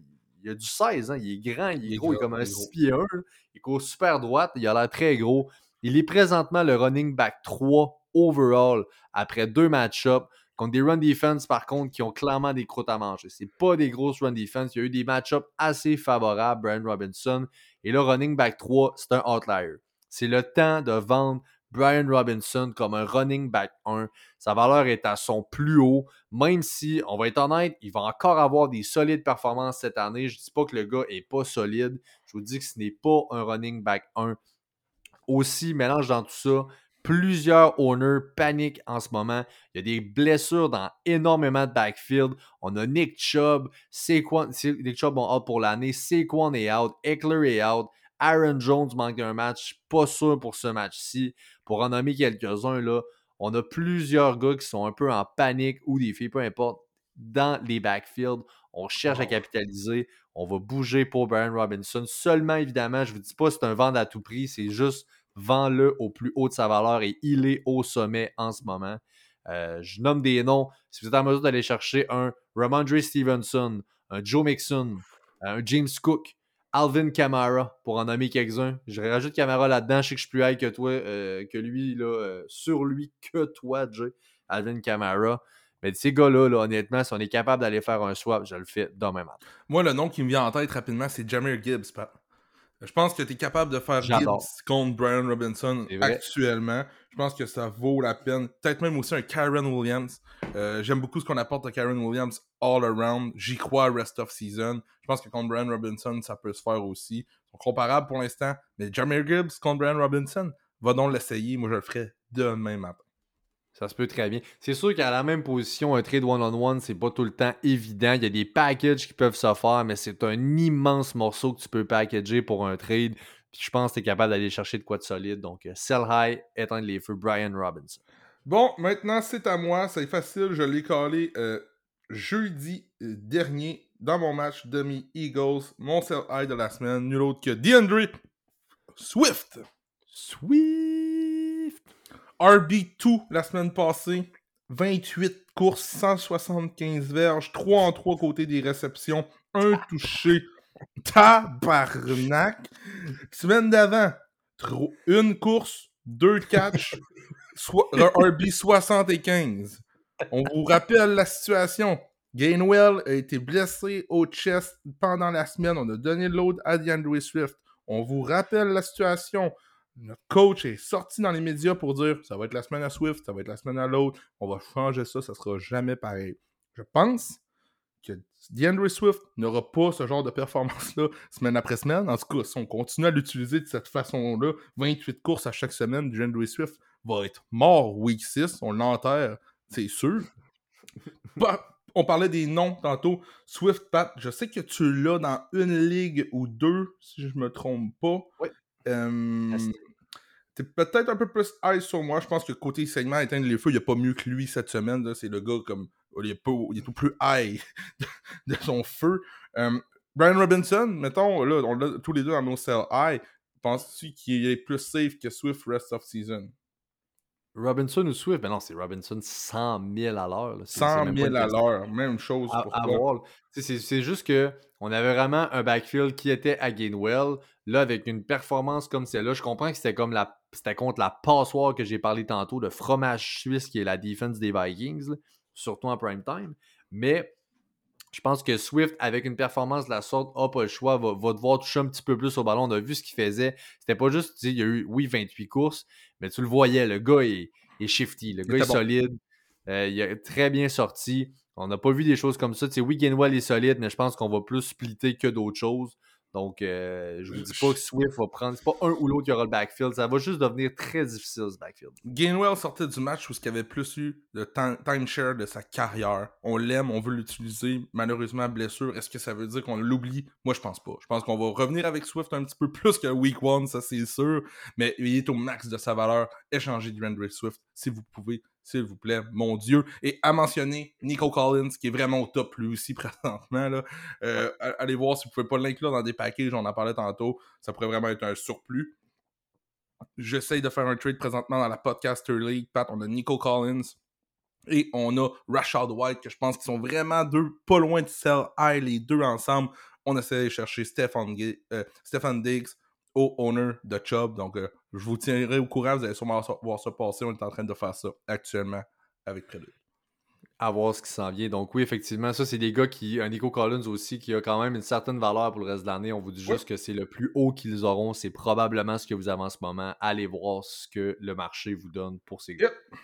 Il, a du 16, hein, il est grand, il est gros, il est comme un 6 pieds 1. Il court super droite, il a l'air très gros. Il est présentement le running back 3 overall après deux match-ups contre des run defense, par contre, qui ont clairement des croûtes à manger. C'est pas des grosses run defense. Il y a eu des match-ups assez favorables, Brian Robinson. Et le running back 3, c'est un outlier. C'est le temps de vendre Brian Robinson comme un running back 1. Sa valeur est à son plus haut, même si, on va être honnête, il va encore avoir des solides performances cette année. Je ne dis pas que le gars est pas solide. Je vous dis que ce n'est pas un running back 1 aussi, mélange dans tout ça, plusieurs owners paniquent en ce moment. Il y a des blessures dans énormément de backfield. On a Nick Chubb, Saquon, Nick Chubb est out pour l'année, Saquon est out, Eckler est out, Aaron Jones manque d'un match, pas sûr pour ce match-ci. Pour en nommer quelques-uns, là, on a plusieurs gars qui sont un peu en panique ou des filles, peu importe, dans les backfields. On cherche à capitaliser. On va bouger pour Brian Robinson. Seulement, évidemment, je ne vous dis pas que c'est un vendre à tout prix. C'est juste vend-le au plus haut de sa valeur et il est au sommet en ce moment. Euh, je nomme des noms. Si vous êtes en mesure d'aller chercher un Ramondre Stevenson, un Joe Mixon, un James Cook, Alvin Kamara, pour en nommer quelques-uns. Je rajoute Kamara là-dedans. Je sais que je suis plus high que toi, euh, que lui, là, euh, sur lui que toi, Jay. Alvin Kamara. Mais ces gars-là, honnêtement, si on est capable d'aller faire un swap, je le fais demain matin. Moi, le nom qui me vient en tête rapidement, c'est Jamir Gibbs, Pat. Je pense que tu es capable de faire. Gibbs contre Brian Robinson actuellement. Je pense que ça vaut la peine. Peut-être même aussi un Karen Williams. Euh, J'aime beaucoup ce qu'on apporte à Karen Williams all around. J'y crois rest of season. Je pense que contre Brian Robinson, ça peut se faire aussi. Ils sont comparables pour l'instant. Mais Jameer Gibbs contre Brian Robinson, va donc l'essayer. Moi, je le ferai demain matin. Ça se peut très bien. C'est sûr qu'à la même position, un trade one-on-one, c'est pas tout le temps évident. Il y a des packages qui peuvent se faire, mais c'est un immense morceau que tu peux packager pour un trade. Puis je pense que tu es capable d'aller chercher de quoi de solide. Donc, euh, sell high, éteindre les feux, Brian Robinson. Bon, maintenant, c'est à moi. C'est facile. Je l'ai collé euh, jeudi euh, dernier dans mon match demi-Eagles. Mon sell high de la semaine, nul autre que DeAndre Swift. Swift! RB2 la semaine passée. 28 courses, 175 verges, 3 en 3 côté des réceptions, 1 touché. Tabarnak! Semaine d'avant, une course, deux catchs, soit, un RB 75. On vous rappelle la situation. Gainwell a été blessé au chest pendant la semaine. On a donné le load à DeAndre Swift. On vous rappelle la situation. Notre coach est sorti dans les médias pour dire ça va être la semaine à Swift, ça va être la semaine à l'autre. On va changer ça, ça sera jamais pareil. Je pense que DeAndre Swift n'aura pas ce genre de performance-là semaine après semaine. En tout cas, si on continue à l'utiliser de cette façon-là, 28 courses à chaque semaine, DeAndre Swift va être mort week 6. On l'enterre, c'est sûr. Bah, on parlait des noms tantôt. Swift, Pat, je sais que tu l'as dans une ligue ou deux, si je me trompe pas. Oui. Euh, Merci. T'es peut-être un peu plus high sur moi. Je pense que côté segment, éteindre les feux, il n'y a pas mieux que lui cette semaine. C'est le gars comme. Il est, pas- il est tout plus high de, de son feu. Euh, Brian Robinson, mettons, là, on l'a tous les deux dans nos sell high. Penses-tu qu'il est plus safe que Swift rest of season? Robinson ou Swift? Ben non, c'est Robinson 100 000 à l'heure. là. C'est- c'est 100 même pas 000 une à l'heure. Même chose à, pour à toi. C'est juste que on avait vraiment un backfield qui était à Gainwell. Là, avec une performance comme celle-là, je comprends que c'était comme la c'était contre la passoire que j'ai parlé tantôt, le fromage suisse qui est la défense des Vikings, là, surtout en prime time. Mais je pense que Swift, avec une performance de la sorte, n'a pas le choix, va, va devoir toucher un petit peu plus au ballon. On a vu ce qu'il faisait. C'était pas juste, il y a eu, oui, 28 courses, mais tu le voyais, le gars est, est shifty, le gars est bon. solide. Euh, il a très bien sorti. On n'a pas vu des choses comme ça. Tu sais, oui, Gainwell est solide, mais je pense qu'on va plus splitter que d'autres choses. Donc, euh, je vous dis pas que Swift va prendre. C'est pas un ou l'autre qui aura le backfield. Ça va juste devenir très difficile, ce backfield. Gainwell sortait du match où il avait plus eu de time- timeshare de sa carrière. On l'aime, on veut l'utiliser. Malheureusement, blessure, est-ce que ça veut dire qu'on l'oublie? Moi, je pense pas. Je pense qu'on va revenir avec Swift un petit peu plus que Week 1, ça c'est sûr. Mais il est au max de sa valeur. Échangez du Andrew Swift si vous pouvez, s'il vous plaît, mon Dieu. Et à mentionner Nico Collins, qui est vraiment au top lui aussi présentement. Là. Euh, Allez voir si vous pouvez pas l'inclure dans des packages, on en parlait tantôt. Ça pourrait vraiment être un surplus. J'essaye de faire un trade présentement dans la Podcaster League. Pat, on a Nico Collins et on a Rashad White, que je pense qu'ils sont vraiment deux, pas loin de sell high, les deux ensemble. On essaie de chercher Stephen, euh, Stephen Diggs au owner de Chubb. Donc, euh, je vous tiendrai au courant. Vous allez sûrement voir ça passer. On est en train de faire ça actuellement avec Prélude. à voir ce qui s'en vient. Donc oui, effectivement, ça, c'est des gars qui. Un Nico Collins aussi, qui a quand même une certaine valeur pour le reste de l'année. On vous dit juste que c'est le plus haut qu'ils auront. C'est probablement ce que vous avez en ce moment. Allez voir ce que le marché vous donne pour ces gars. Yep.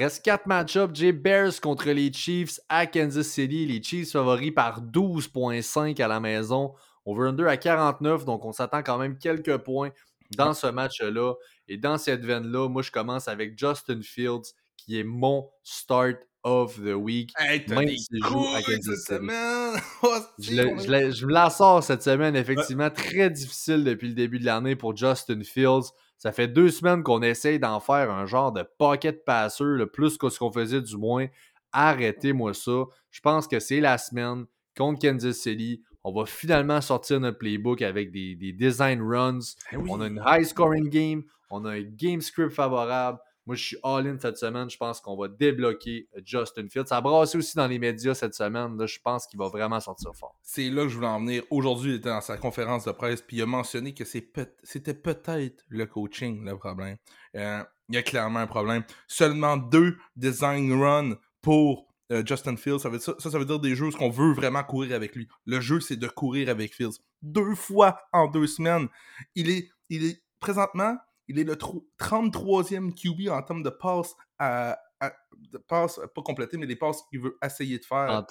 Reste 4 match-ups. J'ai Bears contre les Chiefs à Kansas City. Les Chiefs favoris par 12.5 à la maison. Over-under à 49, donc on s'attend quand même quelques points dans ce match-là. Et dans cette veine-là, moi, je commence avec Justin Fields, qui est mon start of the week. Hey, Même s'il joue à Kansas City. Oh, Je, le- me la sors cette semaine, effectivement. Très difficile depuis le début de l'année pour Justin Fields. Ça fait deux semaines qu'on essaye d'en faire un genre de pocket passer, le plus que ce qu'on faisait du moins. Arrêtez-moi ça. Je pense que c'est la semaine contre Kansas City. On va finalement sortir notre playbook avec des, des design runs. Eh oui. On a une high scoring game. On a un game script favorable. Moi, je suis all-in cette semaine. Je pense qu'on va débloquer Justin Fields. Ça a brassé aussi dans les médias cette semaine. Là, je pense qu'il va vraiment sortir fort. C'est là que je voulais en venir. Aujourd'hui, il était dans sa conférence de presse, puis il a mentionné que c'était peut-être le coaching le problème. Euh, il y a clairement un problème. Seulement deux design runs pour euh, Justin Fields. Ça veut, dire, ça, ça veut dire des jeux où on veut vraiment courir avec lui. Le jeu, c'est de courir avec Fields. Deux fois en deux semaines. Il est, il est présentement, il est le 33e QB en termes de passes à, de passes, pas complétées, mais des passes qu'il veut essayer de faire.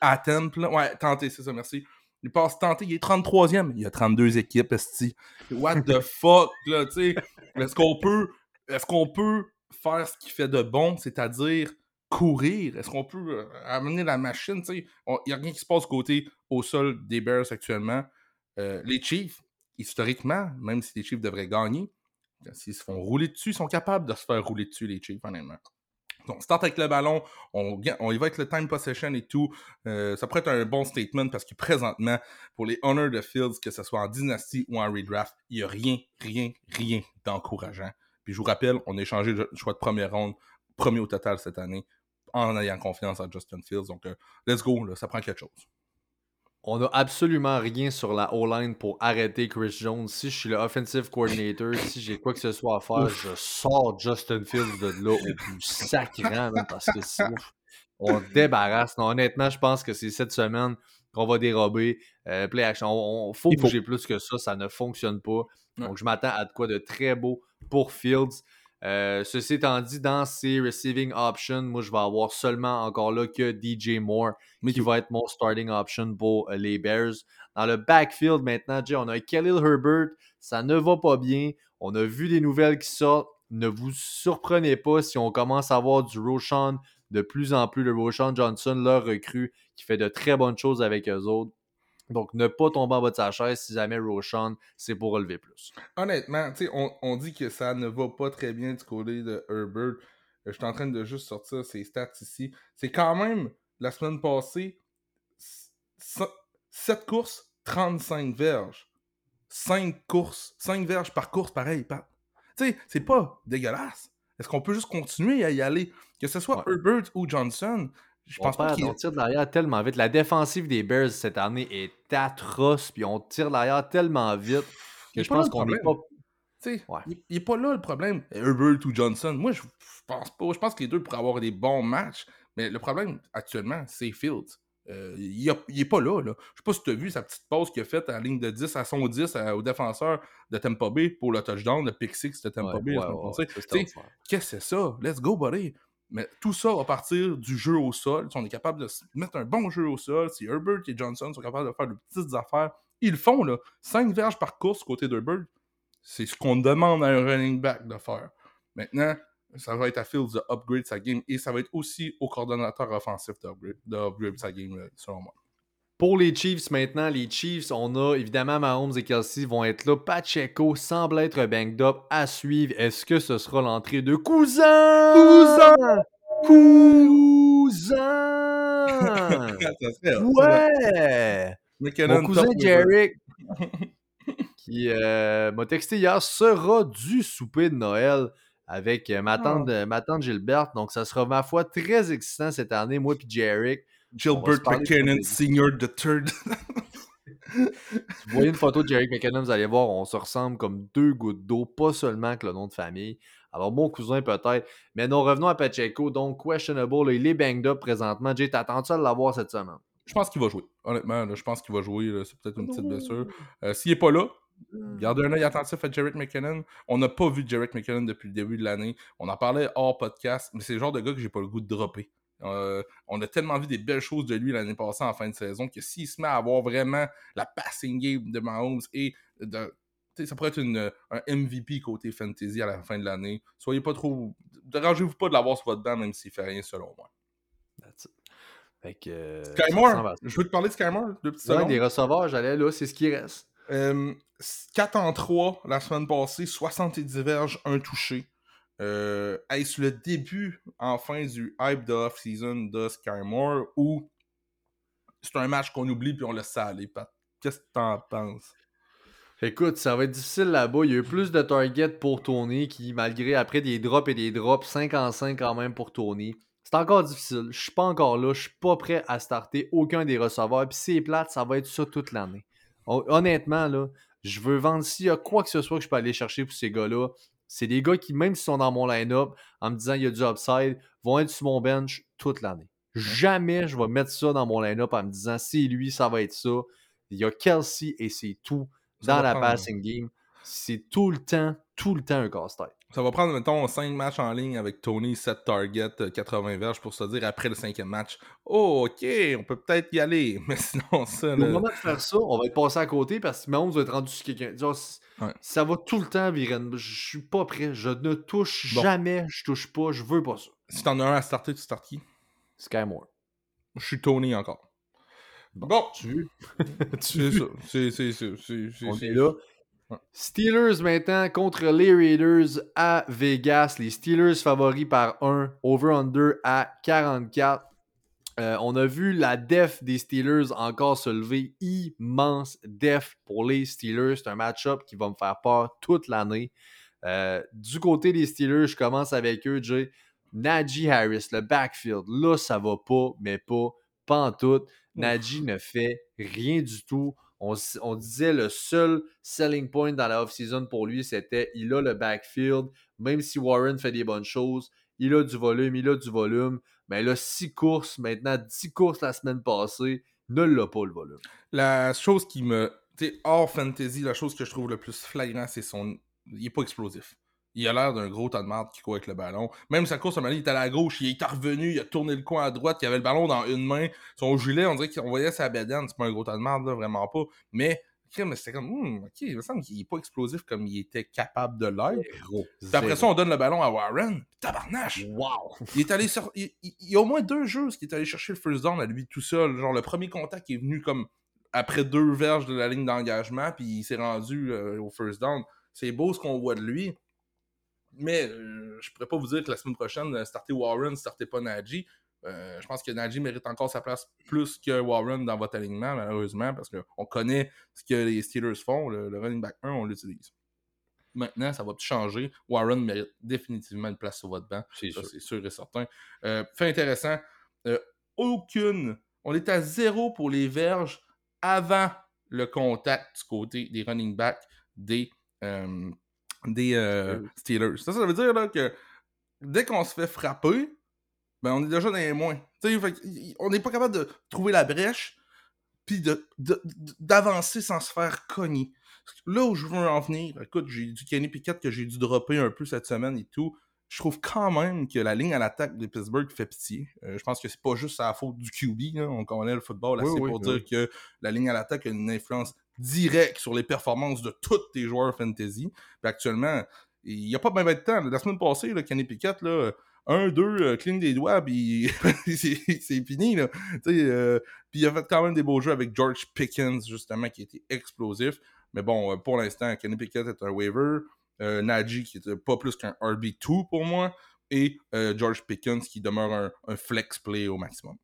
À temple. Ouais, tenter, c'est ça, merci. Il passe tenter, il est 33e. Il y a 32 équipes, esti. What the fuck, là, tu sais. Est-ce qu'on peut, est-ce qu'on peut faire ce qu'il fait de bon, c'est-à-dire courir? Est-ce qu'on peut euh, amener la machine? Il n'y a rien qui se passe côté au sol des Bears actuellement. Euh, les Chiefs, historiquement, même si les Chiefs devraient gagner, s'ils se font rouler dessus, ils sont capables de se faire rouler dessus, les Chiefs, honnêtement. Donc, start avec le ballon, on, on y va avec le time possession et tout. Euh, ça pourrait être un bon statement parce que présentement, pour les Honors de Fields, que ce soit en dynastie ou en redraft, il n'y a rien, rien, rien d'encourageant. Puis je vous rappelle, on a échangé le choix de première ronde, premier au total cette année, en ayant confiance en Justin Fields. Donc, euh, let's go, là, ça prend quelque chose. On n'a absolument rien sur la O-line pour arrêter Chris Jones. Si je suis le offensive coordinator, si j'ai quoi que ce soit à faire, je sors Justin Fields de là au plus sacrant, parce que si on débarrasse. Non, honnêtement, je pense que c'est cette semaine qu'on va dérober. Euh, play action. On, faut bouger plus que ça, ça ne fonctionne pas. Donc, je m'attends à de quoi de très beau pour Fields. Euh, ceci étant dit, dans ces receiving options, moi, je vais avoir seulement encore là que DJ Moore, qui va être mon starting option pour euh, les Bears. Dans le backfield, maintenant, Jay, on a Khalil Herbert. Ça ne va pas bien. On a vu des nouvelles qui sortent. Ne vous surprenez pas si on commence à avoir du Roshan de plus en plus. Le Roshan Johnson, leur recrue, qui fait de très bonnes choses avec eux autres. Donc, ne pas tomber en bas de sa chaise si jamais Roshan, c'est pour relever plus. Honnêtement, on, on dit que ça ne va pas très bien du côté de Herbert. Euh, je suis en train de juste sortir ces stats ici. C'est quand même, la semaine passée, 7 courses, 35 verges. 5 courses, 5 verges par course, pareil. Tu sais, c'est pas dégueulasse. Est-ce qu'on peut juste continuer à y aller? Que ce soit Herbert ou Johnson, je pense pas qu'on tire de l'arrière tellement vite. La défensive des Bears cette année est atroce, puis on tire de l'arrière tellement vite que je pense qu'on n'est pas. Il n'est pas là le problème. Herbert ou Johnson. Moi, je pense pas. Je pense que les deux pourraient avoir des bons matchs. Mais le problème actuellement, c'est Fields. Euh, il, n'est pas là, là. Je sais pas si tu as vu sa petite pause qu'il a faite en ligne de 10 à son 10 au défenseur de Tampa Bay pour le touchdown, le pick six de Tampa Bay. Qu'est-ce que c'est ça? Let's go, buddy. Mais tout ça va partir du jeu au sol. Si on est capable de mettre un bon jeu au sol, si Herbert et Johnson sont capables de faire de petites affaires, ils le font, là. 5 verges par course côté d'Herbert, c'est ce qu'on demande à un running back de faire. Maintenant, ça va être à Fields de upgrade sa game et ça va être aussi au coordonnateur offensif d'upgrade sa game, selon moi. Pour les Chiefs maintenant, les Chiefs, on a évidemment Mahomes et Kelsey vont être là. Pacheco semble être banged up à suivre. Est-ce que ce sera l'entrée de Cousin? Cousin! Cousin! ouais! Mon cousin Jarek, qui euh, m'a texté hier, sera du souper de Noël avec euh, ma, tante, oh. ma tante Gilberte. Donc, ça sera, ma foi, très excitant cette année, moi et Jarek. Gilbert McKinnon, Senior the Third. vous voyez une photo de Jerry McKinnon, vous allez voir, on se ressemble comme deux gouttes d'eau, pas seulement que le nom de famille. Alors, mon cousin peut-être. Mais non, revenons à Pacheco. Donc, questionable, il est banged up présentement. Jay, t'attends-tu à l'avoir cette semaine? Je pense qu'il va jouer. Honnêtement, je pense qu'il va jouer. C'est peut-être une petite blessure. Euh, s'il n'est pas là, Gardez un œil attentif à Jarek McKinnon. On n'a pas vu Jarek McKinnon depuis le début de l'année. On en parlait hors podcast, mais c'est le genre de gars que j'ai pas le goût de dropper. Euh, on a tellement vu des belles choses de lui l'année passée en fin de saison que s'il se met à avoir vraiment la passing game de Mahomes et de, ça pourrait être une, un MVP côté fantasy à la fin de l'année. Soyez pas trop. Dérangez-vous pas de l'avoir sur votre banc, même s'il fait rien selon moi. Fait euh, je veux te parler de Skymore, deux petites ouais, des receveurs, j'allais là, c'est ce qui reste. 4 euh, en 3 la semaine passée, 70 verges, un touché. Euh, est-ce le début, enfin, du hype de off-season de Skymore ou c'est un match qu'on oublie puis on laisse ça aller? Qu'est-ce que t'en penses? Écoute, ça va être difficile là-bas. Il y a eu plus de targets pour Tony qui, malgré après des drops et des drops, 5 en 5 quand même pour Tony. C'est encore difficile. Je suis pas encore là. Je suis pas prêt à starter aucun des receveurs. Puis c'est plate, ça va être ça toute l'année. Honnêtement, là, je veux vendre s'il y a quoi que ce soit que je peux aller chercher pour ces gars-là. C'est des gars qui, même s'ils sont dans mon line-up, en me disant qu'il y a du upside, vont être sur mon bench toute l'année. Jamais je vais mettre ça dans mon line-up en me disant si lui, ça va être ça. Il y a Kelsey et c'est tout dans la passing game. C'est tout le temps, tout le temps un casse-tête. Ça va prendre, mettons, 5 matchs en ligne avec Tony, 7 targets, 80 euh, verges pour se dire après le cinquième match Oh, ok, on peut peut-être y aller. Mais sinon, ça. Au moment de faire ça, on va être passé à côté parce que Mahomes va être rendu sur quelqu'un. Ça va tout le temps virer. Je suis pas prêt. Je ne touche jamais. Je touche pas. Je veux pas ça. Si t'en as un à starter, tu startes qui? Sky Moore. Je suis Tony encore. Bon. Tu. c'est ça. C'est ça. On est là. Steelers maintenant contre les Raiders à Vegas. Les Steelers favoris par 1, over-under à 44. Euh, on a vu la def des Steelers encore se lever. Immense def pour les Steelers. C'est un match-up qui va me faire peur toute l'année. Euh, du côté des Steelers, je commence avec eux, Jay. Najee Harris, le backfield, là, ça va pas, mais pas, pas en tout. Najee ne fait rien du tout. On, disait le seul selling point dans la off-season pour lui, c'était il a le backfield. Même si Warren fait des bonnes choses, il a du volume, il a du volume. Mais là, six courses, maintenant 10 courses la semaine passée, ne l'a pas le volume. La chose qui me. Tu sais, hors fantasy, la chose que je trouve le plus flagrant, c'est son. Il est pas explosif. Il a l'air d'un gros tas de marde qui court avec le ballon. Même sa course, à il était à la gauche, il est revenu, il a tourné le coin à droite, il avait le ballon dans une main. Son gilet, on dirait qu'on voyait sa bédaine. C'est pas un gros tas de marde, là, vraiment pas. Mais c'était comme, hmm, ok, il me semble qu'il est pas explosif comme il était capable de l'être. après ça, on donne le ballon à Warren. Tabarnache! Wow! Il est allé sur. Il, y a au moins deux jeux qui est allé chercher le first down à lui tout seul. Genre, le premier contact est venu comme après deux verges de la ligne d'engagement, puis il s'est rendu euh, au first down. C'est beau ce qu'on voit de lui. Mais euh, je pourrais pas vous dire que la semaine prochaine, euh, starter Warren, starter pas Najee. Euh, je pense que Najee mérite encore sa place plus que Warren dans votre alignement, malheureusement, parce qu'on connaît ce que les Steelers font. Le, running back 1, on l'utilise. Maintenant, ça va tout changer. Warren mérite définitivement une place sur votre banc. C'est sûr. et certain. fait intéressant. aucune. On est à zéro pour les verges avant le contact du côté des running backs des, des euh, Steelers. Ça, ça veut dire là, que dès qu'on se fait frapper, ben, on est déjà dans les moins. on n'est pas capable de trouver la brèche puis d'avancer sans se faire cogner. Là où je veux en venir, écoute, j'ai du Kenny Pickett que j'ai dû dropper un peu cette semaine et tout. Je trouve quand même que la ligne à l'attaque de Pittsburgh fait pitié. Euh, je pense que c'est pas juste à la faute du QB. On connaît le football assez pour dire que la ligne à l'attaque a une influence direct sur les performances de tous tes joueurs fantasy. Actuellement, il n'y a pas même de temps. La semaine passée, là, Kenny Pickett, là, un, deux, euh, clean des doigts, puis c'est fini. Là. Euh, puis il a fait quand même des beaux jeux avec George Pickens, justement, qui était explosif. Mais bon, euh, pour l'instant, Kenny Pickett est un waiver. Euh, Najee, qui était pas plus qu'un RB2 pour moi. Et George Pickens, qui demeure un, un flex play au maximum.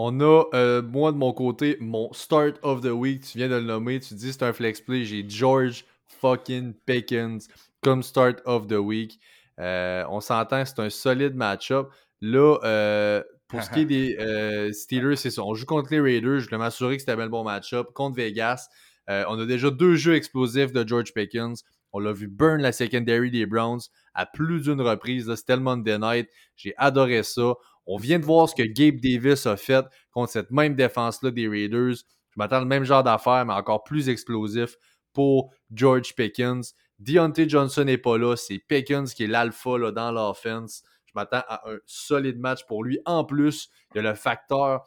On a, euh, moi de mon côté, mon start of the week. Tu viens de le nommer. Tu dis c'est un flex play. J'ai George fucking Pickens comme start of the week. Euh, on s'entend, c'est un solide match-up. Là, euh, pour ce qui est des Steelers, c'est ça. On joue contre les Raiders. Je voulais m'assurer que c'était un bon match-up. Contre Vegas, on a déjà deux jeux explosifs de George Pickens. On l'a vu burn la secondary des Browns à plus d'une reprise. C'était le Monday night. J'ai adoré ça. On vient de voir ce que Gabe Davis a fait contre cette même défense-là des Raiders. Je m'attends le même genre d'affaires, mais encore plus explosif pour George Pickens. Deontay Johnson n'est pas là. C'est Pickens qui est l'alpha dans l'offense. Je m'attends à un solide match pour lui. En plus, il y a le facteur.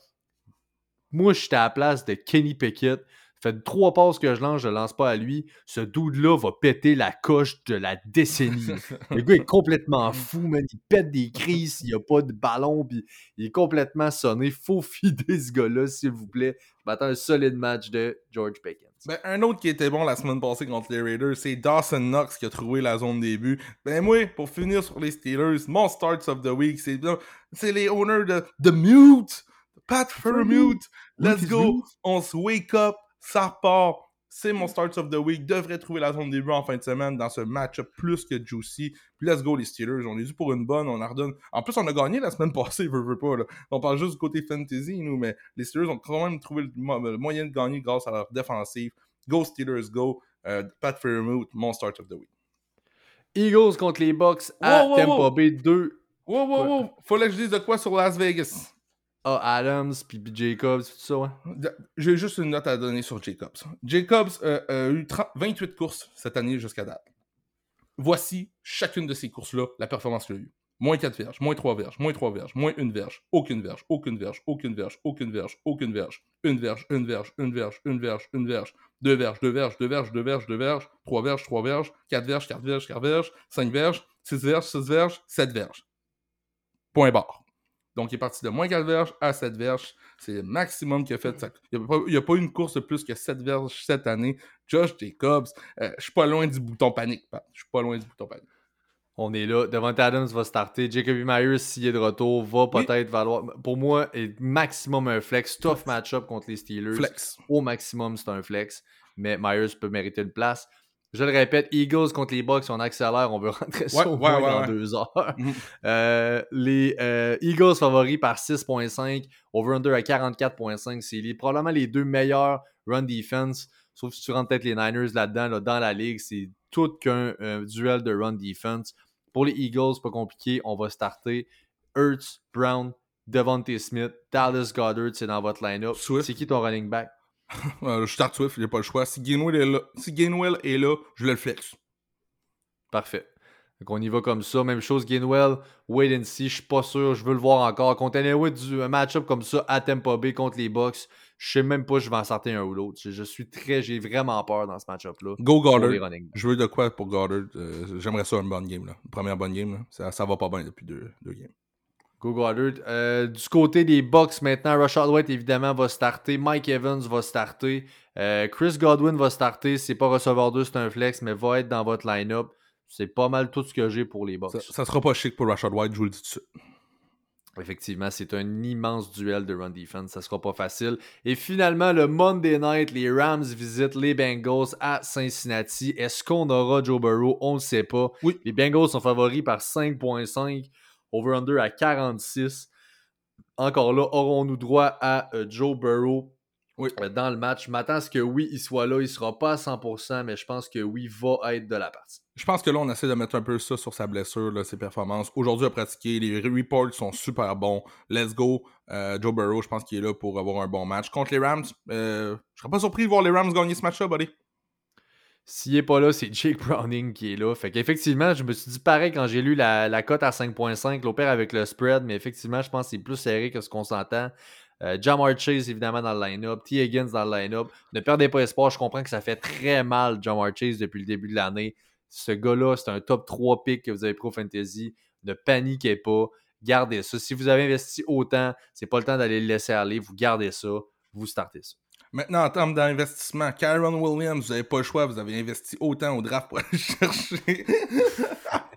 Moi, j'étais à la place de Kenny Pickett fait trois passes que je lance, je lance pas à lui. Ce dude-là va péter la coche de la décennie. le gars est complètement fou, man. Il pète des crises, il n'y a pas de ballon, puis il est complètement sonné. Faut fider ce gars-là, s'il vous plaît. Je m'attends un solide match de George Pickens. Ben, un autre qui était bon la semaine passée contre les Raiders, c'est Dawson Knox qui a trouvé la zone début. Ben moi, pour finir sur les Steelers, mon starts of the week, c'est les owners de The Mute, Pat Mute. Let's go, on se wake up ça repart. C'est mon start of the week. Devrait trouver la zone début en fin de semaine dans ce match plus que juicy. Puis let's go les Steelers. On est dû pour une bonne. On en redonne. En plus, on a gagné la semaine passée, veux, veux pas. Là. On parle juste du côté fantasy, nous, mais les Steelers ont quand même trouvé le, moyen de gagner grâce à leur défensive. Go Steelers, go. Euh, Pat Fairmouth, mon start of the week. Eagles contre les Bucks à Tampa Bay. Deux Wow, wow, wow! Fallait que je dise de quoi sur Las Vegas. Ah, Adams, puis Jacobs, tout ça, ouais. J'ai juste une note à donner sur Jacobs. Jacobs euh, a eu 30 28 courses cette année jusqu'à date. Voici chacune de ces courses-là, la performance qu'il a eue. Moins 4 verges, moins 3 verges, moins 3 verges, moins 1 verge, aucune verge, aucune verge, aucune verge, aucune verge, aucune verge, une verge, une verge, une verge, une verge, une verge, deux verges, deux verges, deux verges, deux verges, deux verges, trois verges, trois verges, quatre verges, quatre verges, quatre verges, cinq verges, six verges, six verges, sept verges. Point barre. Donc, il est parti de moins 4 verges à 7 verges. C'est le maximum qu'il a fait. Il n'y a, pas eu une course de plus que 7 verges cette année. Josh Jacobs, euh, je suis pas loin du bouton panique. Je suis pas loin du bouton panique. On est là. Devant Adams va starter. Jacoby Myers, s'il est de retour, va peut-être valoir. Pour moi, est maximum un flex. Tough match-up contre les Steelers. Flex. Au maximum, c'est un flex. Mais Myers peut mériter une place. Je le répète, Eagles contre les Bucks, on accélère, on veut rentrer ça au moins dans deux heures. Mhm. Euh, les euh, Eagles favoris par 6.5, over-under à 44.5, c'est probablement les deux meilleurs run defense, sauf si tu rentres peut-être les Niners là-dedans, dans la ligue, c'est tout qu'un euh, duel de run defense. Pour les Eagles, pas compliqué, on va starter Hurts, Brown, Devontae Smith, Dallas Goddard, c'est dans votre line-up. C'est qui ton running back? je start Swift, j'ai pas le choix. Si Gainwell est là, si Gainwell est là je le flex. Parfait. Donc on y va comme ça. Même chose, Gainwell, wait and see. Je suis pas sûr, je veux le voir encore. Contre du un match-up comme ça à Tampa Bay contre les Bucks, je sais même pas si je vais en sortir un ou l'autre. Je, suis très, j'ai vraiment peur dans ce match-up-là. Go Goddard. Je veux de quoi pour Goddard. Euh, j'aimerais ça une bonne game. Là. Une première bonne game. Là. Ça, ça va pas bien depuis deux, deux games. Go Goddard. Euh, du côté des Bucks maintenant, Rashad White évidemment va starter. Mike Evans va starter. Euh, Chris Godwin va starter. C'est pas receveur 2, c'est un flex, mais va être dans votre line-up. C'est pas mal tout ce que j'ai pour les Bucks. Ça, sera pas chic pour Rashad White, je vous le dis tout de suite. Effectivement, c'est un immense duel de run defense. Ça sera pas facile. Et finalement, le Monday night, les Rams visitent les Bengals à Cincinnati. Est-ce qu'on aura Joe Burrow? On ne sait pas. Oui. Les Bengals sont favoris par 5.5 over-under à 46. Encore là, aurons-nous droit à euh, Joe Burrow euh, dans le match? Je m'attends à ce que oui, il soit là. Il ne sera pas à 100%, mais je pense que oui, va être de la partie. Je pense que là, on essaie de mettre un peu ça sur sa blessure, ses performances. Aujourd'hui, à pratiquer, les reports sont super bons. Let's go. Euh, Joe Burrow, je pense qu'il est là pour avoir un bon match. Contre les Rams, je serais pas surpris de voir les Rams gagner ce match-là, buddy. S'il n'est pas là, c'est Jake Browning qui est là. Fait qu'effectivement, je me suis dit pareil quand j'ai lu la, cote à 5.5, l'opère avec le spread, mais effectivement, je pense que c'est plus serré que ce qu'on s'entend. Euh, Jamar Chase, évidemment, dans le line-up. T. Higgins dans le line-up. Ne perdez pas espoir. Je comprends que ça fait très mal, Jamar Chase, depuis le début de l'année. Ce gars-là, c'est un top 3 pick que vous avez pris au fantasy. Ne paniquez pas. Gardez ça. Si vous avez investi autant, c'est pas le temps d'aller le laisser aller. Vous gardez ça. Vous startez ça. Maintenant, en termes d'investissement, Kyron Williams, vous n'avez pas le choix, vous avez investi autant au draft pour aller chercher.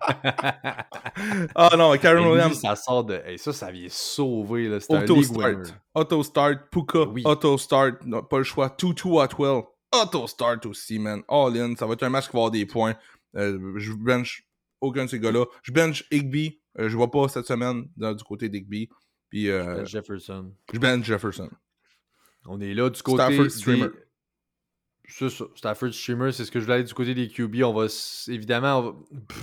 ah non, Kyron Williams. ça sort de. ça, ça vient sauver. Là. Auto, start. Auto start. Puka. Auto start. pas le choix. 2-2 Atwell. Auto start aussi, man. All in. Ça va être un match qui va avoir des points. Euh, je bench aucun de ces gars-là. Je bench Igby. Euh, je vois pas cette semaine du côté d'Igby. Puis, euh, je bench Jefferson. Je bench Jefferson. On est là du côté. Stafford Streamer. C'est ça. Stafford Streamer, c'est ce que je voulais aller du côté des QB. On va évidemment.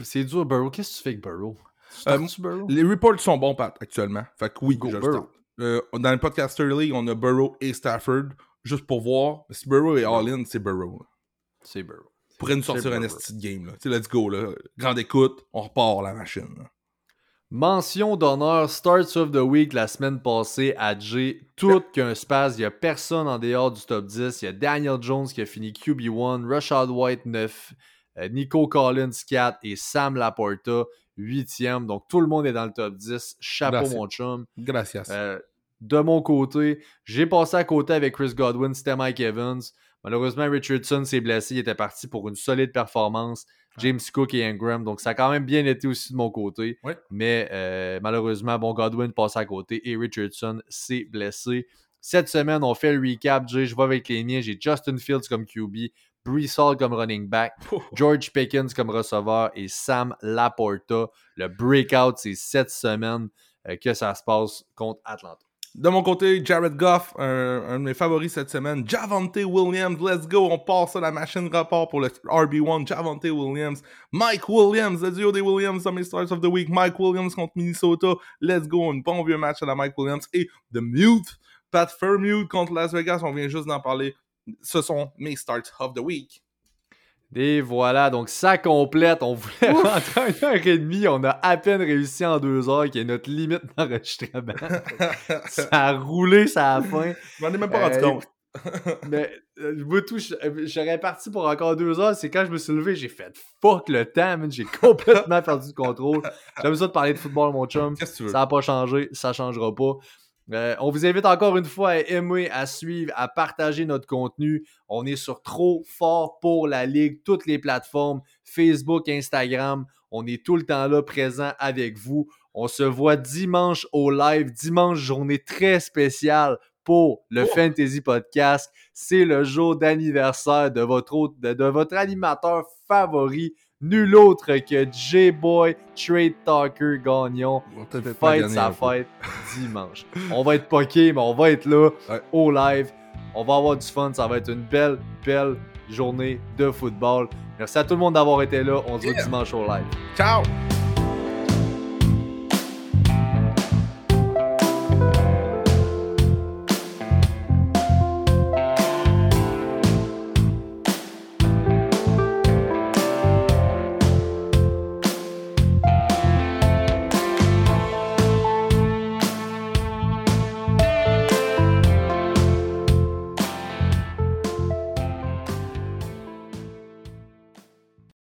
C'est dur, Burrow. Qu'est-ce que tu fais avec Burrow? Euh, Burrow? Les reports sont bons, Pat, actuellement. Fait que oui, Go je Burrow. Euh, dans le podcaster league, on a Burrow et Stafford. Juste pour voir. Si Burrow est all-in, c'est Burrow. C'est Burrow. Pourrait nous sortir un esti de game. Là. let's go. Là. Grande écoute, on repart la machine. Mention d'honneur Starts of the Week la semaine passée à J. Tout qu'un space. Il n'y a personne en dehors du top 10. Il y a Daniel Jones qui a fini QB1, Rashad White 9, euh, Nico Collins 4 et Sam Laporta 8e. Donc tout le monde est dans le top 10. Chapeau mon chum. Gracias. Euh, de mon côté, j'ai passé à côté avec Chris Godwin, c'était Mike Evans. Malheureusement, Richardson s'est blessé. Il était parti pour une solide performance. James Cook et Ingram. Donc, ça a quand même bien été aussi de mon côté. Mais euh, malheureusement, bon, Godwin passe à côté et Richardson s'est blessé. Cette semaine, on fait le recap. Je vais avec les miens. J'ai Justin Fields comme QB, Brees Hall comme running back, George Pickens comme receveur et Sam Laporta. Le breakout, c'est cette semaine euh, que ça se passe contre Atlanta. De mon côté, Jared Goff, un, un, de mes favoris cette semaine. Javante Williams, let's go. On passe à la machine rapport pour le RB1. Javante Williams. Mike Williams, le duo des Williams dans mes starts of the week. Mike Williams contre Minnesota. Let's go. Un bon vieux match à la Mike Williams. Et The Mute, Pat Fairmute contre Las Vegas. On vient juste d'en parler. Ce sont mes starts of the week. Et voilà, donc ça complète. On voulait rentrer à une heure et demie. On a à peine réussi en deux heures, qui est notre limite d'enregistrement. ça a roulé, ça a fin. Je m'en ai même pas rendu Euh, compte. Mais euh, tout, je- euh, j'aurais parti pour encore deux heures. C'est quand je me suis levé, j'ai fait fuck le temps, man. J'ai complètement perdu le contrôle. J'aime ça de parler de football, mon chum. Ça n'a pas changé, ça changera pas. Euh, on vous invite encore une fois à aimer, à suivre, à partager notre contenu. On est sur Trop Fort pour la Ligue, toutes les plateformes, Facebook, Instagram. On est tout le temps là, présent avec vous. On se voit dimanche au live, dimanche, journée très spéciale pour le Oh. Fantasy Podcast. C'est le jour d'anniversaire de votre, autre- de, de votre animateur favori, nul autre que J-Boy Trade Talker Gagnon qui fête sa fête dimanche. On va être poqué, mais on va être là Ouais. au live. On va avoir du fun. Ça va être une belle, belle journée de football. Merci à tout le monde d'avoir été là. On se voit dimanche au live. Ciao!